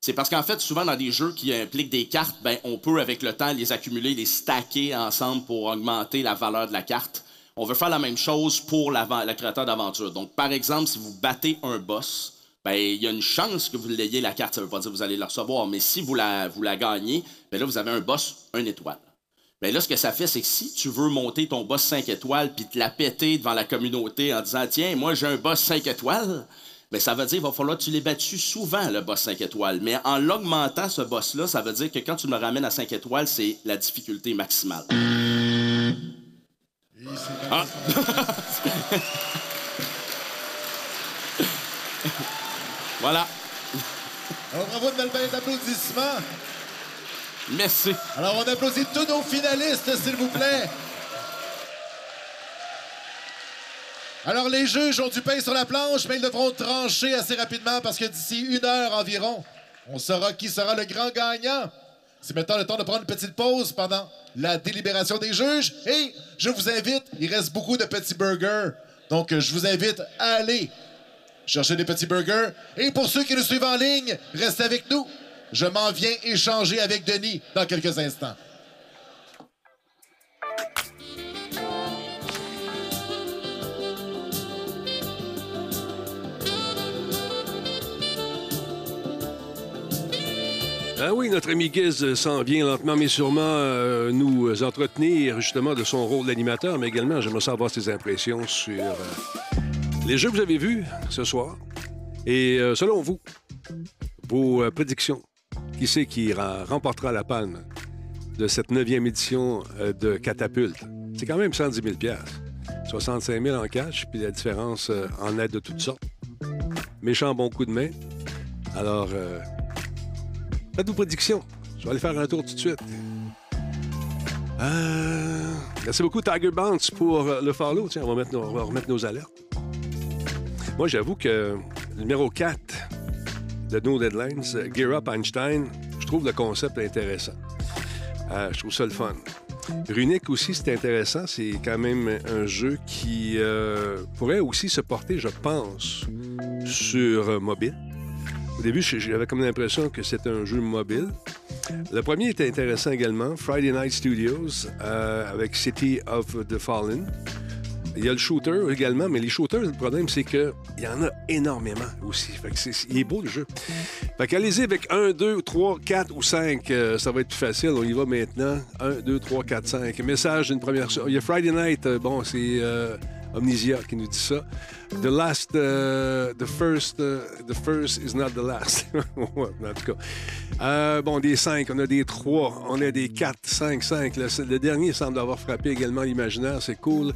C'est parce qu'en fait, souvent dans des jeux qui impliquent des cartes, ben, on peut avec le temps les accumuler, les stacker ensemble pour augmenter la valeur de la carte. On veut faire la même chose pour l'ava- le créateur d'aventure. Donc, par exemple, si vous battez un boss, ben, il y a une chance que vous l'ayez la carte. Ça ne veut pas dire que vous allez la recevoir, mais si vous la, vous la gagnez, ben là, vous avez un boss, une étoile. Mais là, ce que ça fait, c'est que si tu veux monter ton boss 5 étoiles puis te la péter devant la communauté en disant Tiens, moi j'ai un boss 5 étoiles, mais ça veut dire qu'il va falloir que tu l'aies battu souvent, le boss 5 étoiles. Mais en l'augmentant, ce boss-là, ça veut dire que quand tu me ramènes à 5 étoiles, c'est la difficulté maximale. Ah. [laughs] [laughs] voilà. Alors, bravo, une belle d'applaudissements. Merci. Alors, on applaudit tous nos finalistes, s'il vous plaît. Alors, les juges ont du pain sur la planche, mais ils devront trancher assez rapidement parce que d'ici une heure environ, on saura qui sera le grand gagnant. C'est maintenant le temps de prendre une petite pause pendant la délibération des juges. Et je vous invite, il reste beaucoup de petits burgers. Donc, je vous invite à aller chercher des petits burgers. Et pour ceux qui nous suivent en ligne, restez avec nous. Je m'en viens échanger avec Denis dans quelques instants. Ah oui, notre ami Giz s'en vient lentement mais sûrement euh, nous entretenir justement de son rôle d'animateur, mais également j'aimerais savoir ses impressions sur euh, les jeux que vous avez vus ce soir. Et euh, selon vous, vos euh, prédictions, qui c'est qui ra- remportera la palme de cette neuvième édition euh, de Catapulte? C'est quand même 110 000 65 000 en cash, puis la différence en aide de toutes sortes. Méchant bon coup de main. Alors, faites vos prédictions. Je vais aller faire un tour tout de suite. Merci beaucoup, Tiger Bounce, pour le follow. Tiens, on va remettre nos alertes. Moi, j'avoue que numéro 4 de No Deadlines, Gear Up Einstein, je trouve le concept intéressant. Euh, je trouve ça le fun. Runic aussi, c'est intéressant. C'est quand même un jeu qui euh, pourrait aussi se porter, je pense, sur mobile. Au début, j'avais comme l'impression que c'était un jeu mobile. Le premier était intéressant également, Friday Night Studios, euh, avec City of the Fallen. Il y a le shooter également, mais les shooters, le problème, c'est qu'il y en a énormément aussi. Fait que il est beau le jeu. Fait qu'allez-y avec 1, 2, 3, 4 ou 5. euh, ça va être plus facile. On y va maintenant. 1, 2, 3, 4, 5. Message d'une première... Il y a Friday Night. euh, bon, c'est euh, Omnisia qui nous dit ça. The last... euh, the first... euh, the first is not the last. [laughs] En tout cas. Euh, bon, des 5, on a des 3, on a des 4, 5, 5. Le, le dernier semble avoir frappé également l'imaginaire, c'est cool.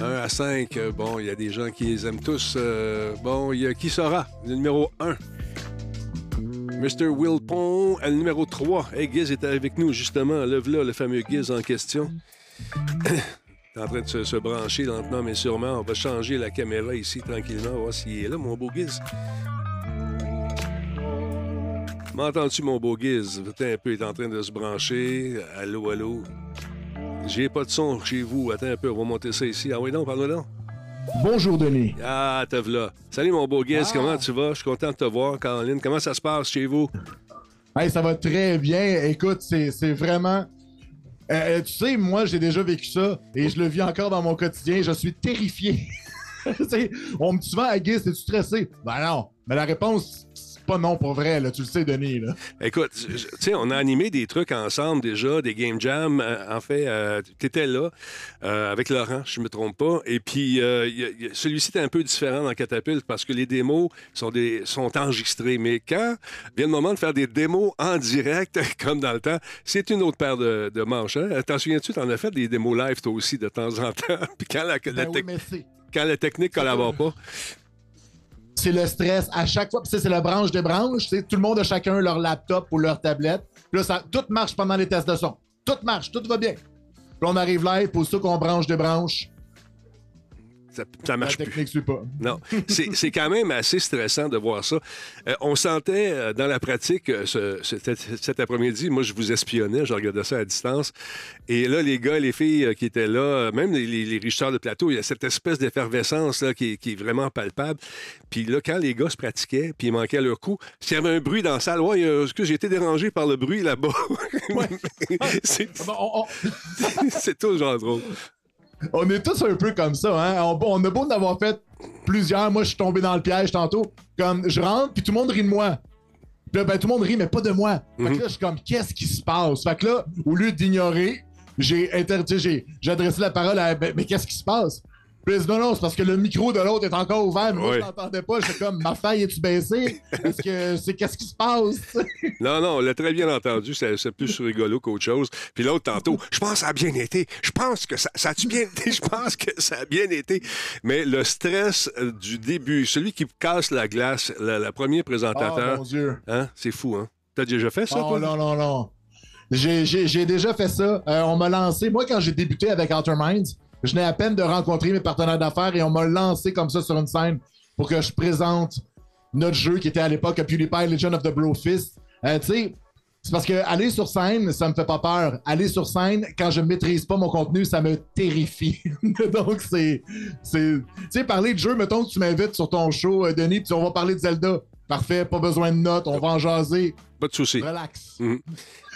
1 à 5, euh, bon, il y a des gens qui les aiment tous. Euh, bon, il y a qui sera? Le numéro 1. Mr. Wilpon, le numéro 3. Hey, Giz est avec nous, justement. Lève-là, le fameux Giz en question. En train de se, se brancher lentement, mais sûrement. On va changer la caméra ici tranquillement. On va voir s'il est là, mon beau Giz. M'entends-tu, mon beau Giz? Attends un peu, il est en train de se brancher. Allô, allô? J'ai pas de son chez vous. Attends un peu, on va monter ça ici. Ah oui, non, parle-moi donc. Bonjour, Denis. Ah, te là. Salut, mon beau Giz. Ah. Comment tu vas? Je suis content de te voir, Caroline. Comment ça se passe chez vous? Hey, ça va très bien. Écoute, c'est vraiment. Euh, tu sais, moi, j'ai déjà vécu ça et je le vis encore dans mon quotidien. Je suis terrifié. [laughs] On me dit souvent à Guy, es-tu stressé? Ben non. Mais la réponse, pas non pour vrai, là. Tu le sais, Denis. Là. Écoute, tu sais, on a animé des trucs ensemble déjà, des game jams. Euh, en fait, euh, tu étais là euh, avec Laurent, je me trompe pas. Et puis, euh, celui-ci était un peu différent dans Catapulte parce que les démos sont, des, sont enregistrées. Mais quand vient le moment de faire des démos en direct, [laughs] comme dans le temps, c'est une autre paire de, de manches. Hein? T'en souviens-tu, t'en as fait des démos live toi aussi de temps en temps. [laughs] puis quand la, la Ben oui, tec- mais c'est- quand la technique collabore pas. C'est le stress à chaque fois. Puis c'est la branche des branches. Tout le monde a chacun leur laptop ou leur tablette. Puis là, ça, tout marche pendant les tests de son. Tout marche, tout va bien. Puis on arrive live, pour ça qu'on branche des branches. Ça, ça marche La technique suit pas. Non, c'est quand même assez stressant de voir ça. Euh, on sentait euh, dans la pratique euh, ce- ce- cet, cet après-midi, moi je vous espionnais, je regardais ça à distance. Et là, les gars, les filles qui étaient là, même les, les, les richeurs de plateau, il y a cette espèce d'effervescence là, qui, est- qui est vraiment palpable. Puis là, quand les gars se pratiquaient, puis ils manquaient leur coup, s'il y avait un bruit dans la salle, ouais, est-ce que j'ai été dérangé par le bruit là-bas? [laughs] c'est [laughs] c'est tout genre drôle. On est tous un peu comme ça, hein? On, on a beau en avoir fait plusieurs. Moi, je suis tombé dans le piège tantôt. Comme, je rentre, puis tout le monde rit de moi. Puis là, ben, tout le monde rit, mais pas de moi. Fait que là, je suis comme, qu'est-ce qui se passe? Fait que là, au lieu d'ignorer, j'ai inter- tu sais, j'ai j'ai adressé la parole à. Ben, mais qu'est-ce qui se passe? Puis non, non, c'est parce que le micro de l'autre est encore ouvert. Mais moi, je l'entendais pas. J'étais comme, ma faille, est-tu baissée? Est-ce que c'est qu'est-ce qui se passe? [laughs] Non, non, on l'a très bien entendu. C'est c'est plus rigolo qu'autre chose. Puis l'autre, tantôt, je pense que ça a bien été. Je pense que ça, ça a-tu bien été? Je pense que ça a bien été. Mais le stress euh, du début, celui qui casse la glace, le, premier présentateur. Oh, mon Dieu. Hein? C'est fou, hein? T'as déjà fait ça, Oh, toi? non, non, non. J'ai- J'ai j'ai déjà fait ça. Euh, on m'a lancé. Moi, quand j'ai débuté avec Outer Minds, je venais à peine de rencontrer mes partenaires d'affaires et on m'a lancé comme ça sur une scène pour que je présente notre jeu qui était à l'époque PewDiePie Legend of the Blowfist. Euh, tu sais, c'est parce que aller sur scène, ça me fait pas peur. Aller sur scène, quand je maîtrise pas mon contenu, ça me terrifie. [laughs] Donc, c'est. c'est- Tu sais, parler de jeu, mettons que tu m'invites sur ton show, euh, Denis, puis on va parler de Zelda. Parfait, pas besoin de notes, on va en jaser. Pas de souci. Relax. Mhm.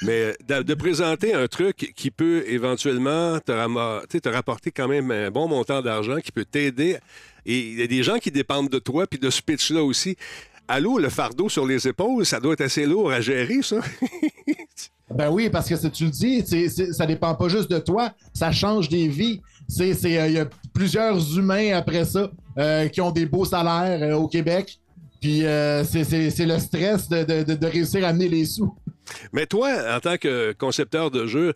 Mais de, de présenter un truc qui peut éventuellement te, rapporter quand même un bon montant d'argent, qui peut t'aider. Et il y a des gens qui dépendent de toi, puis de ce pitch-là aussi. Allô, le fardeau sur les épaules, ça doit être assez lourd à gérer, ça. [laughs] Ben oui, parce que c'est- tu le dis, c'est- c'est- ça dépend pas juste de toi, ça change des vies. Euh, Il y a plusieurs humains après ça euh, qui ont des beaux salaires euh, au Québec. Puis euh, c'est, le stress de, de- de- réussir à amener les sous. Mais toi, en tant que concepteur de jeu,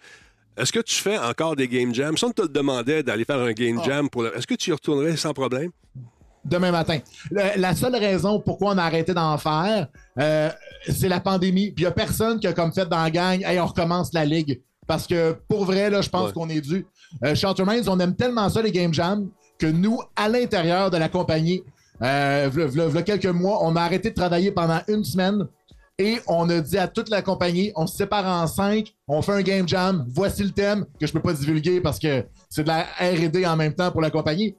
est-ce que tu fais encore des game jams? Si on te demandait d'aller faire un game jam, pour le- est-ce que tu y retournerais sans problème? Demain matin. Le- la seule raison pourquoi on a arrêté d'en faire, euh, c'est la pandémie. Puis il n'y a personne qui a comme fait dans la gang, hey, on recommence la ligue. Parce que pour vrai, là, je pense Ouais. qu'on est dû. Euh, Minds, on aime tellement ça, les game jams, que nous, à l'intérieur de la compagnie, euh, quelques mois, on a arrêté de travailler pendant une semaine et on a dit à toute la compagnie, on se sépare en cinq, on fait un game jam, voici le thème que je peux pas divulguer parce que c'est de la R&D en même temps pour la compagnie.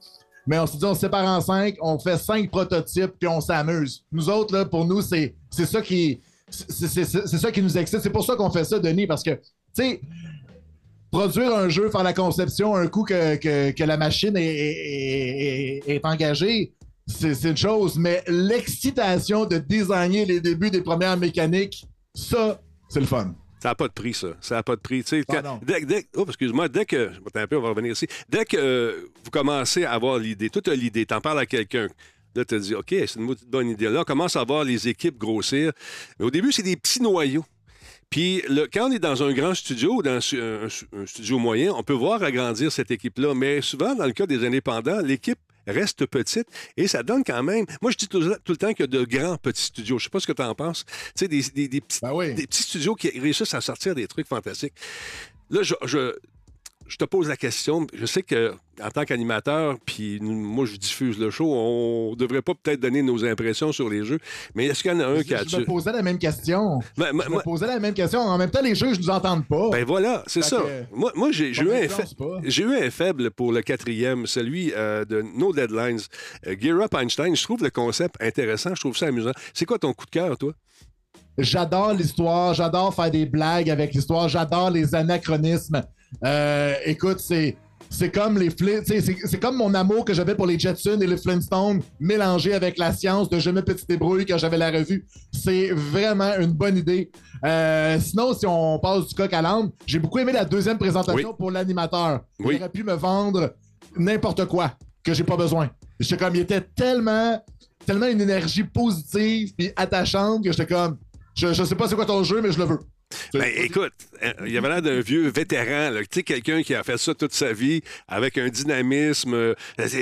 Mais on s'est dit, on se sépare en cinq, on fait cinq prototypes, puis on s'amuse. Nous autres, là, pour nous, c'est ça qui c'est ça qui nous excite. C'est pour ça qu'on fait ça, Denis, parce que, tu sais, produire un jeu, faire la conception, un coup que, que- la machine est engagée, c'est une chose. Mais l'excitation de designer les débuts des premières mécaniques, ça, c'est le fun. Ça n'a pas de prix, ça. Ça n'a pas de prix. Tu sais, Ah, quand- dès, dès- oh, excuse-moi, dès que. Attends un peu, on va revenir ici. Dès que euh, vous commencez à avoir l'idée, as l'idée, tu en parles à quelqu'un. Là, tu te dis, OK, c'est une bonne idée. Là, on commence à voir les équipes grossir. Mais au début, c'est des petits noyaux. Puis le- quand on est dans un grand studio ou dans un studio moyen, on peut voir agrandir cette équipe-là. Mais souvent, dans le cas des indépendants, l'équipe reste petite et ça donne quand même. Moi, je dis tout, tout le temps qu'il y a de grands petits studios. Je sais pas ce que tu en penses. Tu sais, des, des- des petits, des petits studios qui réussissent à sortir des trucs fantastiques. Là, je, je, je te pose la question. Je sais que en tant qu'animateur, puis moi, je diffuse le show, on devrait pas peut-être donner nos impressions sur les jeux, mais est-ce qu'il y en a un qui a... Je me posais la même question. Ben, je me posais la même question. En même temps, les jeux, je nous entends pas. Ben voilà, c'est ça. que- Moi, moi j'ai eu, un fa- eu un faible pour le quatrième, celui euh, de No Deadlines. Euh, Gear Up Einstein, je trouve le concept intéressant, je trouve ça amusant. C'est quoi ton coup de cœur, toi? J'adore l'histoire, j'adore faire des blagues avec l'histoire, j'adore les anachronismes. Euh, écoute, c'est. C'est comme les c'est comme mon amour que j'avais pour les Jetsons et les Flintstones mélangé avec la science de Je me petite débrouille quand j'avais la revue. C'est vraiment une bonne idée. Euh, sinon, si on passe du coq à l'âne, j'ai beaucoup aimé la deuxième présentation pour l'animateur. Oui. Il aurait pu me vendre n'importe quoi que j'ai pas besoin. J'étais comme, il était tellement, tellement une énergie positive puis attachante que j'étais comme, je, je sais pas c'est quoi ton jeu, mais je le veux. Ben, écoute, euh, il y avait l'air d'un vieux vétéran, là. tu sais, quelqu'un qui a fait ça toute sa vie avec un dynamisme, euh,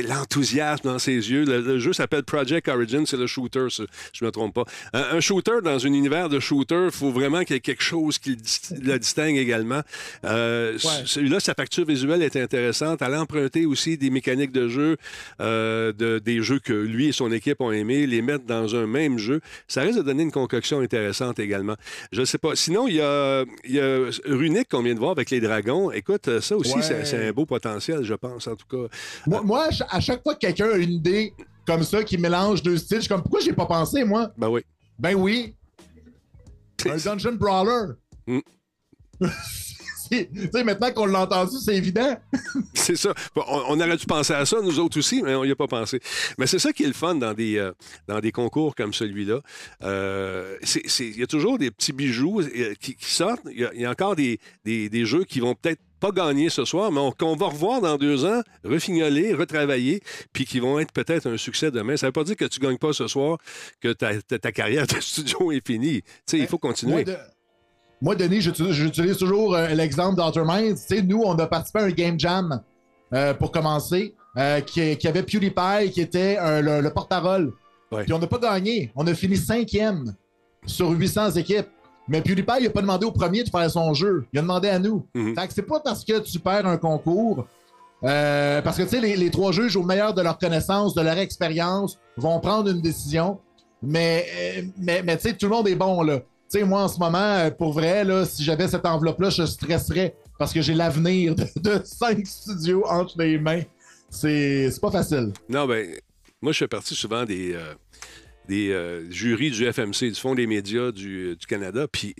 l'enthousiasme dans ses yeux. Le, le jeu s'appelle Project Origin, c'est le shooter, si je me trompe pas. Un, un shooter dans un univers de shooter, il faut vraiment qu'il y ait quelque chose qui le, dis- le distingue également. Euh, Celui-là, sa facture visuelle est intéressante. Elle a emprunté aussi des mécaniques de jeu, euh, de, des jeux que lui et son équipe ont aimés, les mettre dans un même jeu. Ça risque de donner une concoction intéressante également. Je ne sais pas. Sinon, il y a, il y a Runic qu'on vient de voir avec les dragons. Écoute, ça aussi, Ouais. c'est c'est un beau potentiel, je pense, en tout cas. Moi, à chaque fois que quelqu'un a une idée comme ça qui mélange deux styles, je suis comme, pourquoi j'ai pas pensé, moi? Ben oui. Ben oui. Un dungeon brawler. Mm. [laughs] C'est- Tu sais, maintenant qu'on l'a entendu, c'est évident. [laughs] C'est ça. Bon, On, on aurait dû penser à ça, nous autres aussi, mais on n'y a pas pensé. Mais c'est ça qui est le fun dans des, euh, dans des concours comme celui-là. Euh, Il y a toujours des petits bijoux euh, qui, qui sortent. Il y, a, il y a encore des, des- des jeux qui vont peut-être pas gagné ce soir, mais on- qu'on va revoir dans deux ans, refignoler, retravailler, puis qui vont être peut-être un succès demain. Ça veut pas dire que tu gagnes pas ce soir, que ta, ta- ta carrière de [laughs] studio est finie. Tu sais, il faut Moi, continuer. de- moi, Denis, j'utilise toujours euh, l'exemple d'Outer Minds. Tu sais, nous, on a participé à un game jam euh, pour commencer, euh, qui, qui avait PewDiePie qui était le, le porte-parole. Puis on n'a pas gagné. On a fini cinquième sur 800 équipes. Mais PewDiePie, il n'a pas demandé au premier de faire son jeu. Il a demandé à nous. Fait que c'est pas parce que tu perds un concours. parce que, tu sais, les, les trois juges, au meilleur de leur connaissance, de leur expérience, vont prendre une décision. Mais, mais, mais tu sais, tout le monde est bon, là. Sais, moi, en ce moment, euh, pour vrai, là, si j'avais cette enveloppe-là, je stresserais parce que j'ai l'avenir de, cinq studios entre les mains. C'est pas facile. Non, ben, moi, je fais partie souvent des, euh, des euh, jurys du FMC, du Fonds des médias du, du Canada. Puis,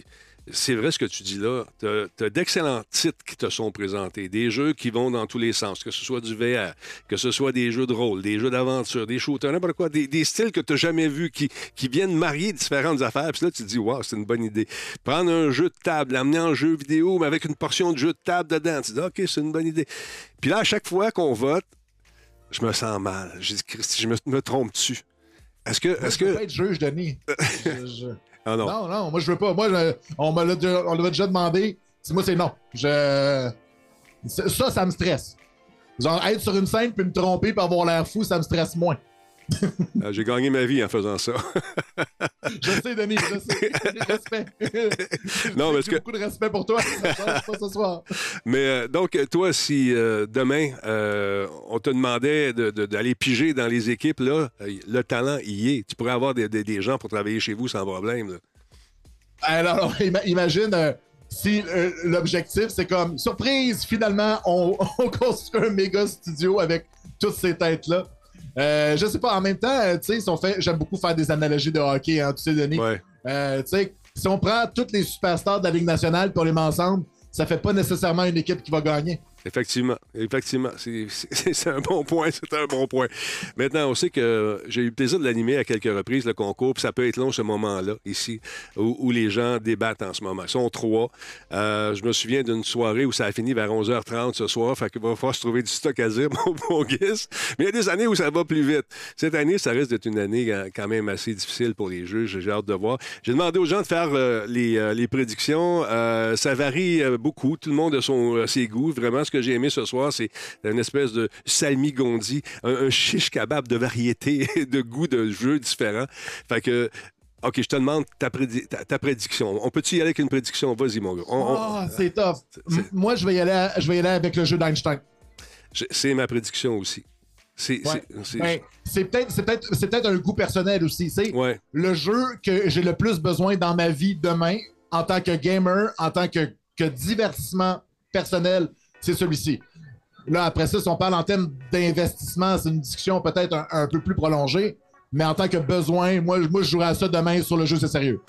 c'est vrai ce que tu dis là. Tu as, d'excellents titres qui te sont présentés. Des jeux qui vont dans tous les sens, que ce soit du VR, que ce soit des jeux de rôle, des jeux d'aventure, des shooters, n'importe quoi. Des, des styles que tu n'as jamais vus qui, qui viennent marier différentes affaires. Puis là, tu te dis, waouh, c'est une bonne idée. Prendre un jeu de table, l'amener en jeu vidéo, mais avec une portion de jeu de table dedans. Tu te dis, OK, c'est une bonne idée. Puis là, à chaque fois qu'on vote, je me sens mal. J'ai dit, Christy, je me, me trompe dessus. Est-ce que. Est-ce Je peux que... être juge, Denis. [laughs] Je- je- Ah non. non, moi, je veux pas. Moi, je- on me l'a déjà, demandé. Moi, c'est non. Je... Ça, ça me stresse. Genre, être sur une scène puis me tromper puis avoir l'air fou, ça me stresse moins. [laughs] Euh, J'ai gagné ma vie en faisant ça. [laughs] Je sais, Denis, je sais. [laughs] J'ai respect. Non, que- beaucoup de respect pour toi. Ça change pas ce soir. Mais euh, donc, toi, si euh, demain, on te demandait de- de- d'aller piger dans les équipes, là, le talent y est. Tu pourrais avoir des, des- des gens pour travailler chez vous sans problème. là. Alors, ima- imagine si euh, l'objectif, c'est comme surprise, finalement, on, on construit un méga studio avec toutes ces têtes-là. Euh, je sais pas, en même temps, euh, tu sais, si on fait- j'aime beaucoup faire des analogies de hockey, hein, tu sais, Denis. Euh, tu sais, si on prend tous les superstars de la Ligue nationale on les met ensemble, ça fait pas nécessairement une équipe qui va gagner. Effectivement, effectivement. C'est- un bon point, c'est un bon point. Maintenant, on sait que j'ai eu le plaisir de l'animer à quelques reprises, le concours, puis ça peut être long ce moment-là, ici, où, les gens débattent en ce moment. Ils sont trois. Euh, je me souviens d'une soirée où ça a fini vers 11h30 ce soir, fait qu'il va falloir se trouver du stock à dire, [laughs] mon bon Guis. Mais il y a des années où ça va plus vite. Cette année, ça risque d'être une année euh, quand même assez difficile pour les juges. J'ai hâte de voir. J'ai demandé aux gens de faire euh, les, les prédictions. Ça varie beaucoup. Tout le monde a son, ses goûts. Vraiment, ce que j'ai aimé ce soir, c'est une espèce de salmi gondi, un, un shish kebab de variété, de goûts de jeux différents. Fait que. OK, je te demande ta, prédi- ta- ta prédiction. On peut-tu y aller avec une prédiction? Vas-y, mon gars. Ah, c'est tough. Moi, je vais, y aller à- je vais y aller avec le jeu d'Einstein. C'est ma prédiction aussi. C'est Ouais. Ben, peut-être c'est peut-être c'est peut-être un goût personnel aussi. C'est le jeu que j'ai le plus besoin dans ma vie demain en tant que gamer, en tant que, que divertissement personnel, c'est celui-ci. Là, après ça, si on parle en termes d'investissement, c'est une discussion peut-être un, peu plus prolongée. Mais en tant que besoin, moi, moi je jouerai à ça demain sur le jeu, c'est sérieux.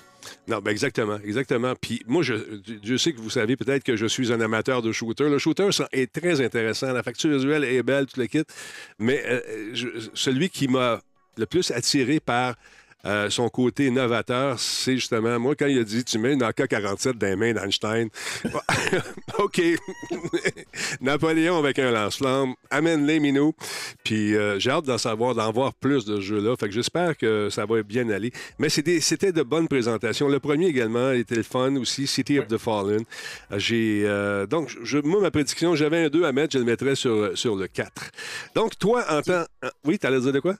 Non, ben exactement, exactement. Puis moi, je, je sais que vous savez peut-être que je suis un amateur de shooter. Le shooter est très intéressant. La facture visuelle est belle, tout le kit. Mais euh, celui qui m'a le plus attiré par euh, son côté novateur, c'est justement, moi, quand il a dit Tu mets une AK-47 dans les mains d'Einstein, [laughs] OK. [laughs] Napoléon avec un lance-flamme, amène-les, Minou. Puis euh, j'ai hâte d'en savoir, d'en voir plus de ce jeu-là. Fait que j'espère que ça va bien aller. Mais c'était de bonnes présentations. Le premier également était le fun aussi, City of the Fallen. J'ai euh, donc je, moi ma prédiction, j'avais un 2 à mettre, je le mettrais sur, sur le 4. Donc toi en tant oui, t'allais dire de quoi?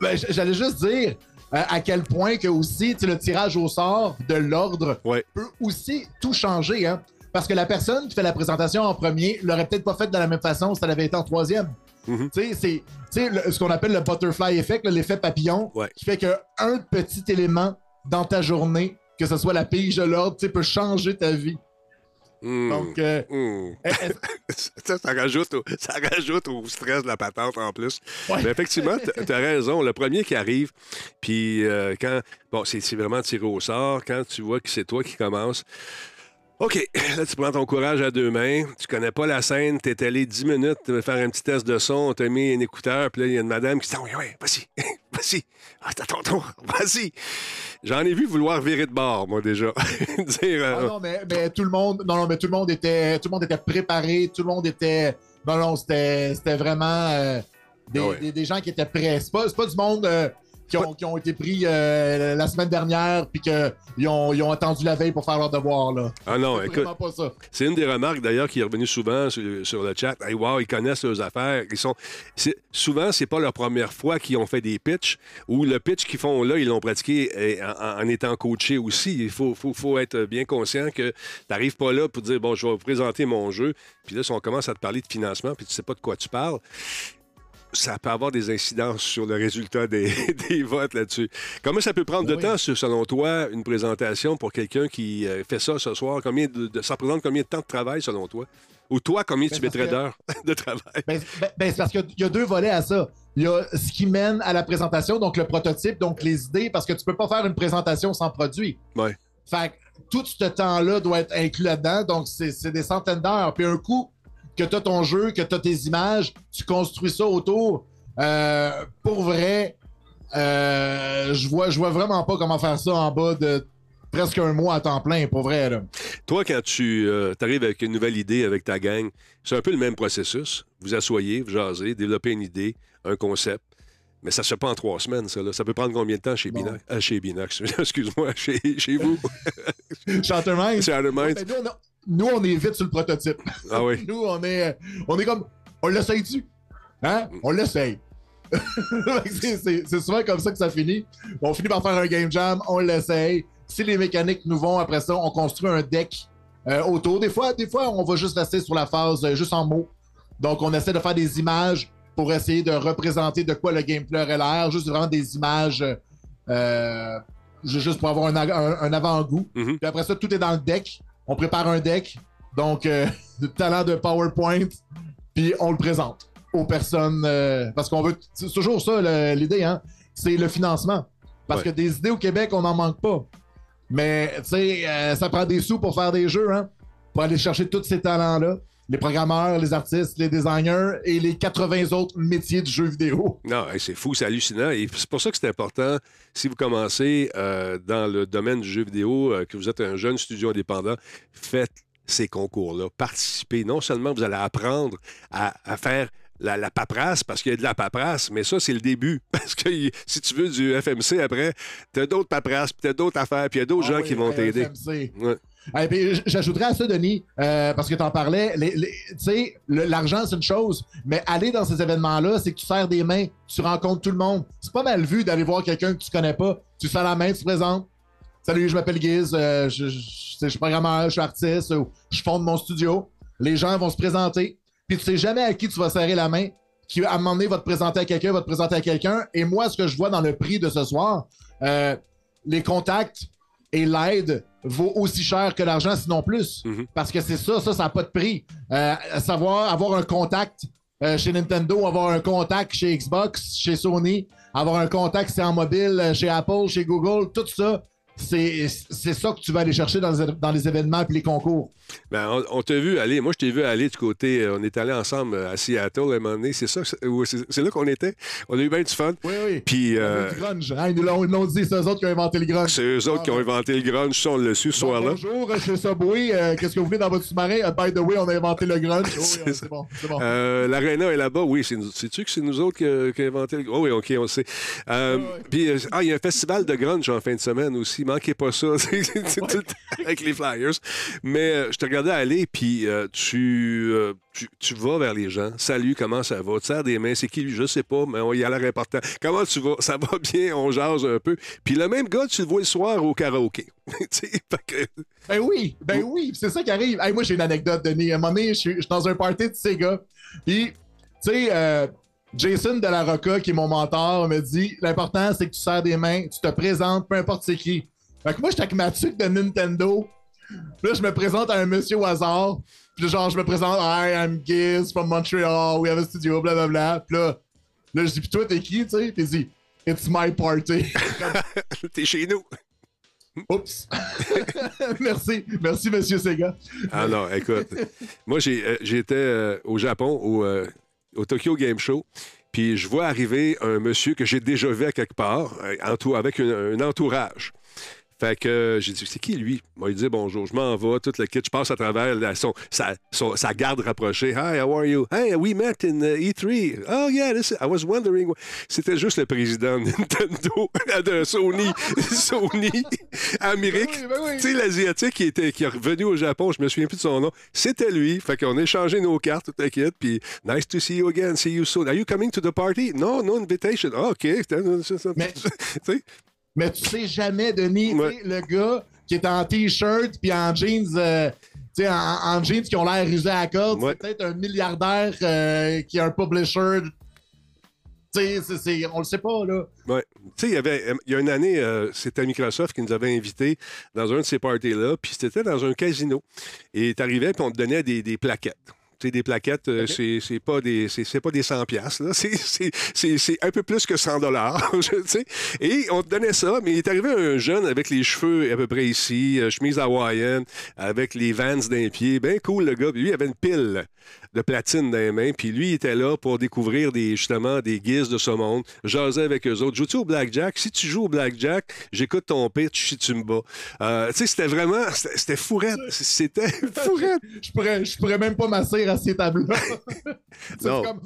Ben, J'allais juste dire euh, à quel point que aussi le tirage au sort de l'ordre peut aussi tout changer. Hein? Parce que la personne qui fait la présentation en premier l'aurait peut-être pas fait de la même façon si elle avait été en troisième. Tu sais, c'est ce qu'on appelle le butterfly effect, l'effet papillon, qui fait qu'un petit élément dans ta journée, que ce soit la pige de l'ordre, peut changer ta vie. Hmm. Donc, euh, Hmm. [laughs] ça, ça rajoute au, ça rajoute au stress de la patente en plus. Ouais. Mais effectivement, tu as raison. Le premier qui arrive, puis euh, quand. Bon, c'est c'est vraiment tiré au sort. Quand tu vois que c'est toi qui commence. OK, là, tu prends ton courage à deux mains. Tu connais pas la scène. Tu es allé 10 minutes te faire un petit test de son. On t'a mis un écouteur. Puis là, il y a une madame qui dit Oui, oui, vas-y, [laughs] vas-y. Ah, à ton tour. [laughs] Vas-y. J'en ai vu vouloir virer de bord, moi, déjà. [laughs] Dire. euh, Ah non, mais, mais tout le monde, non, non, mais tout le monde était, tout le monde était préparé, tout le monde était, non, non, c'était, c'était vraiment euh, des, Ah ouais. des- des gens qui étaient prêts. C'est pas, c'est pas du monde euh, qui, ont, qui ont été pris euh, la semaine dernière puis qu'ils ont, ils ont attendu la veille pour faire leur devoir là. Ah non, C'est écoute. vraiment pas ça. C'est une des remarques d'ailleurs qui est revenue souvent sur, sur le chat. Hey, wow, ils connaissent leurs affaires. Ils sont. Souvent, c'est pas leur première fois qu'ils ont fait des pitchs ou le pitch qu'ils font là, ils l'ont pratiqué eh, en, en étant coaché aussi. Il faut, faut, faut être bien conscient que tu n'arrives pas là pour dire bon, je vais vous présenter mon jeu. Puis là, si on commence à te parler de financement, puis tu sais pas de quoi tu parles. Ça peut avoir des incidences sur le résultat des, [laughs] des votes là-dessus. Comment ça peut prendre de temps, selon toi, une présentation pour quelqu'un qui euh, fait ça ce soir? Combien de, de- ça représente combien de temps de travail, selon toi? Ou toi, combien tu Ben, mettrais que- d'heures [laughs] de travail? Ben, ben- ben, c'est parce qu'il y a- deux volets à ça. Il y a ce qui mène à la présentation, donc le prototype, donc les idées, parce que tu peux pas faire une présentation sans produit. Ouais. Fait que tout ce temps-là doit être inclus là-dedans, donc c'est des centaines d'heures. Puis un coup que tu as ton jeu, que tu as tes images, tu construis ça autour. Euh, pour vrai, euh, je vois, je vois vraiment pas comment faire ça en bas de presque un mois à temps plein, pour vrai. Là. Toi, quand tu arrives avec une nouvelle idée avec ta gang, c'est un peu le même processus. Vous asseyez, vous jasez, développez une idée, un concept. Mais ça se fait pas en trois semaines, ça. là. Ça peut prendre combien de temps chez Binox? Ah, chez Binox, [laughs] excuse-moi, chez, chez vous? [laughs] On a- nous, on est vite sur le prototype. Ah oui. [laughs] nous, on est, on est comme. On l'essaye-tu? Hein? On l'essaye. [laughs] c'est, souvent comme ça que ça finit. On finit par faire un game jam, on l'essaye. Si les mécaniques nous vont, après ça, on construit un deck euh, autour. Des fois, des fois, on va juste rester sur la phase euh, juste en mots. Donc, on essaie de faire des images pour essayer de représenter de quoi le gameplay aurait l'air. Juste vraiment des images euh, ju- juste pour avoir un, a- un- un avant-goût. Puis après ça, tout est dans le deck. On prépare un deck. Donc, euh, [laughs] de talent de PowerPoint. Puis on le présente aux personnes. euh, parce qu'on veut. C'est toujours ça le- l'idée, hein? C'est le financement. Parce que des idées au Québec, on n'en manque pas. Mais, tu sais, euh, ça prend des sous pour faire des jeux, hein? Pour aller chercher tous ces talents-là. Les programmeurs, les artistes, les designers et les 80 autres métiers du jeu vidéo. Non, c'est fou, c'est hallucinant. Et c'est pour ça que c'est important, si vous commencez euh, dans le domaine du jeu vidéo, euh, que vous êtes un jeune studio indépendant, faites ces concours-là. Participez. Non seulement vous allez apprendre à, à faire la, la paperasse, parce qu'il y a de la paperasse, mais ça, c'est le début. [laughs] Parce que si tu veux du FMC après, tu as d'autres paperasses, puis tu as d'autres affaires, puis il y a d'autres Ah gens oui, qui vont t'aider. Ouais. Eh J'ajouterais à ça, Denis, euh, parce que tu en parlais, tu sais, l'argent, c'est une chose, mais aller dans ces événements-là, c'est que tu serres des mains, tu rencontres tout le monde. C'est pas mal vu d'aller voir quelqu'un que tu connais pas. Tu serres la main, tu te présentes. Salut, je m'appelle Guiz, euh, je, suis programmeur, je suis artiste, je fonde mon studio. Les gens vont se présenter, puis tu sais jamais à qui tu vas serrer la main, qui à un moment donné va te présenter à quelqu'un, va te présenter à quelqu'un. Et moi, ce que je vois dans le prix de ce soir, euh, les contacts et l'aide vaut aussi cher que l'argent, sinon plus. Parce que c'est ça, ça, ça n'a pas de prix. Euh, savoir avoir un contact euh, chez Nintendo, avoir un contact chez Xbox, chez Sony, avoir un contact c'est en mobile euh, chez Apple, chez Google, tout ça, c'est ça que tu vas aller chercher dans les, dans les événements et les concours. Ben, on, on t'a vu aller. Moi, je t'ai vu aller du côté. euh, on est allé ensemble à Seattle à un moment donné. C'est ça, c'est là qu'on était? On a eu bien du fun. Oui, oui. Puis. euh, Du grunge. Hein, ils nous l'ont dit, c'est eux autres qui ont inventé le grunge. c'est eux autres qui ont inventé le grunge, ça, on l'a su ce soir-là. Bonjour, euh, chez Subway, euh, qu'est-ce que vous voulez dans votre sous-marin? Euh, by the way, on a inventé le grunge. [laughs] Oh, oui, c'est bon, c'est bon. Euh, L'aréna est là-bas, oui. c'est nous- Sais-tu que c'est nous autres qui, avons inventé le. Oh oui, OK, on le sait. Euh, Puis, euh, ah, il y a un festival de grunge en fin de semaine aussi. Manquez pas ça. [laughs] C'est- tout avec les Flyers. Mais euh, je te regardais aller, puis euh, tu, euh, tu, tu vas vers les gens. Salut, comment ça va? Tu serres des mains. C'est qui lui? Je sais pas, mais on y a l'air important. Comment tu vas? Ça va [laughs] bien, on jase un peu. Puis le même gars, tu le vois le soir au karaoké. [laughs] Que- Ben oui, ben oui, c'est ça qui arrive. Hey, moi, j'ai une anecdote, Denis. À un moment donné, je suis dans un party de Sega. Puis, tu sais, Jason de la Rocca, qui est mon mentor, me dit l'important, c'est que tu serres des mains, tu te présentes, peu importe c'est qui. Fait que moi, j'étais avec ma tuque de Nintendo. Puis là, je me présente à un monsieur au hasard. Puis genre, je me présente, Hi, I'm Giz from Montreal, we have a studio, blablabla. Puis là, là, je dis, puis toi, t'es qui, tu sais? Puis il dit, It's my party. [laughs] T'es chez nous. Oups. [laughs] merci. Merci, monsieur Sega. Ah non, écoute. Moi, euh, j'étais euh, au Japon, au, euh, au Tokyo Game Show. Puis je vois arriver un monsieur que j'ai déjà vu à quelque part, euh, avec un, un entourage. Fait que euh, j'ai dit, c'est qui lui? Moi, il dit bonjour, je m'en vais, tout le kit, je passe à travers la- son, sa, son- sa garde rapprochée. Hi, how are you? Hey, we met in uh, E3. Oh, yeah, this I was wondering. C'était juste le président de [laughs] Nintendo, de Sony, [laughs] Sony, Amérique. Tu sais, l'Asiatique qui, était, qui est revenu au Japon, je me souviens plus de son nom. C'était lui. Fait qu'on a échangé nos cartes, tout le kit. Puis, nice to see you again, see you soon. Are you coming to the party? No, no invitation. Ah, OK. Mais, [laughs] mais tu sais jamais, Denis, le gars qui est en t-shirt puis en jeans, euh, en, en jeans qui ont l'air usés à la corde, c'est peut-être un milliardaire euh, qui a un publisher. On le sait pas, là. Ouais. Tu sais, il y a une année, euh, c'était Microsoft qui nous avait invités dans un de ces parties-là, puis c'était dans un casino. Et tu arrivais, puis on te donnait des, des plaquettes. Des plaquettes, euh, c'est- c'est pas des c'est c'est pas des 100 pièces [laughs] c'est- un peu plus que 100 dollars. [laughs] Et on te donnait ça, mais il est arrivé un jeune avec les cheveux à peu près ici, euh, chemise hawaïenne, avec les Vans d'un pied, bien cool le gars. Puis lui il avait une pile de platine dans les mains, puis lui il était là pour découvrir des justement des guises de ce monde, jaser avec eux autres. Joues-tu au blackjack? Si tu joues au blackjack, j'écoute ton pitch si tu me bats. Euh, tu sais, c'était vraiment c'était fourrette, c'était fourrette. [laughs] Je pourrais, je pourrais même pas m'asseoir à ces tables-là. [laughs] Non. comme.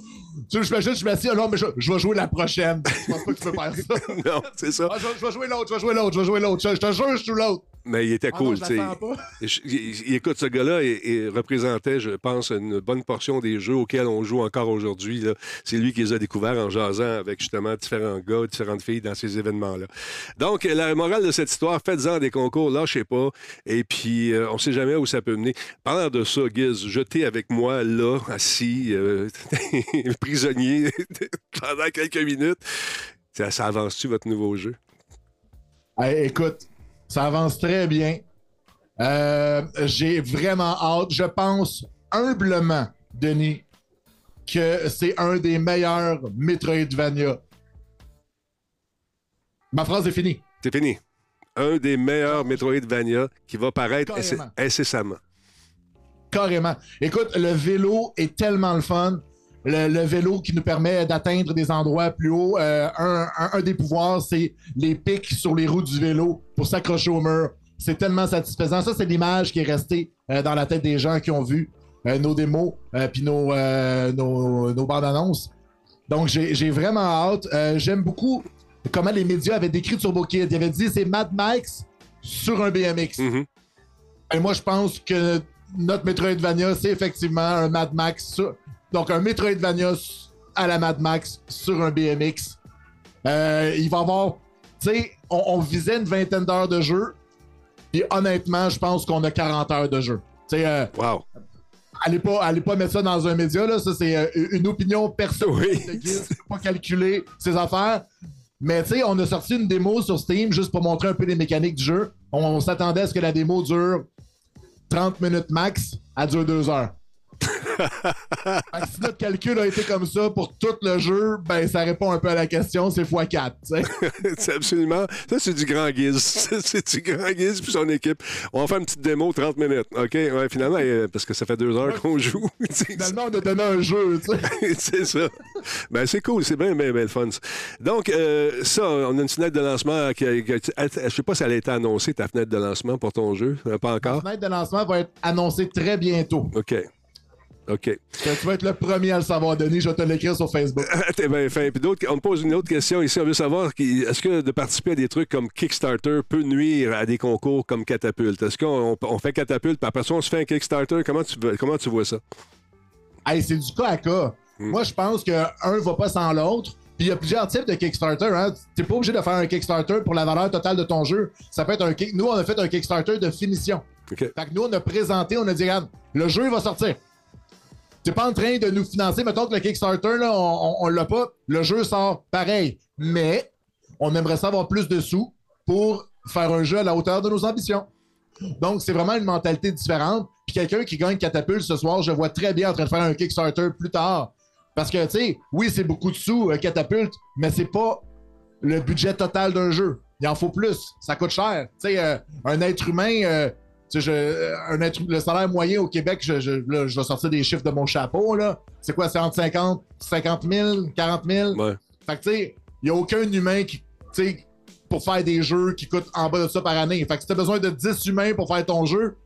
Tu sais, je m'assieds, non, mais je, je vais jouer la prochaine. Je pense pas que tu peux faire ça. [laughs] non, c'est ça. Ah, je, vais- je vais jouer l'autre, je vais jouer l'autre, je vais jouer l'autre. Je, je te jure, je joue l'autre. Mais il était Ah non, cool, je pas. [laughs] Je- il- il- Écoute, ce gars-là il- il représentait, je pense, une bonne portion des jeux auxquels on joue encore aujourd'hui. C'est lui qui les a découverts en jasant avec justement différents gars, différentes filles dans ces événements-là. Donc, la morale de cette histoire, faites-en des concours, lâchez pas. Et puis, euh, on sait jamais où ça peut mener. Parlant de ça, Giz, jetez avec moi là, assis, euh, [laughs] prisonnier [laughs] pendant quelques minutes. Ça, ça avance-tu votre nouveau jeu? Hey, écoute, ça avance très bien. Euh, J'ai vraiment hâte. Je pense humblement, Denis, que c'est un des meilleurs Metroidvania. Ma phrase est finie. C'est fini. Un des meilleurs Metroidvania qui va paraître Carrément. incessamment. Carrément. Écoute, le vélo est tellement le fun. Le, le vélo qui nous permet d'atteindre des endroits plus hauts. Euh, un, un- un des pouvoirs, c'est les pics sur les roues du vélo pour s'accrocher au mur. C'est tellement satisfaisant. Ça, c'est l'image qui est restée euh, dans la tête des gens qui ont vu euh, nos démos puis nos, nos, nos bandes annonces. Donc, j'ai vraiment hâte. J'aime beaucoup comment les médias avaient décrit Turbo Kid. Ils avaient dit c'est Mad Max sur un BMX. Et moi, je pense que notre Metroidvania, c'est effectivement un Mad Max. sur- Donc, un Metroidvania à la Mad Max sur un BMX. Euh, il va avoir. Tu sais, on, on visait une vingtaine d'heures de jeu. Puis honnêtement, je pense qu'on a 40 heures de jeu. Tu sais, euh, wow. Allez pas, allez pas mettre ça dans un média, là. Ça, c'est euh, une opinion personnelle de Guiz. Faut pas calculer ses affaires. Mais tu sais, on a sorti une démo sur Steam juste pour montrer un peu les mécaniques du jeu. On, on s'attendait à ce que la démo dure 30 minutes max, elle dure 2 heures. Si notre calcul a été comme ça pour tout le jeu, ben ça répond un peu à la question, c'est x4. tu sais. [laughs] c'est absolument. Ça, c'est du grand guise. [laughs] c'est du grand guise puis son équipe. On va faire une petite démo 30 minutes. OK? Ouais, finalement, euh, parce que ça fait deux heures qu'on joue. [laughs] Finalement, on a donné un jeu, c'est ça. Ben, c'est cool. C'est bien, bien, bien le fun. Donc, euh, ça, on a une fenêtre de lancement qui. a- qui je sais pas si elle a été annoncée, ta fenêtre de lancement pour ton jeu. Euh, Pas encore? La fenêtre de lancement va être annoncée très bientôt. OK. OK. Tu vas être le premier à le savoir, Denis. Je vais te l'écrire sur Facebook. [laughs] T'es bien fin. Puis d'autres, on te pose une autre question ici. On veut savoir est-ce que de participer à des trucs comme Kickstarter peut nuire à des concours comme Catapulte? Est-ce qu'on on fait Catapulte, puis après ça, on se fait un Kickstarter? Comment tu, comment tu vois ça? Hey, c'est du cas à cas. Moi, je pense qu'un va pas sans l'autre. Puis il y a plusieurs types de Kickstarter. Hein. T'es pas obligé de faire un Kickstarter pour la valeur totale de ton jeu. Ça peut être un. Nous, on a fait un Kickstarter de finition. Fait que nous, on a présenté, on a dit, regarde, le jeu va sortir. T'es pas en train de nous financer. Mettons que le Kickstarter, là, on, on l'a pas. Le jeu sort pareil. Mais on aimerait savoir plus de sous pour faire un jeu à la hauteur de nos ambitions. Donc, c'est vraiment une mentalité différente. Puis quelqu'un qui gagne Catapulte ce soir, je vois très bien en train de faire un Kickstarter plus tard. Parce que, tu sais, oui, c'est beaucoup de sous, euh, Catapulte, mais c'est pas le budget total d'un jeu. il en faut plus. Ça coûte cher. Tu sais, euh, un être humain, euh, je- euh, un être, le salaire moyen au Québec, je, je, là, je vais sortir des chiffres de mon chapeau, là. C'est quoi, c'est entre 50, 50 000, 40 000? Fait que, tu sais, il n'y a aucun humain qui, pour faire des jeux qui coûtent en bas de ça par année. Fait que si tu as besoin de 10 humains pour faire ton jeu,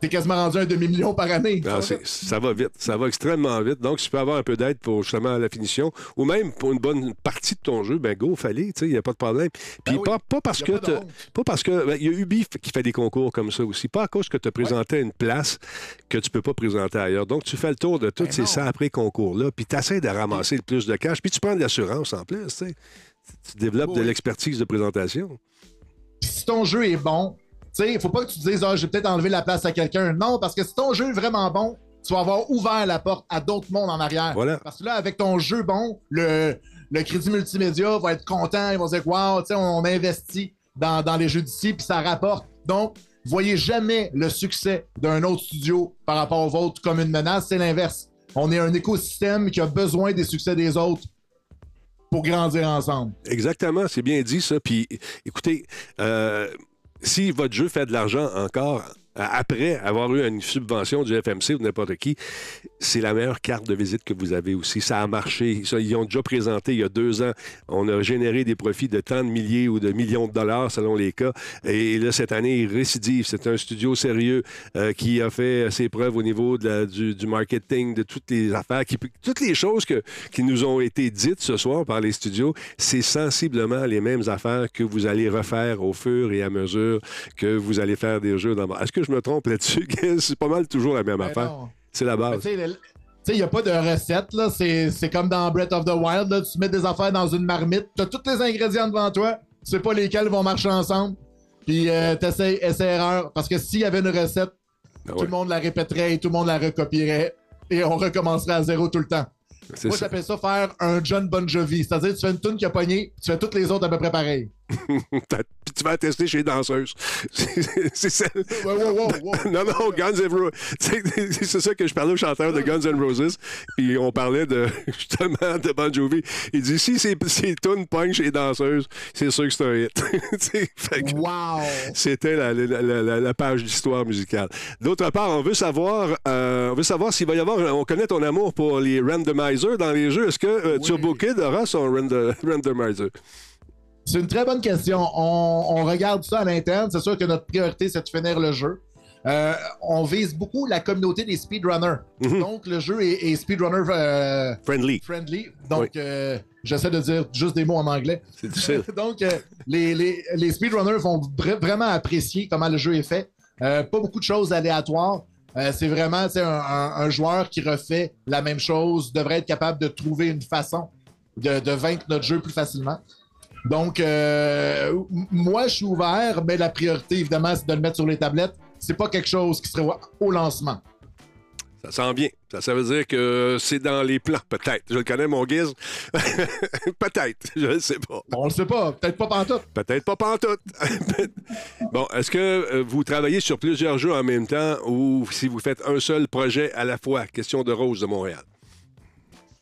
t'es quasiment rendu un demi-million par année. Ah, ça va vite, ça va extrêmement vite. Donc, si tu peux avoir un peu d'aide pour justement la finition, ou même pour une bonne partie de ton jeu, ben go, fallait, tu sais, il n'y a pas de problème. Puis pas, pas parce que pas parce que ben, il y a Ubi qui fait des concours comme ça aussi, pas à cause que tu as présenté une place que tu peux pas présenter ailleurs. Donc, tu fais le tour de tous ces 100 après concours-là, puis tu essaies de ramasser le plus de cash, puis tu prends de l'assurance en plus, tu développes de Oui. l'expertise de présentation. Si ton jeu est bon, tu sais, il faut pas que tu te dises, ah, j'ai peut-être enlevé la place à quelqu'un. Non, parce que si ton jeu est vraiment bon, tu vas avoir ouvert la porte à d'autres mondes en arrière. Voilà. Parce que là, avec ton jeu bon, le, le crédit multimédia va être content. Ils vont se dire, wow, tu sais, on investit dans, dans les jeux d'ici, puis ça rapporte. Donc, voyez jamais le succès d'un autre studio par rapport au vôtre comme une menace. C'est l'inverse. On est un écosystème qui a besoin des succès des autres pour grandir ensemble. Exactement, c'est bien dit ça. Puis écoutez, euh, si votre jeu fait de l'argent encore après avoir eu une subvention du FMC ou n'importe qui, c'est la meilleure carte de visite que vous avez aussi. Ça a marché. Ils ont déjà présenté il y a deux ans. On a généré des profits de tant de milliers ou de millions de dollars selon les cas. Et là, cette année, il récidive. C'est un studio sérieux euh, qui a fait ses preuves au niveau du, marketing, de toutes les affaires, toutes les choses que, qui nous ont été dites ce soir par les studios. C'est sensiblement les mêmes affaires que vous allez refaire au fur et à mesure que vous allez faire des jeux. dans- Est-ce que je me trompe là-dessus? [laughs] c'est pas mal toujours la même affaire. non. C'est la base. Tu tu il n'y a pas de recette, là. C'est comme dans Breath of the Wild, là. Tu mets des affaires dans une marmite, tu as tous les ingrédients devant toi, tu sais pas lesquels vont marcher ensemble, puis euh, t'essayes, essai-erreur. Parce que s'il y avait une recette, tout le monde la répéterait et tout le monde la recopierait, et on recommencerait à zéro tout le temps. Moi, j'appelle ça faire un John Bon Jovi. C'est-à-dire, tu fais une tune qui a pogné, tu fais toutes les autres à peu près pareil. [laughs] Puis tu vas tester chez les danseuses. [laughs] C'est-. Wow, wow, wow, wow. Non, non, Guns N' Roses. [laughs] C'est ça que je parlais au chanteur de Guns N' Roses. Puis on parlait de, justement de Bon Jovi. Il dit si c'est c'est tune pogne chez les danseuses, c'est sûr que c'est un hit. Que C'était la, la- la- la- la page d'histoire musicale. D'autre part, on veut savoir, euh, on veut savoir s'il va y avoir. On connaît ton amour pour les randomizers dans les jeux. Est-ce que euh, Turbo Kid aura son rand- randomizer? C'est une très bonne question. On, on regarde ça à l'interne. C'est sûr que notre priorité, c'est de finir le jeu. Euh, on vise beaucoup la communauté des speedrunners. Donc, le jeu est, est speedrunner euh, friendly. friendly. Donc, euh, j'essaie de dire juste des mots en anglais. C'est difficile. [laughs] Donc, les, les, les speedrunners vont vra- vraiment apprécier comment le jeu est fait. Pas beaucoup de choses aléatoires. C'est vraiment un, un- un joueur qui refait la même chose devrait être capable de trouver une façon de, de vaincre notre jeu plus facilement. Donc, euh, moi, je suis ouvert, mais la priorité, évidemment, c'est de le mettre sur les tablettes. C'est pas quelque chose qui serait au- lancement. Ça sent bien. Ça, ça veut dire que c'est dans les plans, peut-être. Je le connais, mon guise. [laughs] peut-être. Je ne sais pas. On le sait pas. Peut-être pas pantoute. Peut-être pas pantoute. [laughs] bon, est-ce que euh, vous travaillez sur plusieurs jeux en même temps ou si vous faites un seul projet à la fois? Question de Rose de Montréal.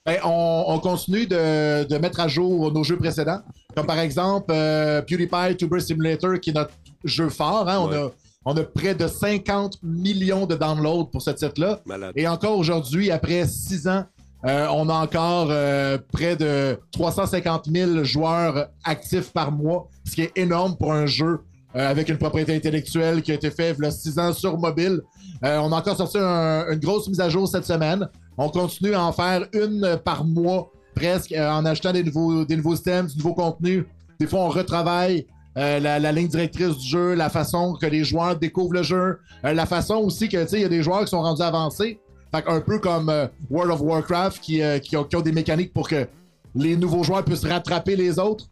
Ben, on, on continue de, de mettre à jour nos jeux précédents. Comme par exemple euh, PewDiePie Tuber Simulator, qui est notre jeu fort. hein. On, a, on a près de 50 millions de downloads pour ce titre-là. Et encore aujourd'hui, après six ans, euh, on a encore euh, près de 350 000 joueurs actifs par mois, ce qui est énorme pour un jeu euh, avec une propriété intellectuelle qui a été fait il y a six ans sur mobile. On a encore sorti un- une grosse mise à jour cette semaine. On continue à en faire une par mois, presque, euh, en achetant des nouveaux, des nouveaux systèmes, du nouveau contenu. Des fois, on retravaille euh, la, ligne directrice du jeu, la façon que les joueurs découvrent le jeu, euh, la façon aussi que, tu sais, il y a des joueurs qui sont rendus avancés. Fait un peu comme World of Warcraft qui, qui ont, des mécaniques pour que les nouveaux joueurs puissent rattraper les autres.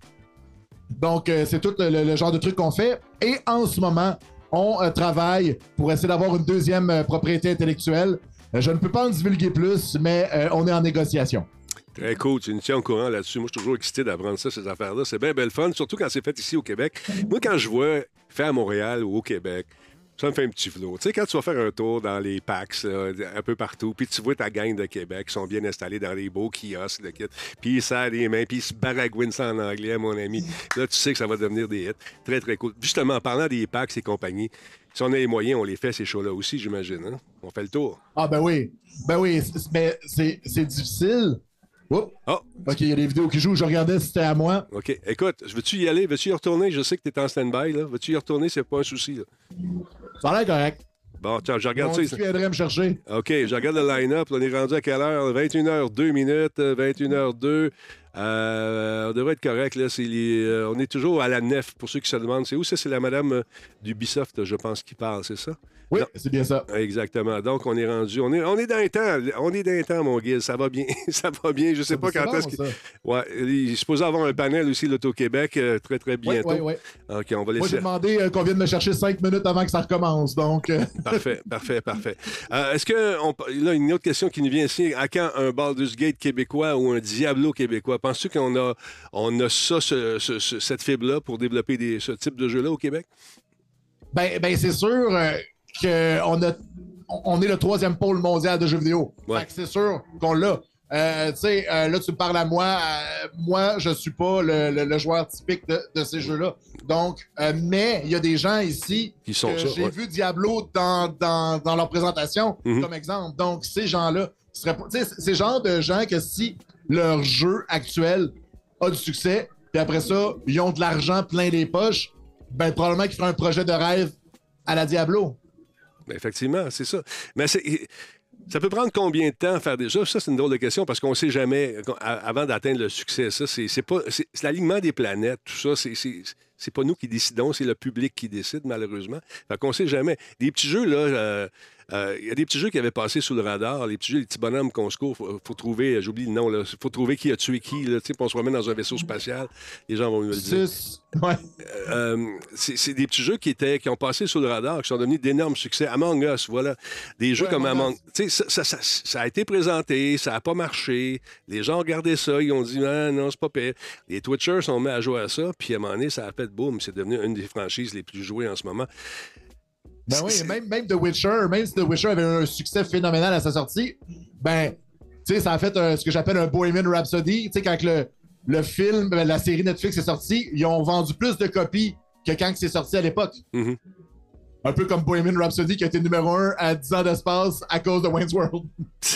Donc, c'est tout le, genre de truc qu'on fait. Et en ce moment, on travaille pour essayer d'avoir une deuxième propriété intellectuelle. Je ne peux pas en divulguer plus, mais on est en négociation. Très cool. Tu nous tiens au courant là-dessus. Moi, je suis toujours excité d'apprendre ça, ces affaires-là. C'est bien belle fun, surtout quand c'est fait ici au Québec. Moi, quand je vois fait à Montréal ou au Québec, Ça me fait un petit flot. Tu sais, quand tu vas faire un tour dans les là, un peu partout, puis tu vois ta gang de Québec qui sont bien installés dans les beaux kiosques, le kit, puis ils serrent les mains, puis ils se baragouinent ça en anglais, mon ami. Là, tu sais que ça va devenir des hits. Très, très cool. Justement, en parlant des PAX et compagnie, si on a les moyens, on les fait, ces shows-là aussi, j'imagine. hein? On fait le tour. Ah, ben oui. Ben oui, mais c'est c'est Oups. OK, il y a des vidéos qui jouent. Je regardais si c'était à moi. OK. Écoute, veux-tu y aller? Veux-tu y retourner? Je sais que tu es en stand-by. là. Veux-tu y retourner? C'est pas un souci. Là. Ça a l'air correct. Bon, tiens, je regarde ça. petit viendrait me chercher. OK, je regarde le line-up. On est rendu à quelle heure? 21h02 minutes, euh, 21h02. Euh, on devrait être correct. Là. Les- euh, on est toujours à la nef, pour ceux qui se demandent. C'est où ça? C'est la madame euh, d'Ubisoft, je pense, qui parle, c'est ça? Oui, c'est bien ça. Exactement. Donc, on est rendu. On est, on est dans les temps. On est dans les temps, mon guide. Ça va bien. [laughs] ça va bien. Je sais pas quand est-ce que. ça. Ouais, il est supposé avoir un panel aussi, l'Auto-Québec, euh, très, très bientôt. ouais, ouais. OK, on va Moi, j'ai laisser. demandé euh, qu'on vienne me chercher cinq minutes avant que ça recommence. Donc, euh, [laughs] Parfait, parfait, parfait. Euh, Est-ce que, on, là, une autre question qui nous vient ici, à quand un Baldur's Gate québécois ou un Diablo québécois? Penses-tu qu'on a, on a ça, ce- ce- ce- cette fibre-là pour développer des, ce type de jeu-là au Québec? ben, ben c'est sûr qu'on a, on est le troisième pôle mondial de jeux vidéo. Fait que c'est sûr qu'on l'a. Euh, tu sais, euh, là, tu me parles à moi. euh, moi, je suis pas le, le- le joueur typique de, de ces jeux-là. Donc, euh, mais il y a des gens ici Qui sont ça, j'ai ouais. vu Diablo dans, dans, dans leur présentation, Mhm. comme exemple. Donc, ces gens-là, seraient le genre de gens que si leur jeu actuel a du succès, puis après ça, ils ont de l'argent plein les poches, ben probablement qu'ils feraient un projet de rêve à la Diablo. Ben, effectivement, c'est ça. Mais ça peut prendre combien de temps à faire des jeux? Ça, c'est une drôle de question parce qu'on ne sait jamais, avant d'atteindre le succès, ça, c'est pas. L'alignement des planètes, tout ça, c'est- pas nous qui décidons, c'est le public qui décide, malheureusement. Fait qu'on sait jamais. Des petits jeux, là, euh, euh, il y a des petits jeux qui avaient passé sous le radar, les petits jeux, les petits bonhommes qu'on se court, faut, faut trouver, j'oublie le nom, là, faut trouver qui a tué qui, là, on se remet dans un vaisseau spatial, les gens vont me le dire. Ouais. Euh, c'est des petits jeux qui, étaient, qui ont passé sous le radar, qui sont devenus d'énormes succès. Among Us, voilà. Des jeux Ouais, comme Among sais, ça, ça- ça- ça a été présenté, ça n'a pas marché. Les gens ont regardé ça, ils ont dit ah, non, c'est pas pire. Les Twitchers sont mis à jouer à ça, puis à un moment donné, ça a fait boum. C'est devenu une des franchises les plus jouées en ce moment. Ben oui, [laughs] même, même The Witcher, même si The Witcher avait un succès phénoménal à sa sortie, ben, tu sais, ça a fait un- ce que j'appelle un Bohemian Rhapsody. Tu sais, quand le, le film, ben, la série Netflix est sortie, ils ont vendu plus de copies que quand c'est sorti à l'époque. Mm-hmm. Un peu comme Bohemian Rhapsody qui a été numéro un à 10 ans d'espace à cause de Wayne's World. [laughs]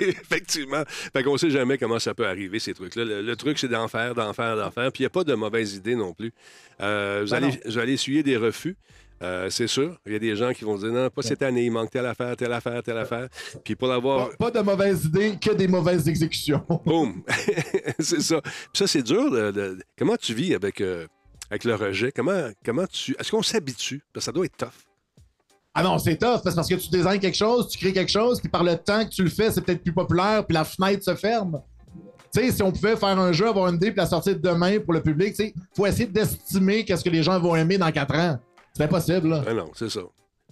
Effectivement. Fait qu'on sait jamais comment ça peut arriver, ces trucs-là. Le, le truc, c'est d'en faire, d'en faire, d'en faire. Puis il n'y a pas de mauvaise idée non plus. Euh, vous, Ben allez, vous allez essuyer des refus. Euh, c'est sûr. Il y a des gens qui vont dire non, pas cette année, il manque telle affaire, telle affaire, telle affaire. Puis pour l'avoir. Pas, pas de mauvaises idées, que des mauvaises exécutions. [laughs] Boum! [laughs] c'est ça. Puis ça, c'est dur. de- de- Comment tu vis avec, euh, avec le rejet? Comment, comment tu. Est-ce qu'on s'habitue? Parce que ça doit être tough. Ah non, c'est tough, parce parce que tu designes quelque chose, tu crées quelque chose, puis par le temps que tu le fais, c'est peut-être plus populaire, puis la fenêtre se ferme. Tu sais, si on pouvait faire un jeu, avoir une idée, puis la sortir demain pour le public, tu sais, faut essayer d'estimer qu'est-ce que les gens vont aimer dans quatre ans. C'est impossible, là. Ah non, c'est ça.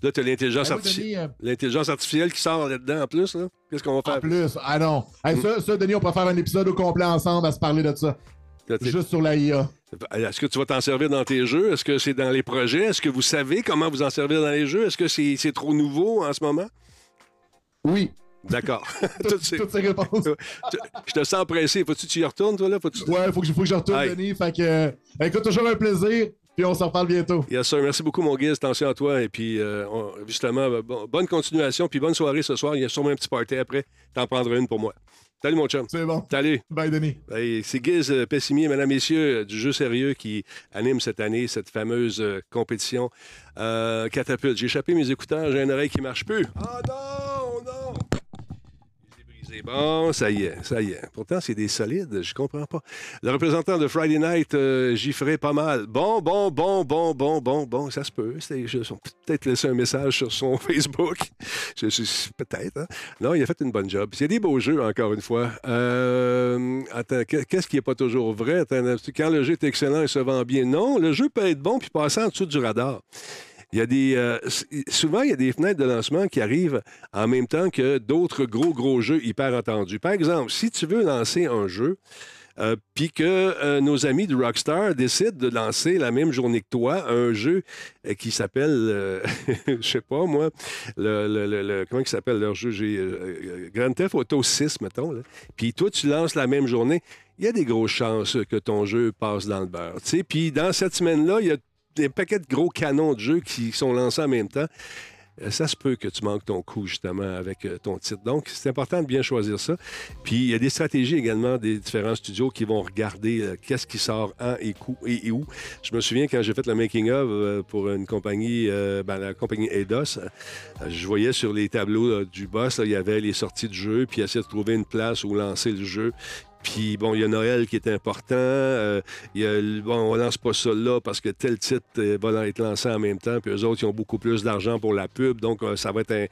Là, tu as l'intelligence Ben, moi, artifi- Denis, euh, l'intelligence artificielle qui sort là-dedans en plus. là. Qu'est-ce qu'on va faire? En plus, ah non. Hey, ça, ça, Denis, on pourrait faire un épisode au complet ensemble à se parler de ça. Juste sur la IA. Est-ce que tu vas t'en servir dans tes jeux? Est-ce que c'est dans les projets? Est-ce que vous savez comment vous en servir dans les jeux? Est-ce que c'est trop nouveau en ce moment? Oui. D'accord. [laughs] toutes, ces... toutes ces réponses. [laughs] Je te sens pressé. Faut-tu que tu y retournes, toi, là? Faut-tu... Ouais, faut que, faut que je retourne, Aye. Denis. Fait que, euh, écoute, toujours un plaisir, puis on s'en reparle bientôt. Yes, sir. Merci beaucoup, mon guise. Attention à toi. Et puis, euh, on- justement, euh, bon- bonne continuation. Puis, bonne soirée ce soir. Il y a sûrement un petit party après. T'en prendras une pour moi. Salut, mon chum. C'est bon. Salut. Bye, Denis. C'est Giz euh, Pessimier, mesdames, messieurs, du jeu sérieux qui anime cette année cette fameuse euh, compétition euh, catapulte. J'ai échappé mes écouteurs, j'ai une oreille qui marche plus. Ah non, non! Bon, ça y est, ça y est. Pourtant, c'est des solides, je comprends pas. Le représentant de Friday Night, euh, j'y ferai pas mal. Bon, bon, bon, bon, bon, bon, bon, ça se peut. Je vais peut-être laisser un message sur son [laughs] Facebook. Peut-être. hein. Non, il a fait une bonne job. C'est des beaux jeux, encore une fois. Euh, attends, que- qu'est-ce qui n'est pas toujours vrai? Quand le jeu est excellent et se vend bien, non, le jeu peut être bon puis passer en dessous du radar. Il y a des, euh, souvent, il y a des fenêtres de lancement qui arrivent en même temps que d'autres gros, gros jeux hyper entendus. Par exemple, si tu veux lancer un jeu, euh, puis que euh, nos amis de Rockstar décident de lancer la même journée que toi un jeu qui s'appelle, euh, [laughs] je sais pas moi, le, comment il s'appelle leur jeu? Grand Theft Auto 6, mettons. Puis toi, tu lances la même journée. Il y a des grosses chances que ton jeu passe dans le beurre. Puis dans cette semaine-là, il y a des paquets de gros canons de jeux qui sont lancés en même temps. Euh, Ça se peut que tu manques ton coup, justement, avec euh, ton titre. Donc, c'est important de bien choisir ça. Puis, il y a des stratégies également des différents studios qui vont regarder euh, qu'est-ce qui sort en et, où. Je me souviens quand j'ai fait le making-of euh, pour une compagnie, ben, la compagnie Eidos, je voyais sur les tableaux du boss, il y avait les sorties du jeu, puis essayer de trouver une place où lancer le jeu. Puis, bon, il y a Noël qui est important. euh, y a, bon, on lance pas ça là parce que tel titre euh, va être lancé en même temps. Puis eux autres, ils ont beaucoup plus d'argent pour la pub. Donc, euh, ça va être un,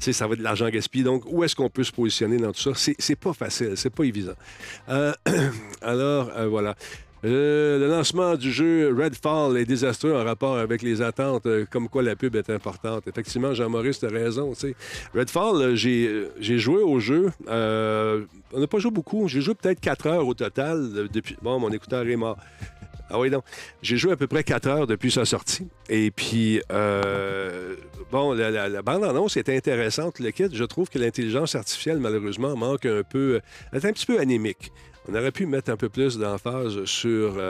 ça va être de l'argent gaspillé. Donc, où est-ce qu'on peut se positionner dans tout ça? C'est pas facile, c'est pas évident. Euh, [clears throat] alors, euh, voilà. Euh, le lancement du jeu Redfall est désastreux en rapport avec les attentes, euh, comme quoi la pub est importante. Effectivement, Jean-Maurice, tu as raison. tu sais. Redfall, euh, j'ai, joué au jeu. on n'a pas joué beaucoup. J'ai joué peut-être 4 heures au total. depuis... Bon, mon écouteur est mort. Ah oui, donc. J'ai joué à peu près 4 heures depuis sa sortie. Et puis, bon, la, la- la bande-annonce est intéressante. Le kit, je trouve que l'intelligence artificielle, malheureusement, manque un peu. Elle est un petit peu anémique. On aurait pu mettre un peu plus d'emphase sur.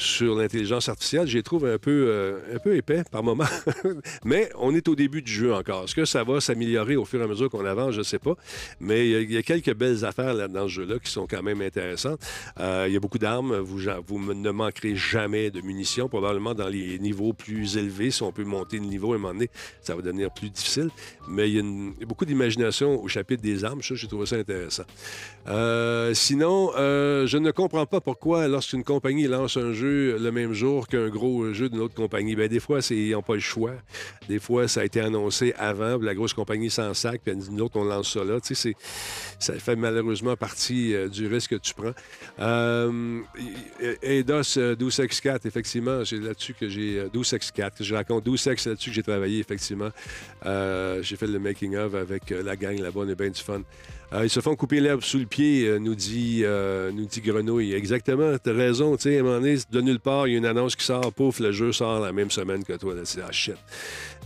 Sur l'intelligence artificielle, je les trouve un peu, euh, un peu épais par moment. [laughs] Mais on est au début du jeu encore. Est-ce que ça va s'améliorer au fur et à mesure qu'on avance? Je ne sais pas. Mais il y a- quelques belles affaires dans ce jeu-là qui sont quand même intéressantes. Euh, il y a beaucoup d'armes. Vous, ne manquerez jamais de munitions. Probablement dans les niveaux plus élevés, si on peut monter le niveau à un moment donné, ça va devenir plus difficile. Mais il y a, beaucoup d'imagination au chapitre des armes. Ça, j'ai trouvé ça intéressant. Euh, sinon, je ne comprends pas pourquoi, lorsqu'une compagnie lance un jeu le même jour qu'un gros jeu d'une autre compagnie, ben, des fois, ils n'ont pas le choix. Des fois, ça a été annoncé avant, la grosse compagnie s'en sac, puis nous autres, on lance ça là. Tu sais, ça fait malheureusement partie euh, du risque que tu prends. Euh, Eidos euh, 12X4, effectivement, c'est là-dessus que j'ai... euh, 12X4, que je raconte 12X, c'est là-dessus que j'ai travaillé, effectivement. Euh, j'ai fait le making-of avec euh, la gang là-bas, on a bien du fun. Euh, ils se font couper l'herbe sous le pied, euh, nous, dit, euh, nous dit Grenouille. Exactement, t'as raison. Tu sais, à un moment donné, de nulle part, il y a une annonce qui sort, pouf, le jeu sort la même semaine que toi. C'est ah shit.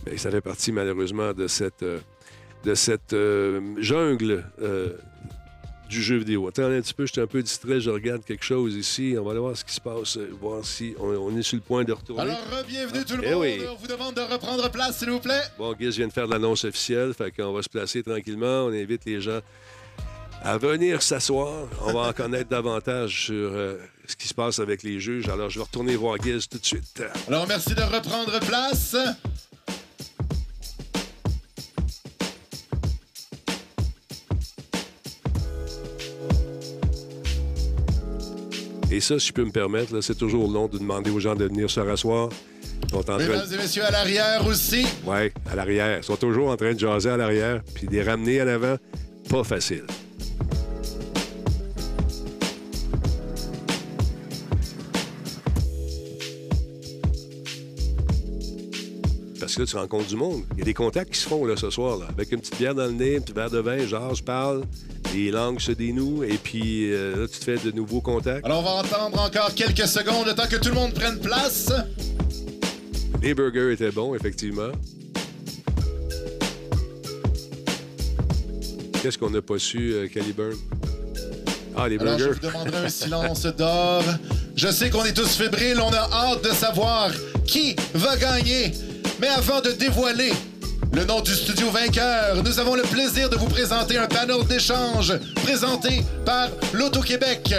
Mais ça fait partie, malheureusement, de cette, euh, de cette jungle du jeu vidéo. Attends un petit peu, je suis un peu distrait, je regarde quelque chose ici. On va aller voir ce qui se passe, voir si on, on est sur le point de retourner. Alors, bienvenue tout le Eh monde. oui. On vous demande de reprendre place, s'il vous plaît. Bon, Giz vient de faire l'annonce officielle, fait qu'on va se placer tranquillement. On invite les gens à venir s'asseoir. On va en connaître davantage sur euh, ce qui se passe avec les juges. Alors, je vais retourner voir Giz tout de suite. Alors, merci de reprendre place. Et ça, si je peux me permettre, c'est toujours long de demander aux gens de venir se rasseoir. Ils sont en train Mesdames et messieurs, à l'arrière aussi. Oui, à l'arrière. Ils sont toujours en train de jaser à l'arrière, puis de les ramener à l'avant, pas facile. Parce que là, tu rencontres du monde. Il y a des contacts qui se font là, ce soir, là, avec une petite bière dans le nez, un petit verre de vin, genre, je parle, les langues se dénouent, et puis euh, là, tu te fais de nouveaux contacts. Alors, on va entendre encore quelques secondes, le temps que tout le monde prenne place. Les burgers étaient bons, effectivement. Qu'est-ce qu'on n'a pas su, euh, Caliburn? Ah, les Alors, je burgers. vous demanderai un silence d'or. Je sais qu'on est tous fébriles, on a hâte de savoir qui va gagner. Mais avant de dévoiler le nom du studio vainqueur, nous avons le plaisir de vous présenter un panel d'échange présenté par l'Auto-Québec.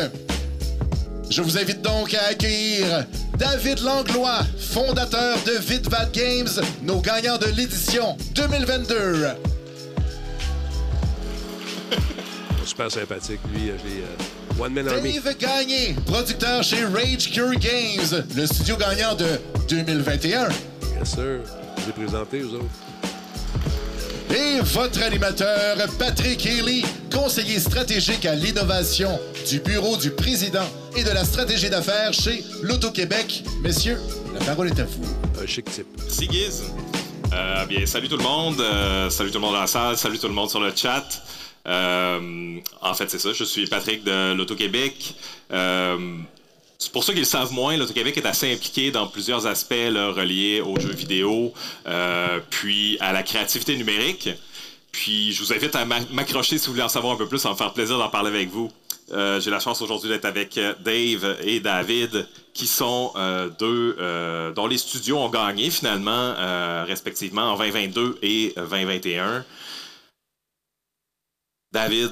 Je vous invite donc à accueillir David Langlois, fondateur de Vidvat Games, nos gagnants de l'édition 2022. [laughs] Super sympathique, lui. euh, les, euh, One Man Army. Dave Gagné, producteur chez Rage Cure Games, le studio gagnant de 2021. Bien sûr. Je présenté aux autres. Et votre animateur, Patrick Healy, conseiller stratégique à l'innovation du bureau du président et de la stratégie d'affaires chez l'Auto-Québec. Messieurs, la parole est à vous. Un chic type. Merci, Guiz. Euh, bien, salut tout le monde. Euh, salut tout le monde dans la salle. Salut tout le monde sur le chat. Euh, en fait, c'est ça. Je suis Patrick de l'Auto-Québec. C'est pour ceux qui le savent moins, l'Auto-Québec est assez impliqué dans plusieurs aspects reliés aux jeux vidéo, euh, puis à la créativité numérique. Puis je vous invite à m'a- m'accrocher si vous voulez en savoir un peu plus, ça me faire plaisir d'en parler avec vous. Euh, J'ai la chance aujourd'hui d'être avec euh, Dave et David, qui sont deux dont les studios ont gagné finalement, respectivement en 2022 et euh, 2021. David,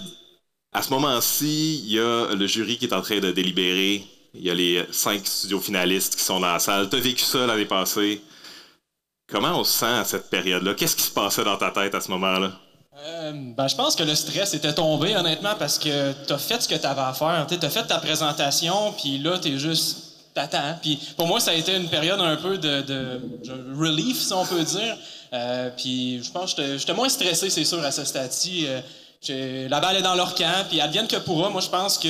à ce moment-ci, il y a le jury qui est en train de délibérer. Il y a les cinq studios finalistes qui sont dans la salle. Tu as vécu ça l'année passée. Comment on se sent à cette période-là? Qu'est-ce qui se passait dans ta tête à ce moment-là? Euh, ben, je pense que le stress était tombé, honnêtement, parce que t'as fait ce que t'avais à faire. Tu as fait ta présentation, puis là, t'es juste. T'attends. Puis pour moi, ça a été une période un peu de, relief, si on peut dire. Euh, puis je pense que j'étais- moins stressé, c'est sûr, à ce stade-ci. Euh, la balle est dans leur camp, puis advienne que pourra. Moi, je pense que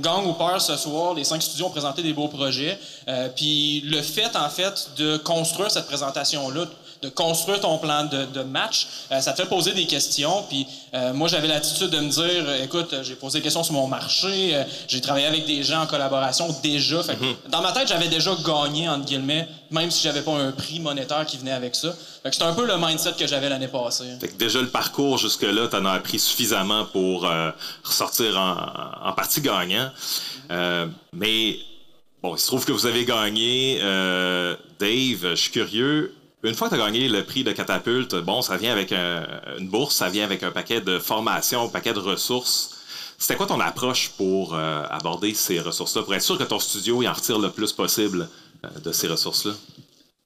Gang ou Peur ce soir, les cinq studios ont présenté des beaux projets. Euh, puis le fait, en fait, de construire cette présentation-là, de construire ton plan de, de match, euh, ça te fait poser des questions. Puis euh, moi, j'avais l'attitude de me dire, euh, écoute, j'ai posé des questions sur mon marché, euh, j'ai travaillé avec des gens en collaboration déjà. Fait que Dans ma tête, j'avais déjà gagné, entre guillemets, même si j'avais pas un prix monétaire qui venait avec ça. Fait que c'était un peu le mindset que j'avais l'année passée. Fait que déjà, le parcours jusque-là, tu en as appris suffisamment pour ressortir en, en partie gagnant. Mais, bon, il se trouve que vous avez gagné. Euh, Dave, je suis curieux. Une fois que tu as gagné le prix de catapulte, bon, ça vient avec un- une bourse, ça vient avec un paquet de formations, un paquet de ressources. C'était quoi ton approche pour euh, aborder ces ressources-là, pour être sûr que ton studio il en retire le plus possible euh, de ces ressources-là?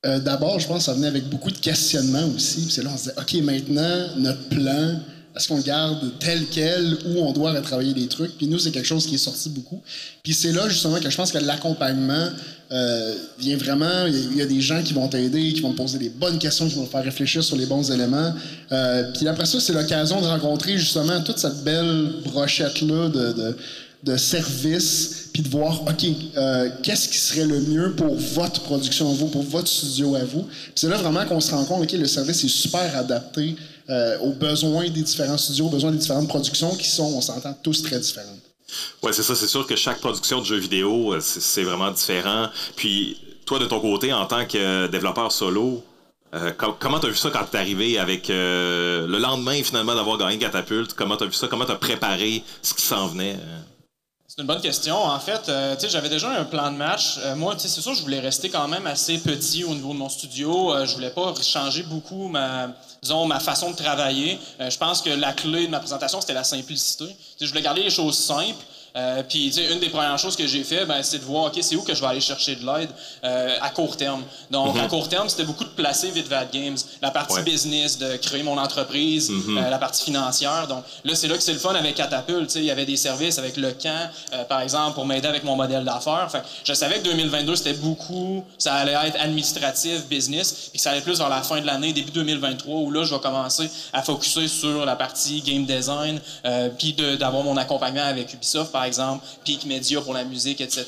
Euh, D'abord, je pense que ça venait avec beaucoup de questionnements aussi. C'est là, on se disait, OK, maintenant, notre plan, est-ce qu'on garde tel quel ou on doit retravailler des trucs? Puis nous, c'est quelque chose qui est sorti beaucoup. Puis c'est là, justement, que je pense que l'accompagnement euh, vient vraiment. Il y a- des gens qui vont t'aider, qui vont te poser des bonnes questions, qui vont te faire réfléchir sur les bons éléments. Euh, puis après ça, c'est l'occasion de rencontrer, justement, toute cette belle brochette-là de. de de service, puis de voir, OK, euh, qu'est-ce qui serait le mieux pour votre production à vous, pour votre studio à vous? Puis c'est là vraiment qu'on se rend compte, OK, le service est super adapté euh, aux besoins des différents studios, aux besoins des différentes productions qui sont, on s'entend, tous très différentes. Ouais, c'est ça. C'est sûr que chaque production de jeux vidéo, euh, c'est vraiment différent. Puis, toi, de ton côté, en tant que développeur solo, euh, com- comment t'as vu ça quand t'es arrivé avec le lendemain, finalement, d'avoir gagné Catapulte? Comment t'as vu ça? Comment t'as préparé ce qui s'en venait? C'est une bonne question. En fait, euh, j'avais déjà un plan de match. Euh, moi, c'est sûr, je voulais rester quand même assez petit au niveau de mon studio. Euh, je voulais pas changer beaucoup ma, disons, ma façon de travailler. Euh, je pense que la clé de ma présentation, c'était la simplicité. Je voulais garder les choses simples. Euh, puis, tu sais, une des premières choses que j'ai fait, ben, c'est de voir, OK, c'est où que je vais aller chercher de l'aide euh, à court terme. Donc, Mhm. à court terme, c'était beaucoup de placer Vidvad Games, la partie Ouais. business, de créer mon entreprise, Mhm. euh, la partie financière. Donc, là, c'est là que c'est le fun avec Catapult. Tu sais, Il y avait des services avec le camp, euh, par exemple, pour m'aider avec mon modèle d'affaires. Fait je savais que 2022, c'était beaucoup, ça allait être administratif, business, puis que ça allait plus vers la fin de l'année, début 2023, où là, je vais commencer à focuser sur la partie game design, puis de- d'avoir mon accompagnement avec Ubisoft, par exemple, Peak Media pour la musique, etc.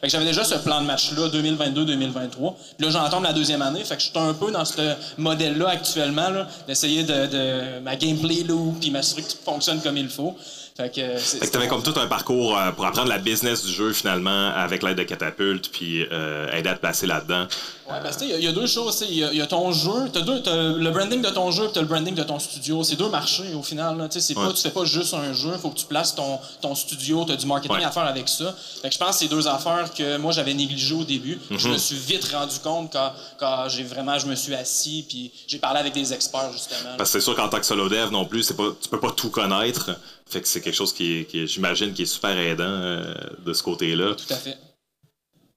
Fait que j'avais déjà ce plan de match-là, 2022-2023. Puis là, j'entends la deuxième année, fait que je suis un peu dans ce modèle-là actuellement, là, d'essayer de, ma gameplay loop, puis m'assurer que fonctionne comme il faut. Fait que, c'est- Fait que t'avais comme tout un parcours euh, pour apprendre la business du jeu, finalement, avec l'aide de Catapulte, puis euh, aider à te placer là-dedans. Ouais, parce que, il y a- il y, a deux choses. Il y, a- il y a ton jeu, t'as deux, t'as le branding de ton jeu et t'as le branding de ton studio. C'est deux marchés au final. Là. Tu sais, c'est Ouais. pas, tu fais pas juste un jeu, il faut que tu places ton, ton studio, tu as du marketing Ouais. à faire avec ça. Fait que je pense que c'est deux affaires que moi j'avais négligées au début. Je Mhm. me suis vite rendu compte quand, quand j'ai vraiment je me suis assis puis j'ai parlé avec des experts justement. Parce que c'est sûr qu'en tant que solo dev non plus, c'est pas, tu peux pas tout connaître. Fait que c'est quelque chose qui, j'imagine, qui est super aidant euh, de ce côté-là. Tout à fait.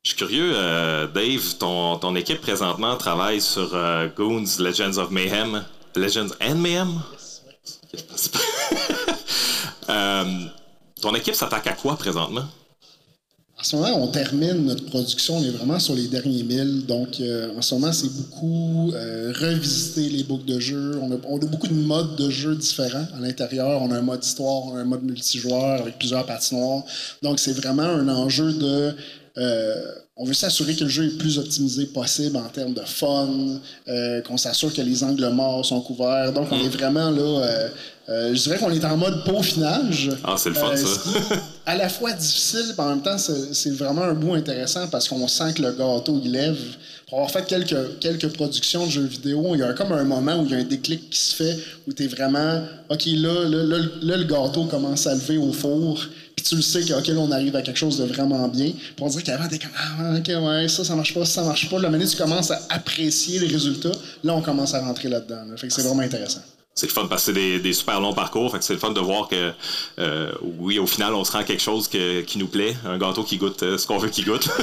Je suis curieux, euh, Dave, ton, ton équipe présentement travaille sur euh, Goons Legends of Mayhem. Legends and Mayhem? Pas- [laughs] Euh, ton équipe s'attaque à quoi présentement? En ce moment, on termine notre production, on est vraiment sur les derniers milles. Donc, euh, en ce moment, c'est beaucoup euh, revisiter les boucles de jeu. On a, on a beaucoup de modes de jeu différents à l'intérieur. On a un mode histoire, on a un mode multijoueur avec plusieurs patinoires. Donc, c'est vraiment un enjeu de euh, on veut s'assurer que le jeu est le plus optimisé possible en termes de fun, euh, qu'on s'assure que les angles morts sont couverts. Donc, on est vraiment là. euh, je dirais qu'on est en mode peaufinage. Ah, c'est le fun, ça. à la fois difficile, mais en même temps, c'est c'est vraiment un bout intéressant parce qu'on sent que le gâteau, il lève. Pour avoir fait quelques, quelques productions de jeux vidéo, il y a comme un moment où il y a un déclic qui se fait, où tu es vraiment, OK, là, là, là, là, le gâteau commence à lever au four, puis tu le sais que, OK, on arrive à quelque chose de vraiment bien. Puis on dirait qu'avant, t'es comme, ah, OK, ouais, ça, ça marche pas, ça, marche pas. Là, maintenant, tu commences à apprécier les résultats. Là, on commence à rentrer là-dedans. là. Fait que c'est vraiment intéressant. C'est le fun parce que c'est des, super longs parcours. Fait que c'est le fun de voir que, euh, oui, au final, on se rend à quelque chose qui nous plaît. Un gâteau qui goûte euh, ce qu'on veut qu'il goûte. [laughs]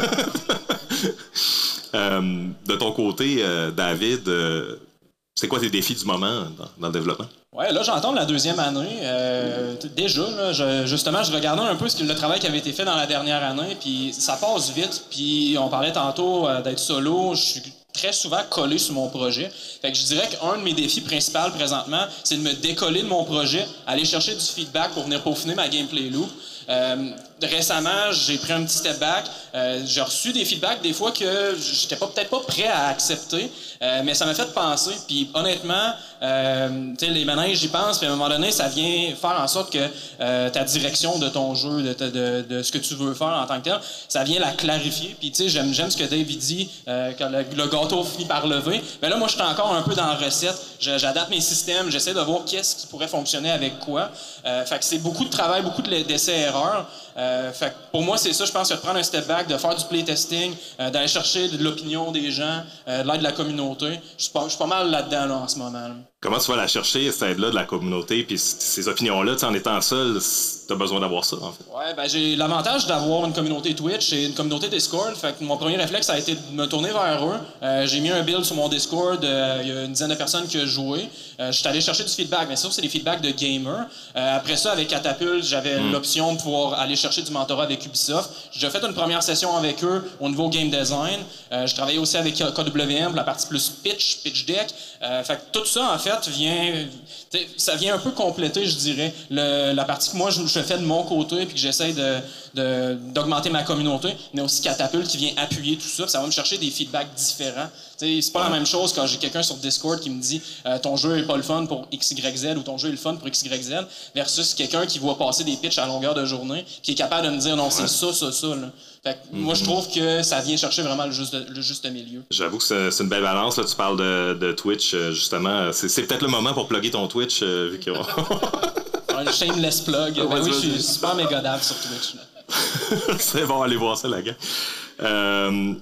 Euh, de ton côté, David, c'est quoi tes défis du moment dans le développement? Ouais, là, j'entends la deuxième année. Euh, déjà, là, je- justement, je regardais un peu ce que, le travail qui avait été fait dans la dernière année, puis ça passe vite. Puis on parlait tantôt euh, d'être solo. Je suis très souvent collé sur mon projet. Fait que je dirais qu'un de mes défis principaux présentement, c'est de me décoller de mon projet, aller chercher du feedback pour venir peaufiner ma gameplay loop. Euh, récemment, j'ai pris un petit step back. Euh, j'ai reçu des feedbacks des fois que j'étais pas peut-être pas prêt à accepter, euh, mais ça m'a fait penser. Puis honnêtement, euh, les manèges, j'y pense. Puis à un moment donné, ça vient faire en sorte que euh, ta direction de ton jeu, de, ce que tu veux faire en tant que tel, ça vient la clarifier. Puis tu sais, j'aime ce que David dit quand le, gâteau finit par lever. Mais là, moi, je suis encore un peu dans la recette. J'adapte mes systèmes. J'essaie de voir qu'est-ce qui pourrait fonctionner avec quoi. Fait que c'est beaucoup de travail, beaucoup de- d'essais-erreurs. Euh, fait pour moi, c'est ça, je pense que de prendre un step back, de faire du playtesting, euh, d'aller chercher de l'opinion des gens, euh, de l'aide de la communauté. Je suis pas, pas mal là-dedans là, en ce moment. là. Comment tu vas la chercher, cette aide-là de la communauté, puis ces opinions-là, en étant seul, tu as besoin d'avoir ça, en fait. Ouais, ben j'ai l'avantage d'avoir une communauté Twitch et une communauté Discord. Fait que mon premier réflexe a été de me tourner vers eux. Euh, j'ai mis un build sur mon Discord. euh, Il y a une dizaine de personnes qui ont joué. Euh, je suis allé chercher du feedback, mais ça, c'est des feedbacks de gamers. Euh, après ça, avec Catapult, j'avais Mm. l'option de pouvoir aller chercher du mentorat avec Ubisoft. J'ai fait une première session avec eux au niveau game design. Je travaillais aussi avec KWM pour la partie plus pitch, pitch deck. Fait que tout ça, en fait, vient. Ça vient un peu compléter, je dirais, le- la partie que moi je, je fais de mon côté puis que j'essaie de- de- d'augmenter ma communauté, mais aussi Catapult qui vient appuyer tout ça. Ça va me chercher des feedbacks différents. C'est pas la même chose quand j'ai quelqu'un sur Discord qui me dit euh, ton jeu est pas le fun pour XYZ ou ton jeu est le fun pour XYZ versus quelqu'un qui voit passer des pitchs à longueur de journée qui est capable de me dire non, c'est ça, ça, ça. là. Fait que moi, je Mhm. trouve que ça vient chercher vraiment le juste, le juste milieu. J'avoue que c'est une belle balance. Là, tu parles de, de Twitch, euh, justement. C'est c'est peut-être le moment pour plugger ton Twitch, euh, vu qu'on- [laughs] Un shameless plug. Ben oui, je suis super méga dave sur Twitch. [laughs] c'est bon, allez voir ça, la gars. Euh, moi,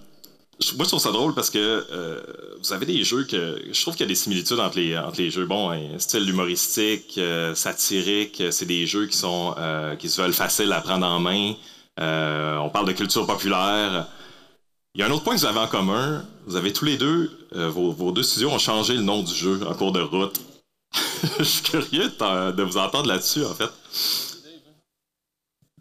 je trouve ça drôle parce que euh, vous avez des jeux que. Je trouve qu'il y a des similitudes entre les, entre les jeux. Bon, un style humoristique, euh, satirique, euh, c'est des jeux qui sont euh, qui se veulent faciles à prendre en main. Euh, on parle de culture populaire. Il y a un autre point que vous avez en commun. Vous avez tous les deux, euh, vos, vos deux studios ont changé le nom du jeu en cours de route. [laughs] je suis curieux de, vous entendre là-dessus, en fait.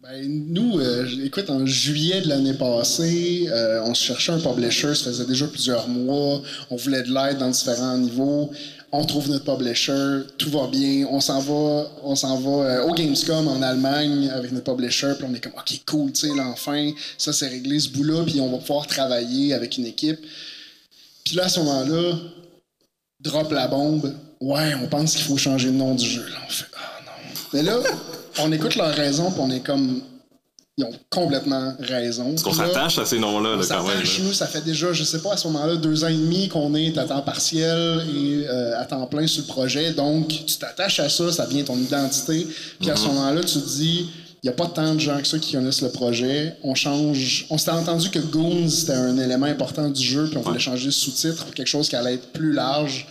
Ben, nous, euh, écoute, en juillet de l'année passée, euh, on se cherchait un publisher, ça faisait déjà plusieurs mois, on voulait de l'aide dans différents niveaux. On trouve notre publisher, tout va bien, on s'en va, on s'en va euh, au Gamescom en Allemagne avec notre publisher, puis on est comme OK, cool, tu sais, enfin, ça c'est réglé ce bout-là, puis on va pouvoir travailler avec une équipe. Puis là, à ce moment-là, drop la bombe. Ouais, on pense qu'il faut changer le nom du jeu. Là, on fait Ah non. Mais là, on écoute leurs raisons, puis on est comme. Ils ont complètement raison. Parce qu'on s'attache à ces noms-là, là, quand même. s'attache, là. nous, ça fait déjà, je sais pas, à ce moment-là, deux ans et demi qu'on est à temps partiel et euh, à temps plein sur le projet. Donc, tu t'attaches à ça, ça devient ton identité. Puis à ce Mhm. moment-là, tu te dis, il n'y a pas tant de gens que ça qui connaissent le projet. On change. On s'était entendu que Goons, c'était un élément important du jeu, puis on voulait changer le sous-titre pour quelque chose qui allait être plus large,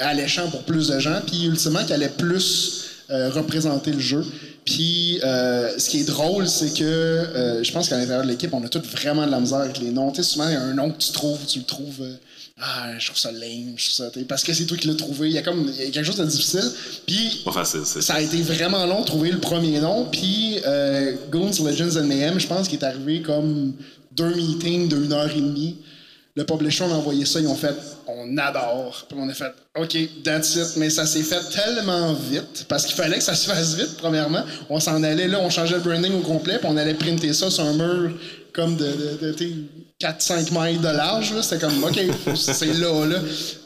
alléchant pour plus de gens, puis ultimement qui allait plus euh, représenter le jeu. Puis euh, ce qui est drôle, c'est que euh, je pense qu'à l'intérieur de l'équipe, on a tous vraiment de la misère avec les noms. Tu sais, souvent, il y a un nom que tu trouves, tu le trouves. euh, ah, je trouve ça lame, je trouve ça. Parce que c'est toi qui l'as trouvé. Il y a comme il y a quelque chose de difficile. Puis Pas facile, c'est ça a été vraiment long de trouver le premier nom. Puis Goons Legends and Mayhem, je pense qu'il est arrivé comme deux meetings d'une heure et demie. Le publisher, on a envoyé ça, ils ont fait on adore. Puis on a fait OK, that's it. Mais ça s'est fait tellement vite parce qu'il fallait que ça se fasse vite, premièrement. On s'en allait là, on changeait le branding au complet, puis on allait printer ça sur un mur comme de, de, de, tu sais, 4-5 miles de large. C'était comme OK, [laughs] c'est là, là.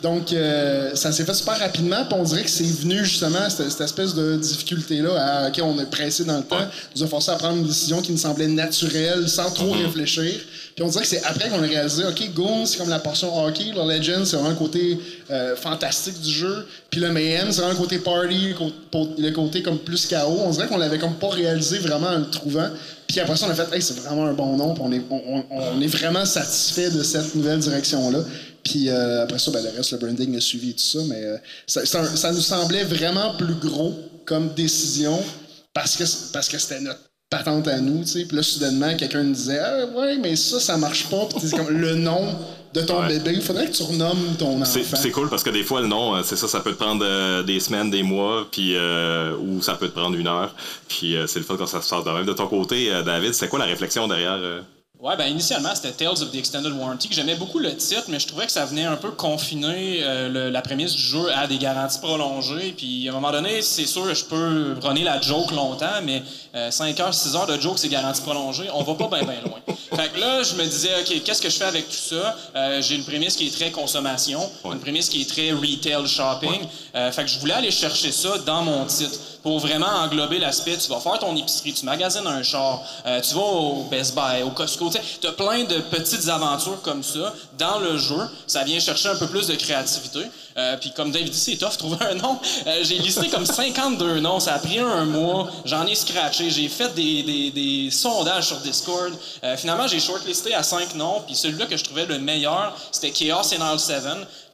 Donc, euh, ça s'est fait super rapidement, puis on dirait que c'est venu justement, cette, cette espèce de difficulté-là, à OK, on est pressé dans le temps, nous a forcé à prendre une décision qui nous semblait naturelle, sans trop réfléchir. Puis on dirait que c'est après qu'on a réalisé, OK, Goon, c'est comme la portion hockey, le Legend, c'est vraiment le côté euh, fantastique du jeu. Puis le Mayhem, c'est vraiment le côté party, le côté comme plus chaos. On dirait qu'on l'avait comme pas réalisé vraiment en le trouvant. Puis après ça, on a fait, hey, c'est vraiment un bon nom, puis on est, vraiment satisfait de cette nouvelle direction-là. Puis euh, après ça, ben, le reste, le branding a suivi tout ça, mais euh, ça, nous semblait vraiment plus gros comme décision parce que c'était notre patente à nous, tu sais. Puis là, soudainement, quelqu'un nous disait, ah, ouais, mais ça, ça marche pas. Puis comme le nom de ton bébé, il faudrait que tu renommes ton enfant. c'est cool parce que des fois, le nom, euh, c'est ça, ça peut te prendre euh, des semaines, des mois, puis euh, ou ça peut te prendre une heure. Puis euh, c'est le fun quand ça se passe de même. De ton côté, David, c'est quoi la réflexion derrière? Ouais, ben initialement, c'était Tales of the Extended Warranty, que j'aimais beaucoup le titre, mais je trouvais que ça venait un peu confiner euh, le- la prémisse du jeu à des garanties prolongées. Puis à un moment donné, c'est sûr, je peux runner la joke longtemps, mais 5 heures, 6 heures de joke, c'est garantie prolongée, on va pas bien bien loin. [laughs] Fait que là, je me disais, OK, qu'est-ce que je fais avec tout ça? Euh, J'ai une prémisse qui est très consommation, une prémisse qui est très retail shopping. Euh, fait que je voulais aller chercher ça dans mon titre pour vraiment englober l'aspect. Tu vas faire ton épicerie, tu magasines un char, euh, tu vas au Best Buy, au Costco. Tu as plein de petites aventures comme ça dans le jeu. Ça vient chercher un peu plus de créativité. Euh, Puis comme David dit, c'est tough trouver un nom. Euh, j'ai listé comme [laughs] 52 noms. Ça a pris un mois. J'en ai scratché. J'ai fait des, des- des sondages sur Discord. Euh, finalement, j'ai shortlisté à 5 noms. Puis celui-là que je trouvais le meilleur, c'était Chaos in Isle 7.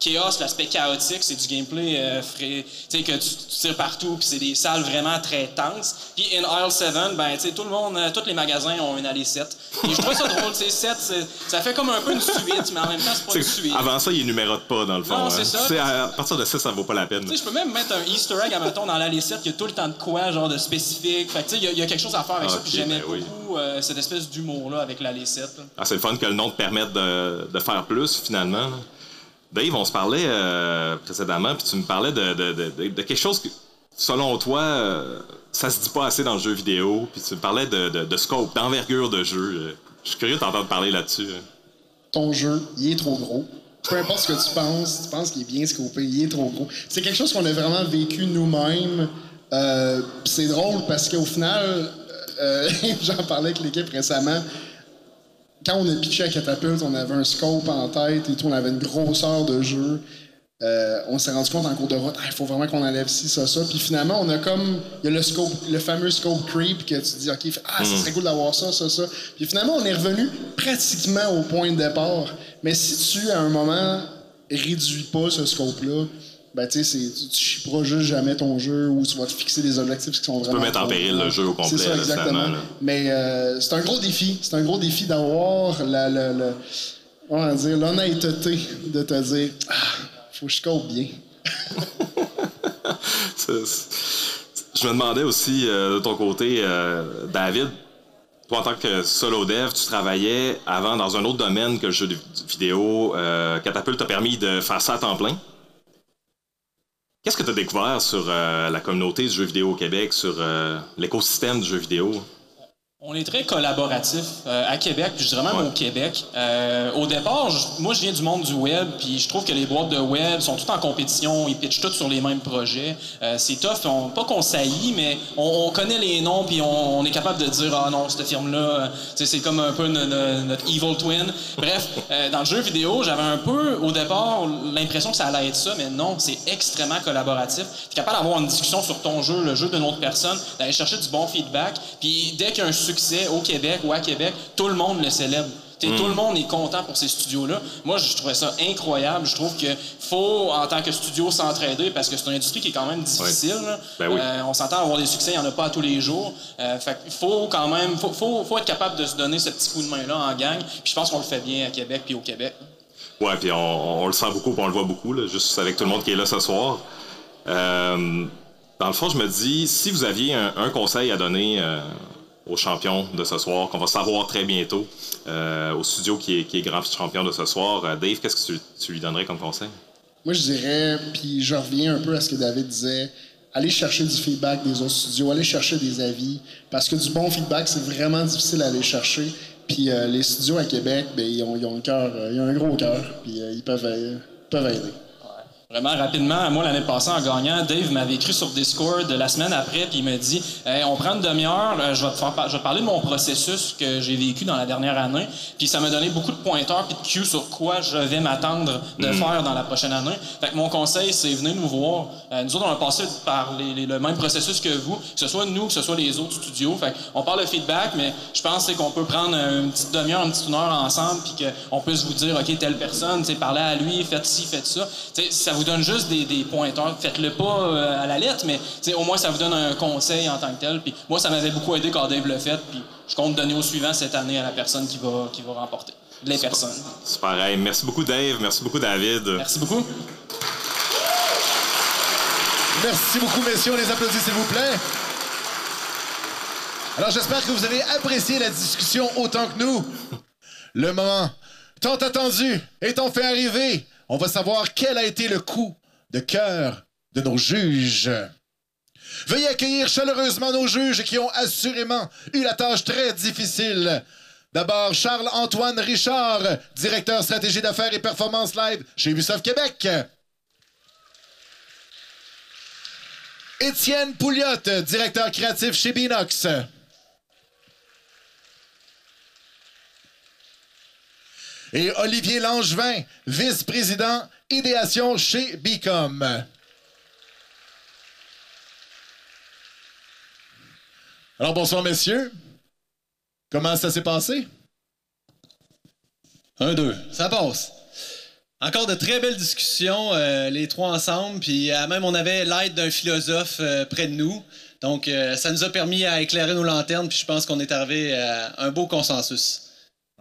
Chaos, l'aspect chaotique, c'est du gameplay euh, frais. Tu sais, que tu, tu tires partout, puis c'est des salles vraiment très tenses. Puis in Isle 7, ben, tu sais, tout le monde, euh, tous les magasins ont une allée 7. Et je trouve ça drôle, tu sais, 7, c'est- ça fait comme un peu une suite, mais en même temps, c'est pas une suite. Avant ça, ils numérotent pas, dans le fond. Non, hein. c'est ça. À, à partir de ça, ça vaut pas la peine. Tu sais, je peux même mettre un Easter egg, admettons, dans l'allée 7, il y a tout le temps de quoi, genre de spécifique. Fait que, tu sais, il y a- il y, a quelque chose à faire avec ça, Ok, puis j'aimais ben oui. beaucoup euh, cette espèce d'humour-là avec l'allée 7. là. Ah, c'est le fun que le nom te permette de, de faire plus, finalement. Dave, on se parlait euh, précédemment, puis tu me parlais de, de- de- de- de quelque chose que, selon toi, euh, ça se dit pas assez dans le jeu vidéo, puis tu me parlais de, de- de scope, d'envergure de jeu. Euh, Je suis curieux de t'entendre parler là-dessus. hein. ton jeu, il est trop gros. Peu importe ce que tu penses, tu penses qu'il est bien scopé, il est trop gros. C'est quelque chose qu'on a vraiment vécu nous-mêmes. Euh, c'est drôle parce qu'au final, euh, [laughs] j'en parlais avec l'équipe récemment. Quand on a pitché à Catapulte, on avait un scope en tête et tout, on avait une grosseur de jeu. Euh, on s'est rendu compte en cours de route, Ah, il faut vraiment qu'on enlève ci, ça, ça. Puis finalement, on a comme, il y a le scope, le fameux scope creep que tu dis, OK, ah, ça Mm. serait cool d'avoir ça, ça, ça. Puis finalement, on est revenu pratiquement au point de départ. Mais si tu, à un moment, réduis pas ce scope-là, ben, tu sais, tu, tu chipperas juste jamais ton jeu ou tu vas te fixer des objectifs qui sont Tu vraiment. peux mettre en péril le jeu au complet, C'est ça, exactement. là. Mais euh, c'est un gros défi. C'est un gros défi d'avoir la, la, la- on va dire, l'honnêteté de te dire, ah, faut que je scope bien. [laughs] Je me demandais aussi, euh, de ton côté, euh, David, toi, en tant que solo dev, tu travaillais avant dans un autre domaine que le jeu vidéo. Euh, Catapult t'a permis de faire ça à temps plein. Qu'est-ce que tu as découvert sur la communauté du jeu vidéo au Québec, sur l'écosystème du jeu vidéo? On est très collaboratif euh, à Québec, puis je dirais même au Québec. Euh, au départ, je- moi, je viens du monde du web, puis je trouve que les boîtes de web sont toutes en compétition, ils pitchent toutes sur les mêmes projets. Euh, c'est tough, on- pas qu'on saillit, mais on, on connaît les noms, puis on, on est capable de dire ah non, cette firme-là, euh, c'est comme un peu no- no- notre evil twin. Bref, euh, dans le jeu vidéo, j'avais un peu au départ l'impression que ça allait être ça, mais non, c'est extrêmement collaboratif. Tu es capable d'avoir une discussion sur ton jeu, le jeu d'une autre personne, d'aller chercher du bon feedback, puis dès qu'il y a un succès au Québec ou à Québec, tout le monde le célèbre. Mm. Tout le monde est content pour ces studios-là. Moi, je trouvais ça incroyable. Je trouve que faut, en tant que studio, s'entraider parce que c'est une industrie qui est quand même difficile. Ben oui. Euh, on s'entend avoir des succès, il n'y en a pas à tous les jours. Euh, fait qu'il faut quand même, faut, faut, faut être capable de se donner ce petit coup de main-là en gang. Puis je pense qu'on le fait bien à Québec puis au Québec. Ouais, puis on, on le sent beaucoup, on le voit beaucoup, là, juste avec tout le monde qui est là ce soir. Euh, dans le fond, je me dis, si vous aviez un, un conseil à donner au champion de ce soir, qu'on va savoir très bientôt, euh, au studio qui est, grand champion de ce soir. Euh, Dave, qu'est-ce que tu, lui donnerais comme conseil? Moi, je dirais, puis je reviens un peu à ce que David disait, allez chercher du feedback des autres studios, allez chercher des avis, parce que du bon feedback, c'est vraiment difficile à aller chercher. Puis euh, les studios à Québec, ben, ils, ont, ils cœur, ils ont un gros cœur, puis ils peuvent, peuvent aider. Vraiment rapidement, moi l'année passée en gagnant, Dave m'avait écrit sur Discord la semaine après, puis il me dit Hey, on prend une demi-heure, euh, je vais te faire par- je vais te parler de mon processus que j'ai vécu dans la dernière année. Puis ça m'a donné beaucoup de pointeurs puis de cues sur quoi je vais m'attendre de Mm. faire dans la prochaine année. Fait que mon conseil, c'est venez nous voir. Euh, nous autres, on a passé par les- les- le même processus que vous, que ce soit nous, que ce soit les autres studios. Fait on parle de feedback, mais je pense c'est qu'on peut prendre une petite demi-heure, une petite une heure ensemble, puis qu'on puisse vous dire, OK, telle personne, tu sais, parlez à lui, faites ci, faites ça. Tu sais, ça vous donne juste des, des pointeurs. Faites-le pas euh, à la lettre, mais au moins, ça vous donne un conseil en tant que tel. Puis moi, ça m'avait beaucoup aidé quand Dave l'a fait, puis je compte donner au suivant cette année à la personne qui va, qui va remporter. Les personnes. Super. Hey, merci beaucoup, Dave. Merci beaucoup, David. Merci beaucoup. Merci beaucoup, messieurs. On les applaudit, s'il vous plaît. Alors, j'espère que vous avez apprécié la discussion autant que nous. Le moment tant attendu est enfin arrivé. On va savoir quel a été le coup de cœur de nos juges. Veuillez accueillir chaleureusement nos juges qui ont assurément eu la tâche très difficile. D'abord, Charles-Antoine Richard, directeur stratégie d'affaires et performance live chez Ubisoft Québec. Étienne Pouliot, directeur créatif chez Binox. Et Olivier Langevin, vice-président idéation chez Bicom. Alors bonsoir messieurs. Comment ça s'est passé? Un, deux. Ça passe. Encore de très belles discussions, euh, les trois ensemble. Puis euh, même, on avait l'aide d'un philosophe euh, près de nous. Donc, ça nous a permis à éclairer nos lanternes. Puis je pense qu'on est arrivé à un beau consensus.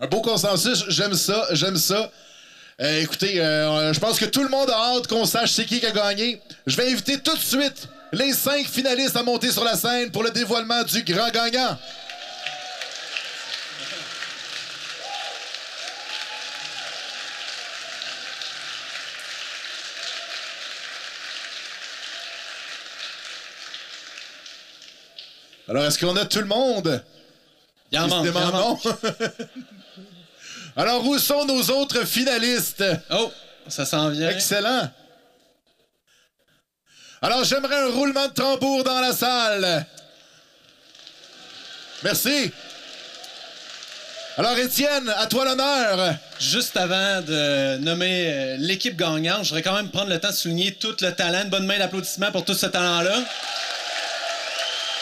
Un beau consensus, j'aime ça, j'aime ça. Euh, écoutez, euh, je pense que tout le monde a hâte qu'on sache c'est qui qui a gagné. Je vais inviter tout de suite les cinq finalistes à monter sur la scène pour le dévoilement du grand gagnant. Alors, est-ce qu'on a tout le monde? Il en manque, non. Alors, où sont nos autres finalistes? Oh, ça s'en vient. Excellent. Alors, j'aimerais un roulement de tambour dans la salle. Merci. Alors, Étienne, à toi l'honneur. Juste avant de nommer euh, l'équipe gagnante, je voudrais quand même prendre le temps de souligner tout le talent. Une bonne main d'applaudissement pour tout ce talent-là.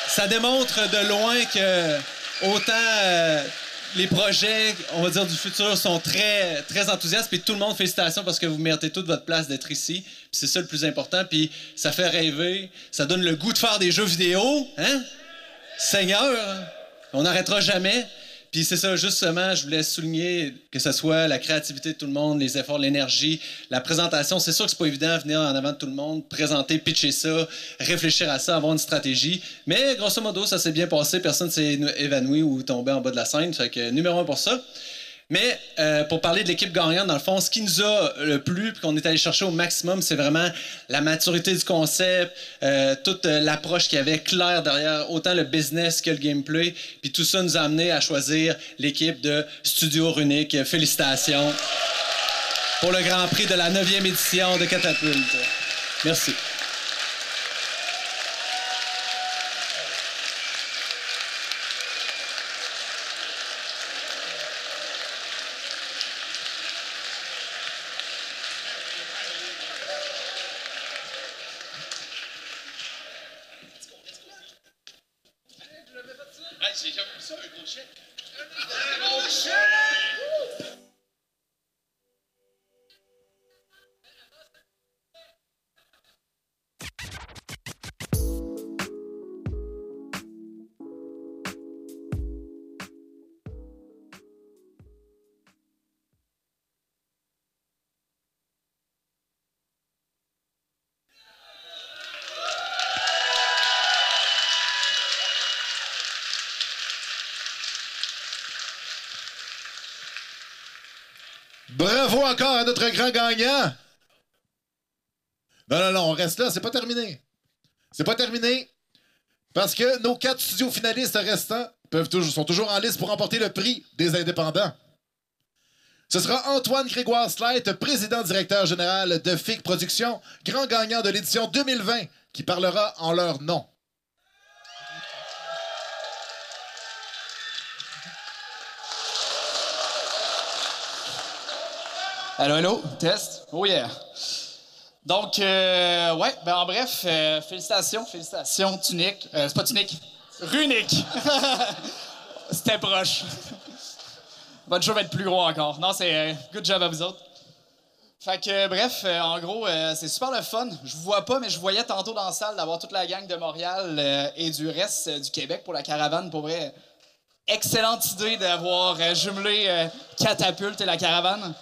Ça démontre de loin que autant euh, les projets, on va dire, du futur sont très, très enthousiastes. Puis tout le monde, félicitations parce que vous méritez toute votre place d'être ici. C'est ça le plus important. Puis ça fait rêver. Ça donne le goût de faire des jeux vidéo. Hein? Seigneur, on n'arrêtera jamais. Puis c'est ça, justement, je voulais souligner que ce soit la créativité de tout le monde, les efforts, l'énergie, la présentation. C'est sûr que c'est pas évident de venir en avant de tout le monde, présenter, pitcher ça, réfléchir à ça, avoir une stratégie. Mais grosso modo, ça s'est bien passé. Personne s'est évanoui ou tombé en bas de la scène. Fait que numéro un pour ça. Mais euh, pour parler de l'équipe gagnante, dans le fond, ce qui nous a le plu puis qu'on est allé chercher au maximum, c'est vraiment la maturité du concept, euh, toute euh, l'approche qu'il y avait claire derrière, autant le business que le gameplay. Puis tout ça nous a amené à choisir l'équipe de Studio Runique. Félicitations pour le Grand Prix de la 9e édition de Catapulte. Merci. Notre grand gagnant. Non, non, non, on reste là, c'est pas terminé. C'est pas terminé. Parce que nos quatre studios finalistes restants peuvent toujours, sont toujours en liste pour remporter le prix des indépendants. Ce sera Antoine Grégoire Slate, président directeur général de FIC Productions, grand gagnant de l'édition 2020, qui parlera en leur nom. Allô, allô, test? Oh yeah. Donc, euh, ouais, ben en bref, euh, félicitations, félicitations, Tunique. Euh, c'est pas Tunique, Runique. [laughs] C'était proche. Votre jeu va être plus gros encore. Non, c'est euh, good job à vous autres. Fait que, bref, euh, en gros, c'est super le fun. Je vous vois pas, mais je voyais tantôt dans la salle d'avoir toute la gang de Montréal et du reste du Québec pour la caravane. Pour vrai, excellente idée d'avoir jumelé Catapulte et la caravane.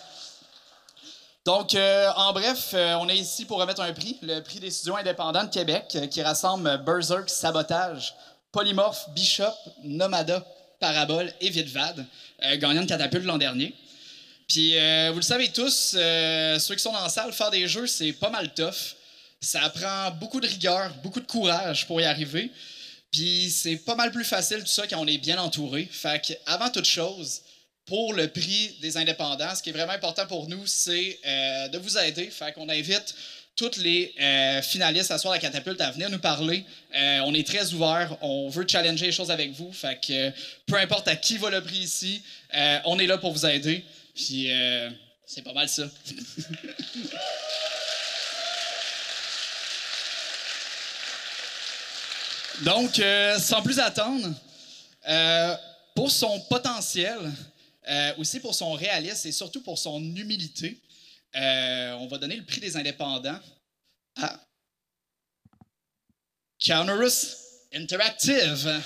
Donc, euh, en bref, euh, on est ici pour remettre un prix, le prix des studios indépendants de Québec, euh, qui rassemble Berserk, Sabotage, Polymorph, Bishop, Nomada, Parabole et Vidvad, gagnant de Catapulte l'an dernier. Puis, vous le savez tous, ceux qui sont dans la salle, faire des jeux, c'est pas mal tough. Ça prend beaucoup de rigueur, beaucoup de courage pour y arriver. Puis, c'est pas mal plus facile tout ça quand on est bien entouré. Fait que, avant toute chose, pour le prix des indépendants, ce qui est vraiment important pour nous, c'est euh, de vous aider. Fait qu'on invite tous les euh, finalistes à soir la catapulte à venir nous parler. Euh, on est très ouvert, on veut challenger les choses avec vous. Fait que peu importe à qui va le prix ici, on est là pour vous aider. Puis c'est pas mal ça. [laughs] Donc, sans plus attendre, pour son potentiel, euh, aussi pour son réalisme et surtout pour son humilité, euh, on va donner le prix des indépendants à Counterus Interactive.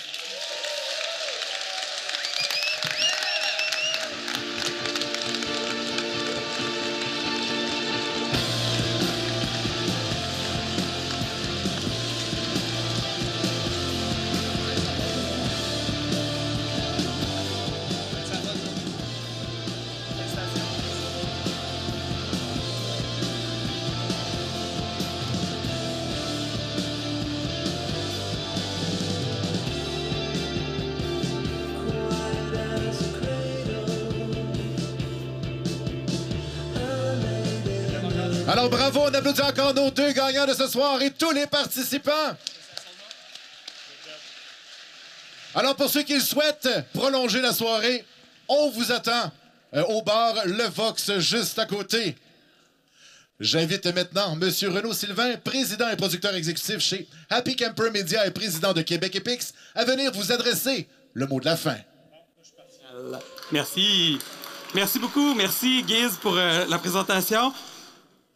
Alors bravo, on applaudit encore nos deux gagnants de ce soir et tous les participants. Alors pour ceux qui souhaitent prolonger la soirée, on vous attend euh, au bar Le Vox juste à côté. J'invite maintenant M. Renaud Sylvain, président et producteur exécutif chez Happy Camper Media et président de Québec Epix, à venir vous adresser le mot de la fin. Merci. Merci beaucoup. Merci, Giz, pour euh, la présentation.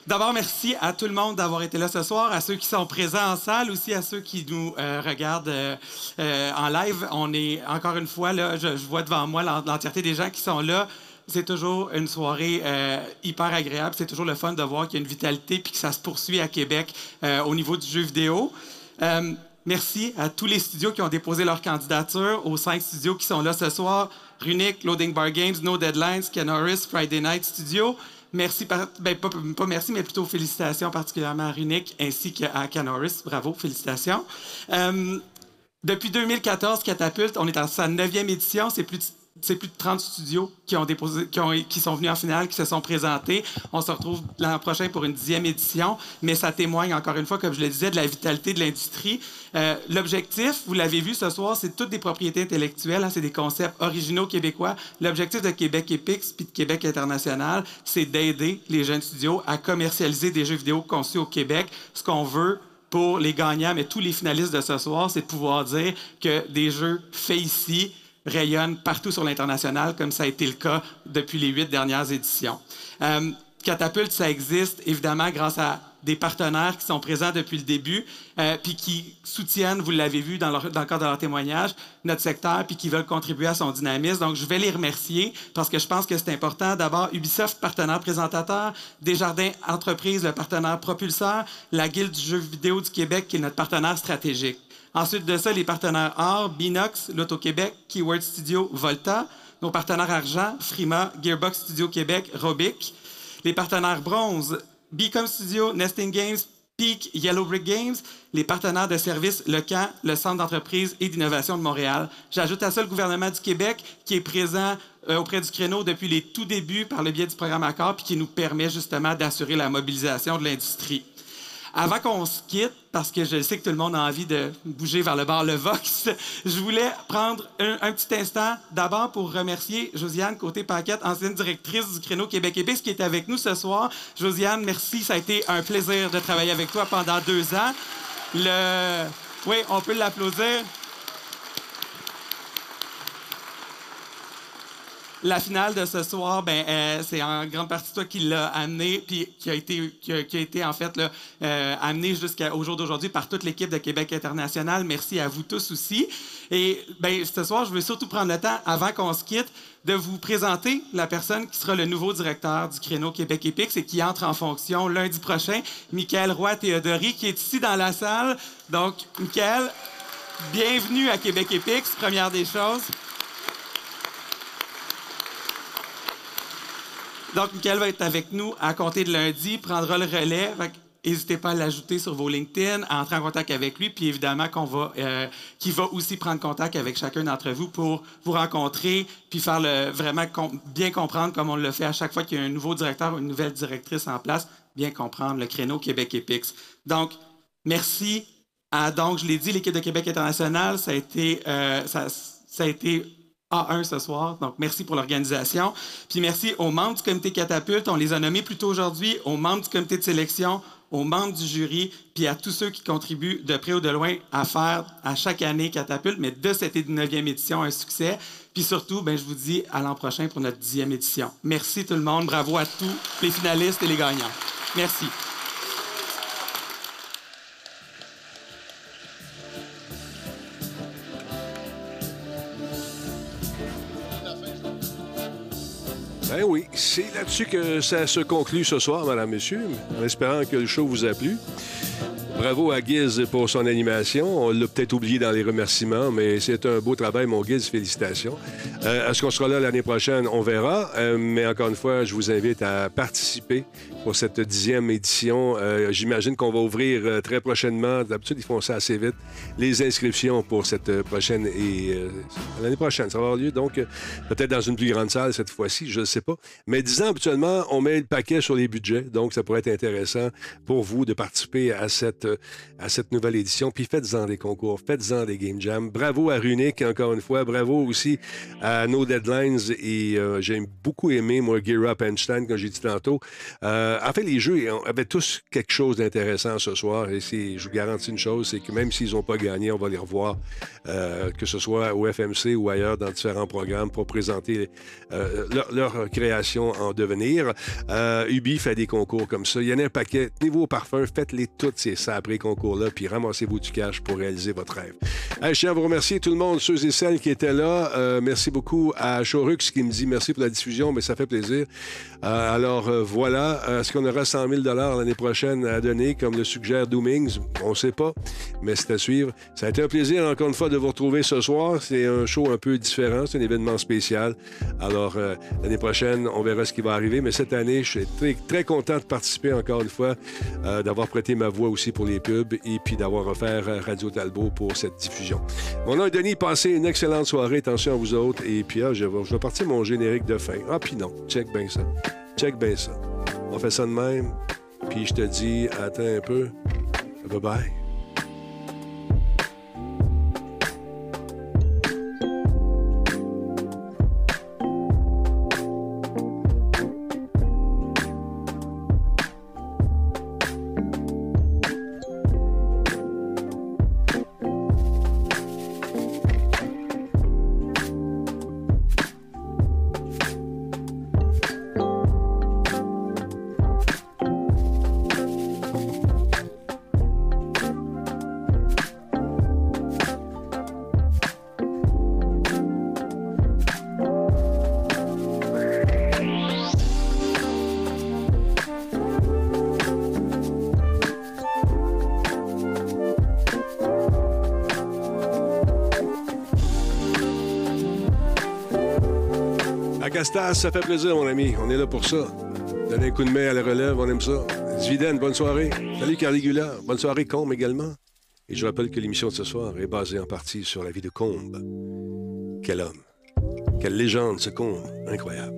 D'abord, merci à tout le monde d'avoir été là ce soir, à ceux qui sont présents en salle, aussi à ceux qui nous euh, regardent euh, euh, en live. On est, encore une fois, là, je, vois devant moi l'en- l'entièreté des gens qui sont là. C'est toujours une soirée hyper agréable. C'est toujours le fun de voir qu'il y a une vitalité puis que ça se poursuit à Québec au niveau du jeu vidéo. Merci à tous les studios qui ont déposé leur candidature, aux cinq studios qui sont là ce soir. Runic, Loading Bar Games, No Deadlines, Canoris, Friday Night Studio. Merci, ben, pas, merci, mais plutôt félicitations particulièrement à Runic ainsi qu'à Canoris. Bravo, félicitations. Euh, depuis 2014, Catapulte, on est dans sa neuvième édition. C'est plus c'est plus de 30 studios qui, sont venus en finale, qui se sont présentés. On se retrouve l'an prochain pour une dixième édition, mais ça témoigne encore une fois, comme je le disais, de la vitalité de l'industrie. Euh, L'objectif, vous l'avez vu ce soir, c'est toutes des propriétés intellectuelles, hein, c'est des concepts originaux québécois. L'objectif de Québec Epix puis de Québec International, c'est d'aider les jeunes studios à commercialiser des jeux vidéo conçus au Québec. Ce qu'on veut pour les gagnants, mais tous les finalistes de ce soir, c'est de pouvoir dire que des jeux faits ici rayonnent partout sur l'international, comme ça a été le cas depuis les huit dernières éditions. Euh, Catapulte, ça existe évidemment grâce à des partenaires qui sont présents depuis le début, euh, puis qui soutiennent, vous l'avez vu dans, dans le cadre de leur témoignage, notre secteur, puis qui veulent contribuer à son dynamisme. Donc, je vais les remercier parce que je pense que c'est important. D'abord, Ubisoft, partenaire présentateur, Desjardins Entreprises, le partenaire propulseur, la Guilde du jeu vidéo du Québec, qui est notre partenaire stratégique. Ensuite de ça, les partenaires or, Binox, L'Auto-Québec, Keyword Studio, Volta, nos partenaires argent, Frima, Gearbox Studio Québec, Robic. Les partenaires bronze, Beacom Studio, Nesting Games, Peak, Yellow Brick Games, les partenaires de services Le Camp, le Centre d'entreprise et d'innovation de Montréal. J'ajoute à ça le gouvernement du Québec qui est présent euh, auprès du créneau depuis les tout débuts par le biais du programme Accord puis qui nous permet justement d'assurer la mobilisation de l'industrie. Avant qu'on se quitte, parce que je sais que tout le monde a envie de bouger vers le bar Le Vox, [laughs] je voulais prendre un, petit instant d'abord pour remercier Josiane Côté-Paquette, ancienne directrice du créneau Québec Épice, qui est avec nous ce soir. Josiane, merci, ça a été un plaisir de travailler avec toi pendant deux ans. Le... Oui, on peut l'applaudir. La finale de ce soir, ben, euh, c'est en grande partie toi qui l'a amené, puis qui a été, qui a, été en fait là, euh, amené jusqu'au jour d'aujourd'hui par toute l'équipe de Québec International. Merci à vous tous aussi. Et ben, ce soir, je veux surtout prendre le temps, avant qu'on se quitte, de vous présenter la personne qui sera le nouveau directeur du créneau Québec Épix et qui entre en fonction lundi prochain, Michael Roy-Théodory, qui est ici dans la salle. Donc, Michael, bienvenue à Québec Épix, première des choses. Donc, Michael va être avec nous à compter de lundi, prendra le relais. N'hésitez pas à l'ajouter sur vos LinkedIn, à entrer en contact avec lui, puis évidemment qu'on va, euh, qu'il va aussi prendre contact avec chacun d'entre vous pour vous rencontrer, puis faire le, vraiment bien comprendre, comme on le fait à chaque fois qu'il y a un nouveau directeur ou une nouvelle directrice en place, bien comprendre le créneau Québec Epix. Donc, merci à, donc, je l'ai dit, l'équipe de Québec International, ça a été, euh, ça a été A1 ce soir. Donc, merci pour l'organisation. Puis merci aux membres du comité Catapulte. On les a nommés plus tôt aujourd'hui, aux membres du comité de sélection, aux membres du jury, puis à tous ceux qui contribuent de près ou de loin à faire à chaque année Catapulte, mais de cette 9e édition un succès. Puis surtout, ben, je vous dis à l'an prochain pour notre 10e édition. Merci tout le monde. Bravo à tous les finalistes et les gagnants. Merci. Ben oui, c'est là-dessus que ça se conclut ce soir, madame, monsieur, en espérant que le show vous a plu. Bravo à Giz pour son animation. On l'a peut-être oublié dans les remerciements, mais c'est un beau travail, mon Giz. Félicitations. Euh, Est-ce qu'on sera là l'année prochaine? On verra. Euh, mais encore une fois, je vous invite à participer pour cette dixième édition. Euh, J'imagine qu'on va ouvrir euh, très prochainement. D'habitude, ils font ça assez vite. Les inscriptions pour cette prochaine et l'année prochaine, ça va avoir lieu. Donc, peut-être dans une plus grande salle cette fois-ci, je ne sais pas. Mais disons, habituellement, on met le paquet sur les budgets. Donc, ça pourrait être intéressant pour vous de participer à cette, euh, à cette nouvelle édition. Puis faites-en des concours, faites-en des game jams. Bravo à Runic, encore une fois. Bravo aussi à No Deadlines. Et euh, j'ai beaucoup aimé, moi, Gear Up Einstein, comme j'ai dit tantôt. Euh, en fait, les jeux avaient tous quelque chose d'intéressant ce soir. Et je vous garantis une chose, c'est que même s'ils n'ont pas gagné, on va les revoir, euh, que ce soit au FMC ou ailleurs dans différents programmes pour présenter euh, leur, leur création en devenir. Ubi fait des concours comme ça. Il y en a un paquet. Tenez-vous au parfum, faites-les toutes ces sabrés concours-là, puis ramassez-vous du cash pour réaliser votre rêve. Je tiens à vous remercier tout le monde, ceux et celles qui étaient là. Euh, merci beaucoup à Chorux qui me dit merci pour la diffusion, mais ça fait plaisir. Euh, alors euh, voilà, est-ce qu'on aura 100 000 l'année prochaine à donner, comme le suggère Doomings? On ne sait pas, mais c'est à suivre. Ça a été un plaisir, encore une fois, de vous retrouver ce soir. C'est un show un peu différent, c'est un événement spécial. Alors, l'année prochaine, on verra ce qui va arriver, mais cette année, je suis très, content de participer encore une fois, d'avoir prêté ma voix aussi pour les pubs et puis d'avoir offert euh, Radio Talbot pour cette diffusion. Mon nom est Denis, passez une excellente soirée, attention à vous autres, et puis ah, je, vais, je vais partir mon générique de fin. Ah, puis non, check bien ça. Check bien ça. On fait ça de même, puis je te dis, attends un peu. Bye bye. Ça fait plaisir, mon ami. On est là pour ça. Donner un coup de main à la relève, on aime ça. Zviden, bonne soirée. Salut Caligula. Bonne soirée, Combe également. Et je rappelle que l'émission de ce soir est basée en partie sur la vie de Combe. Quel homme. Quelle légende, ce Combe. Incroyable.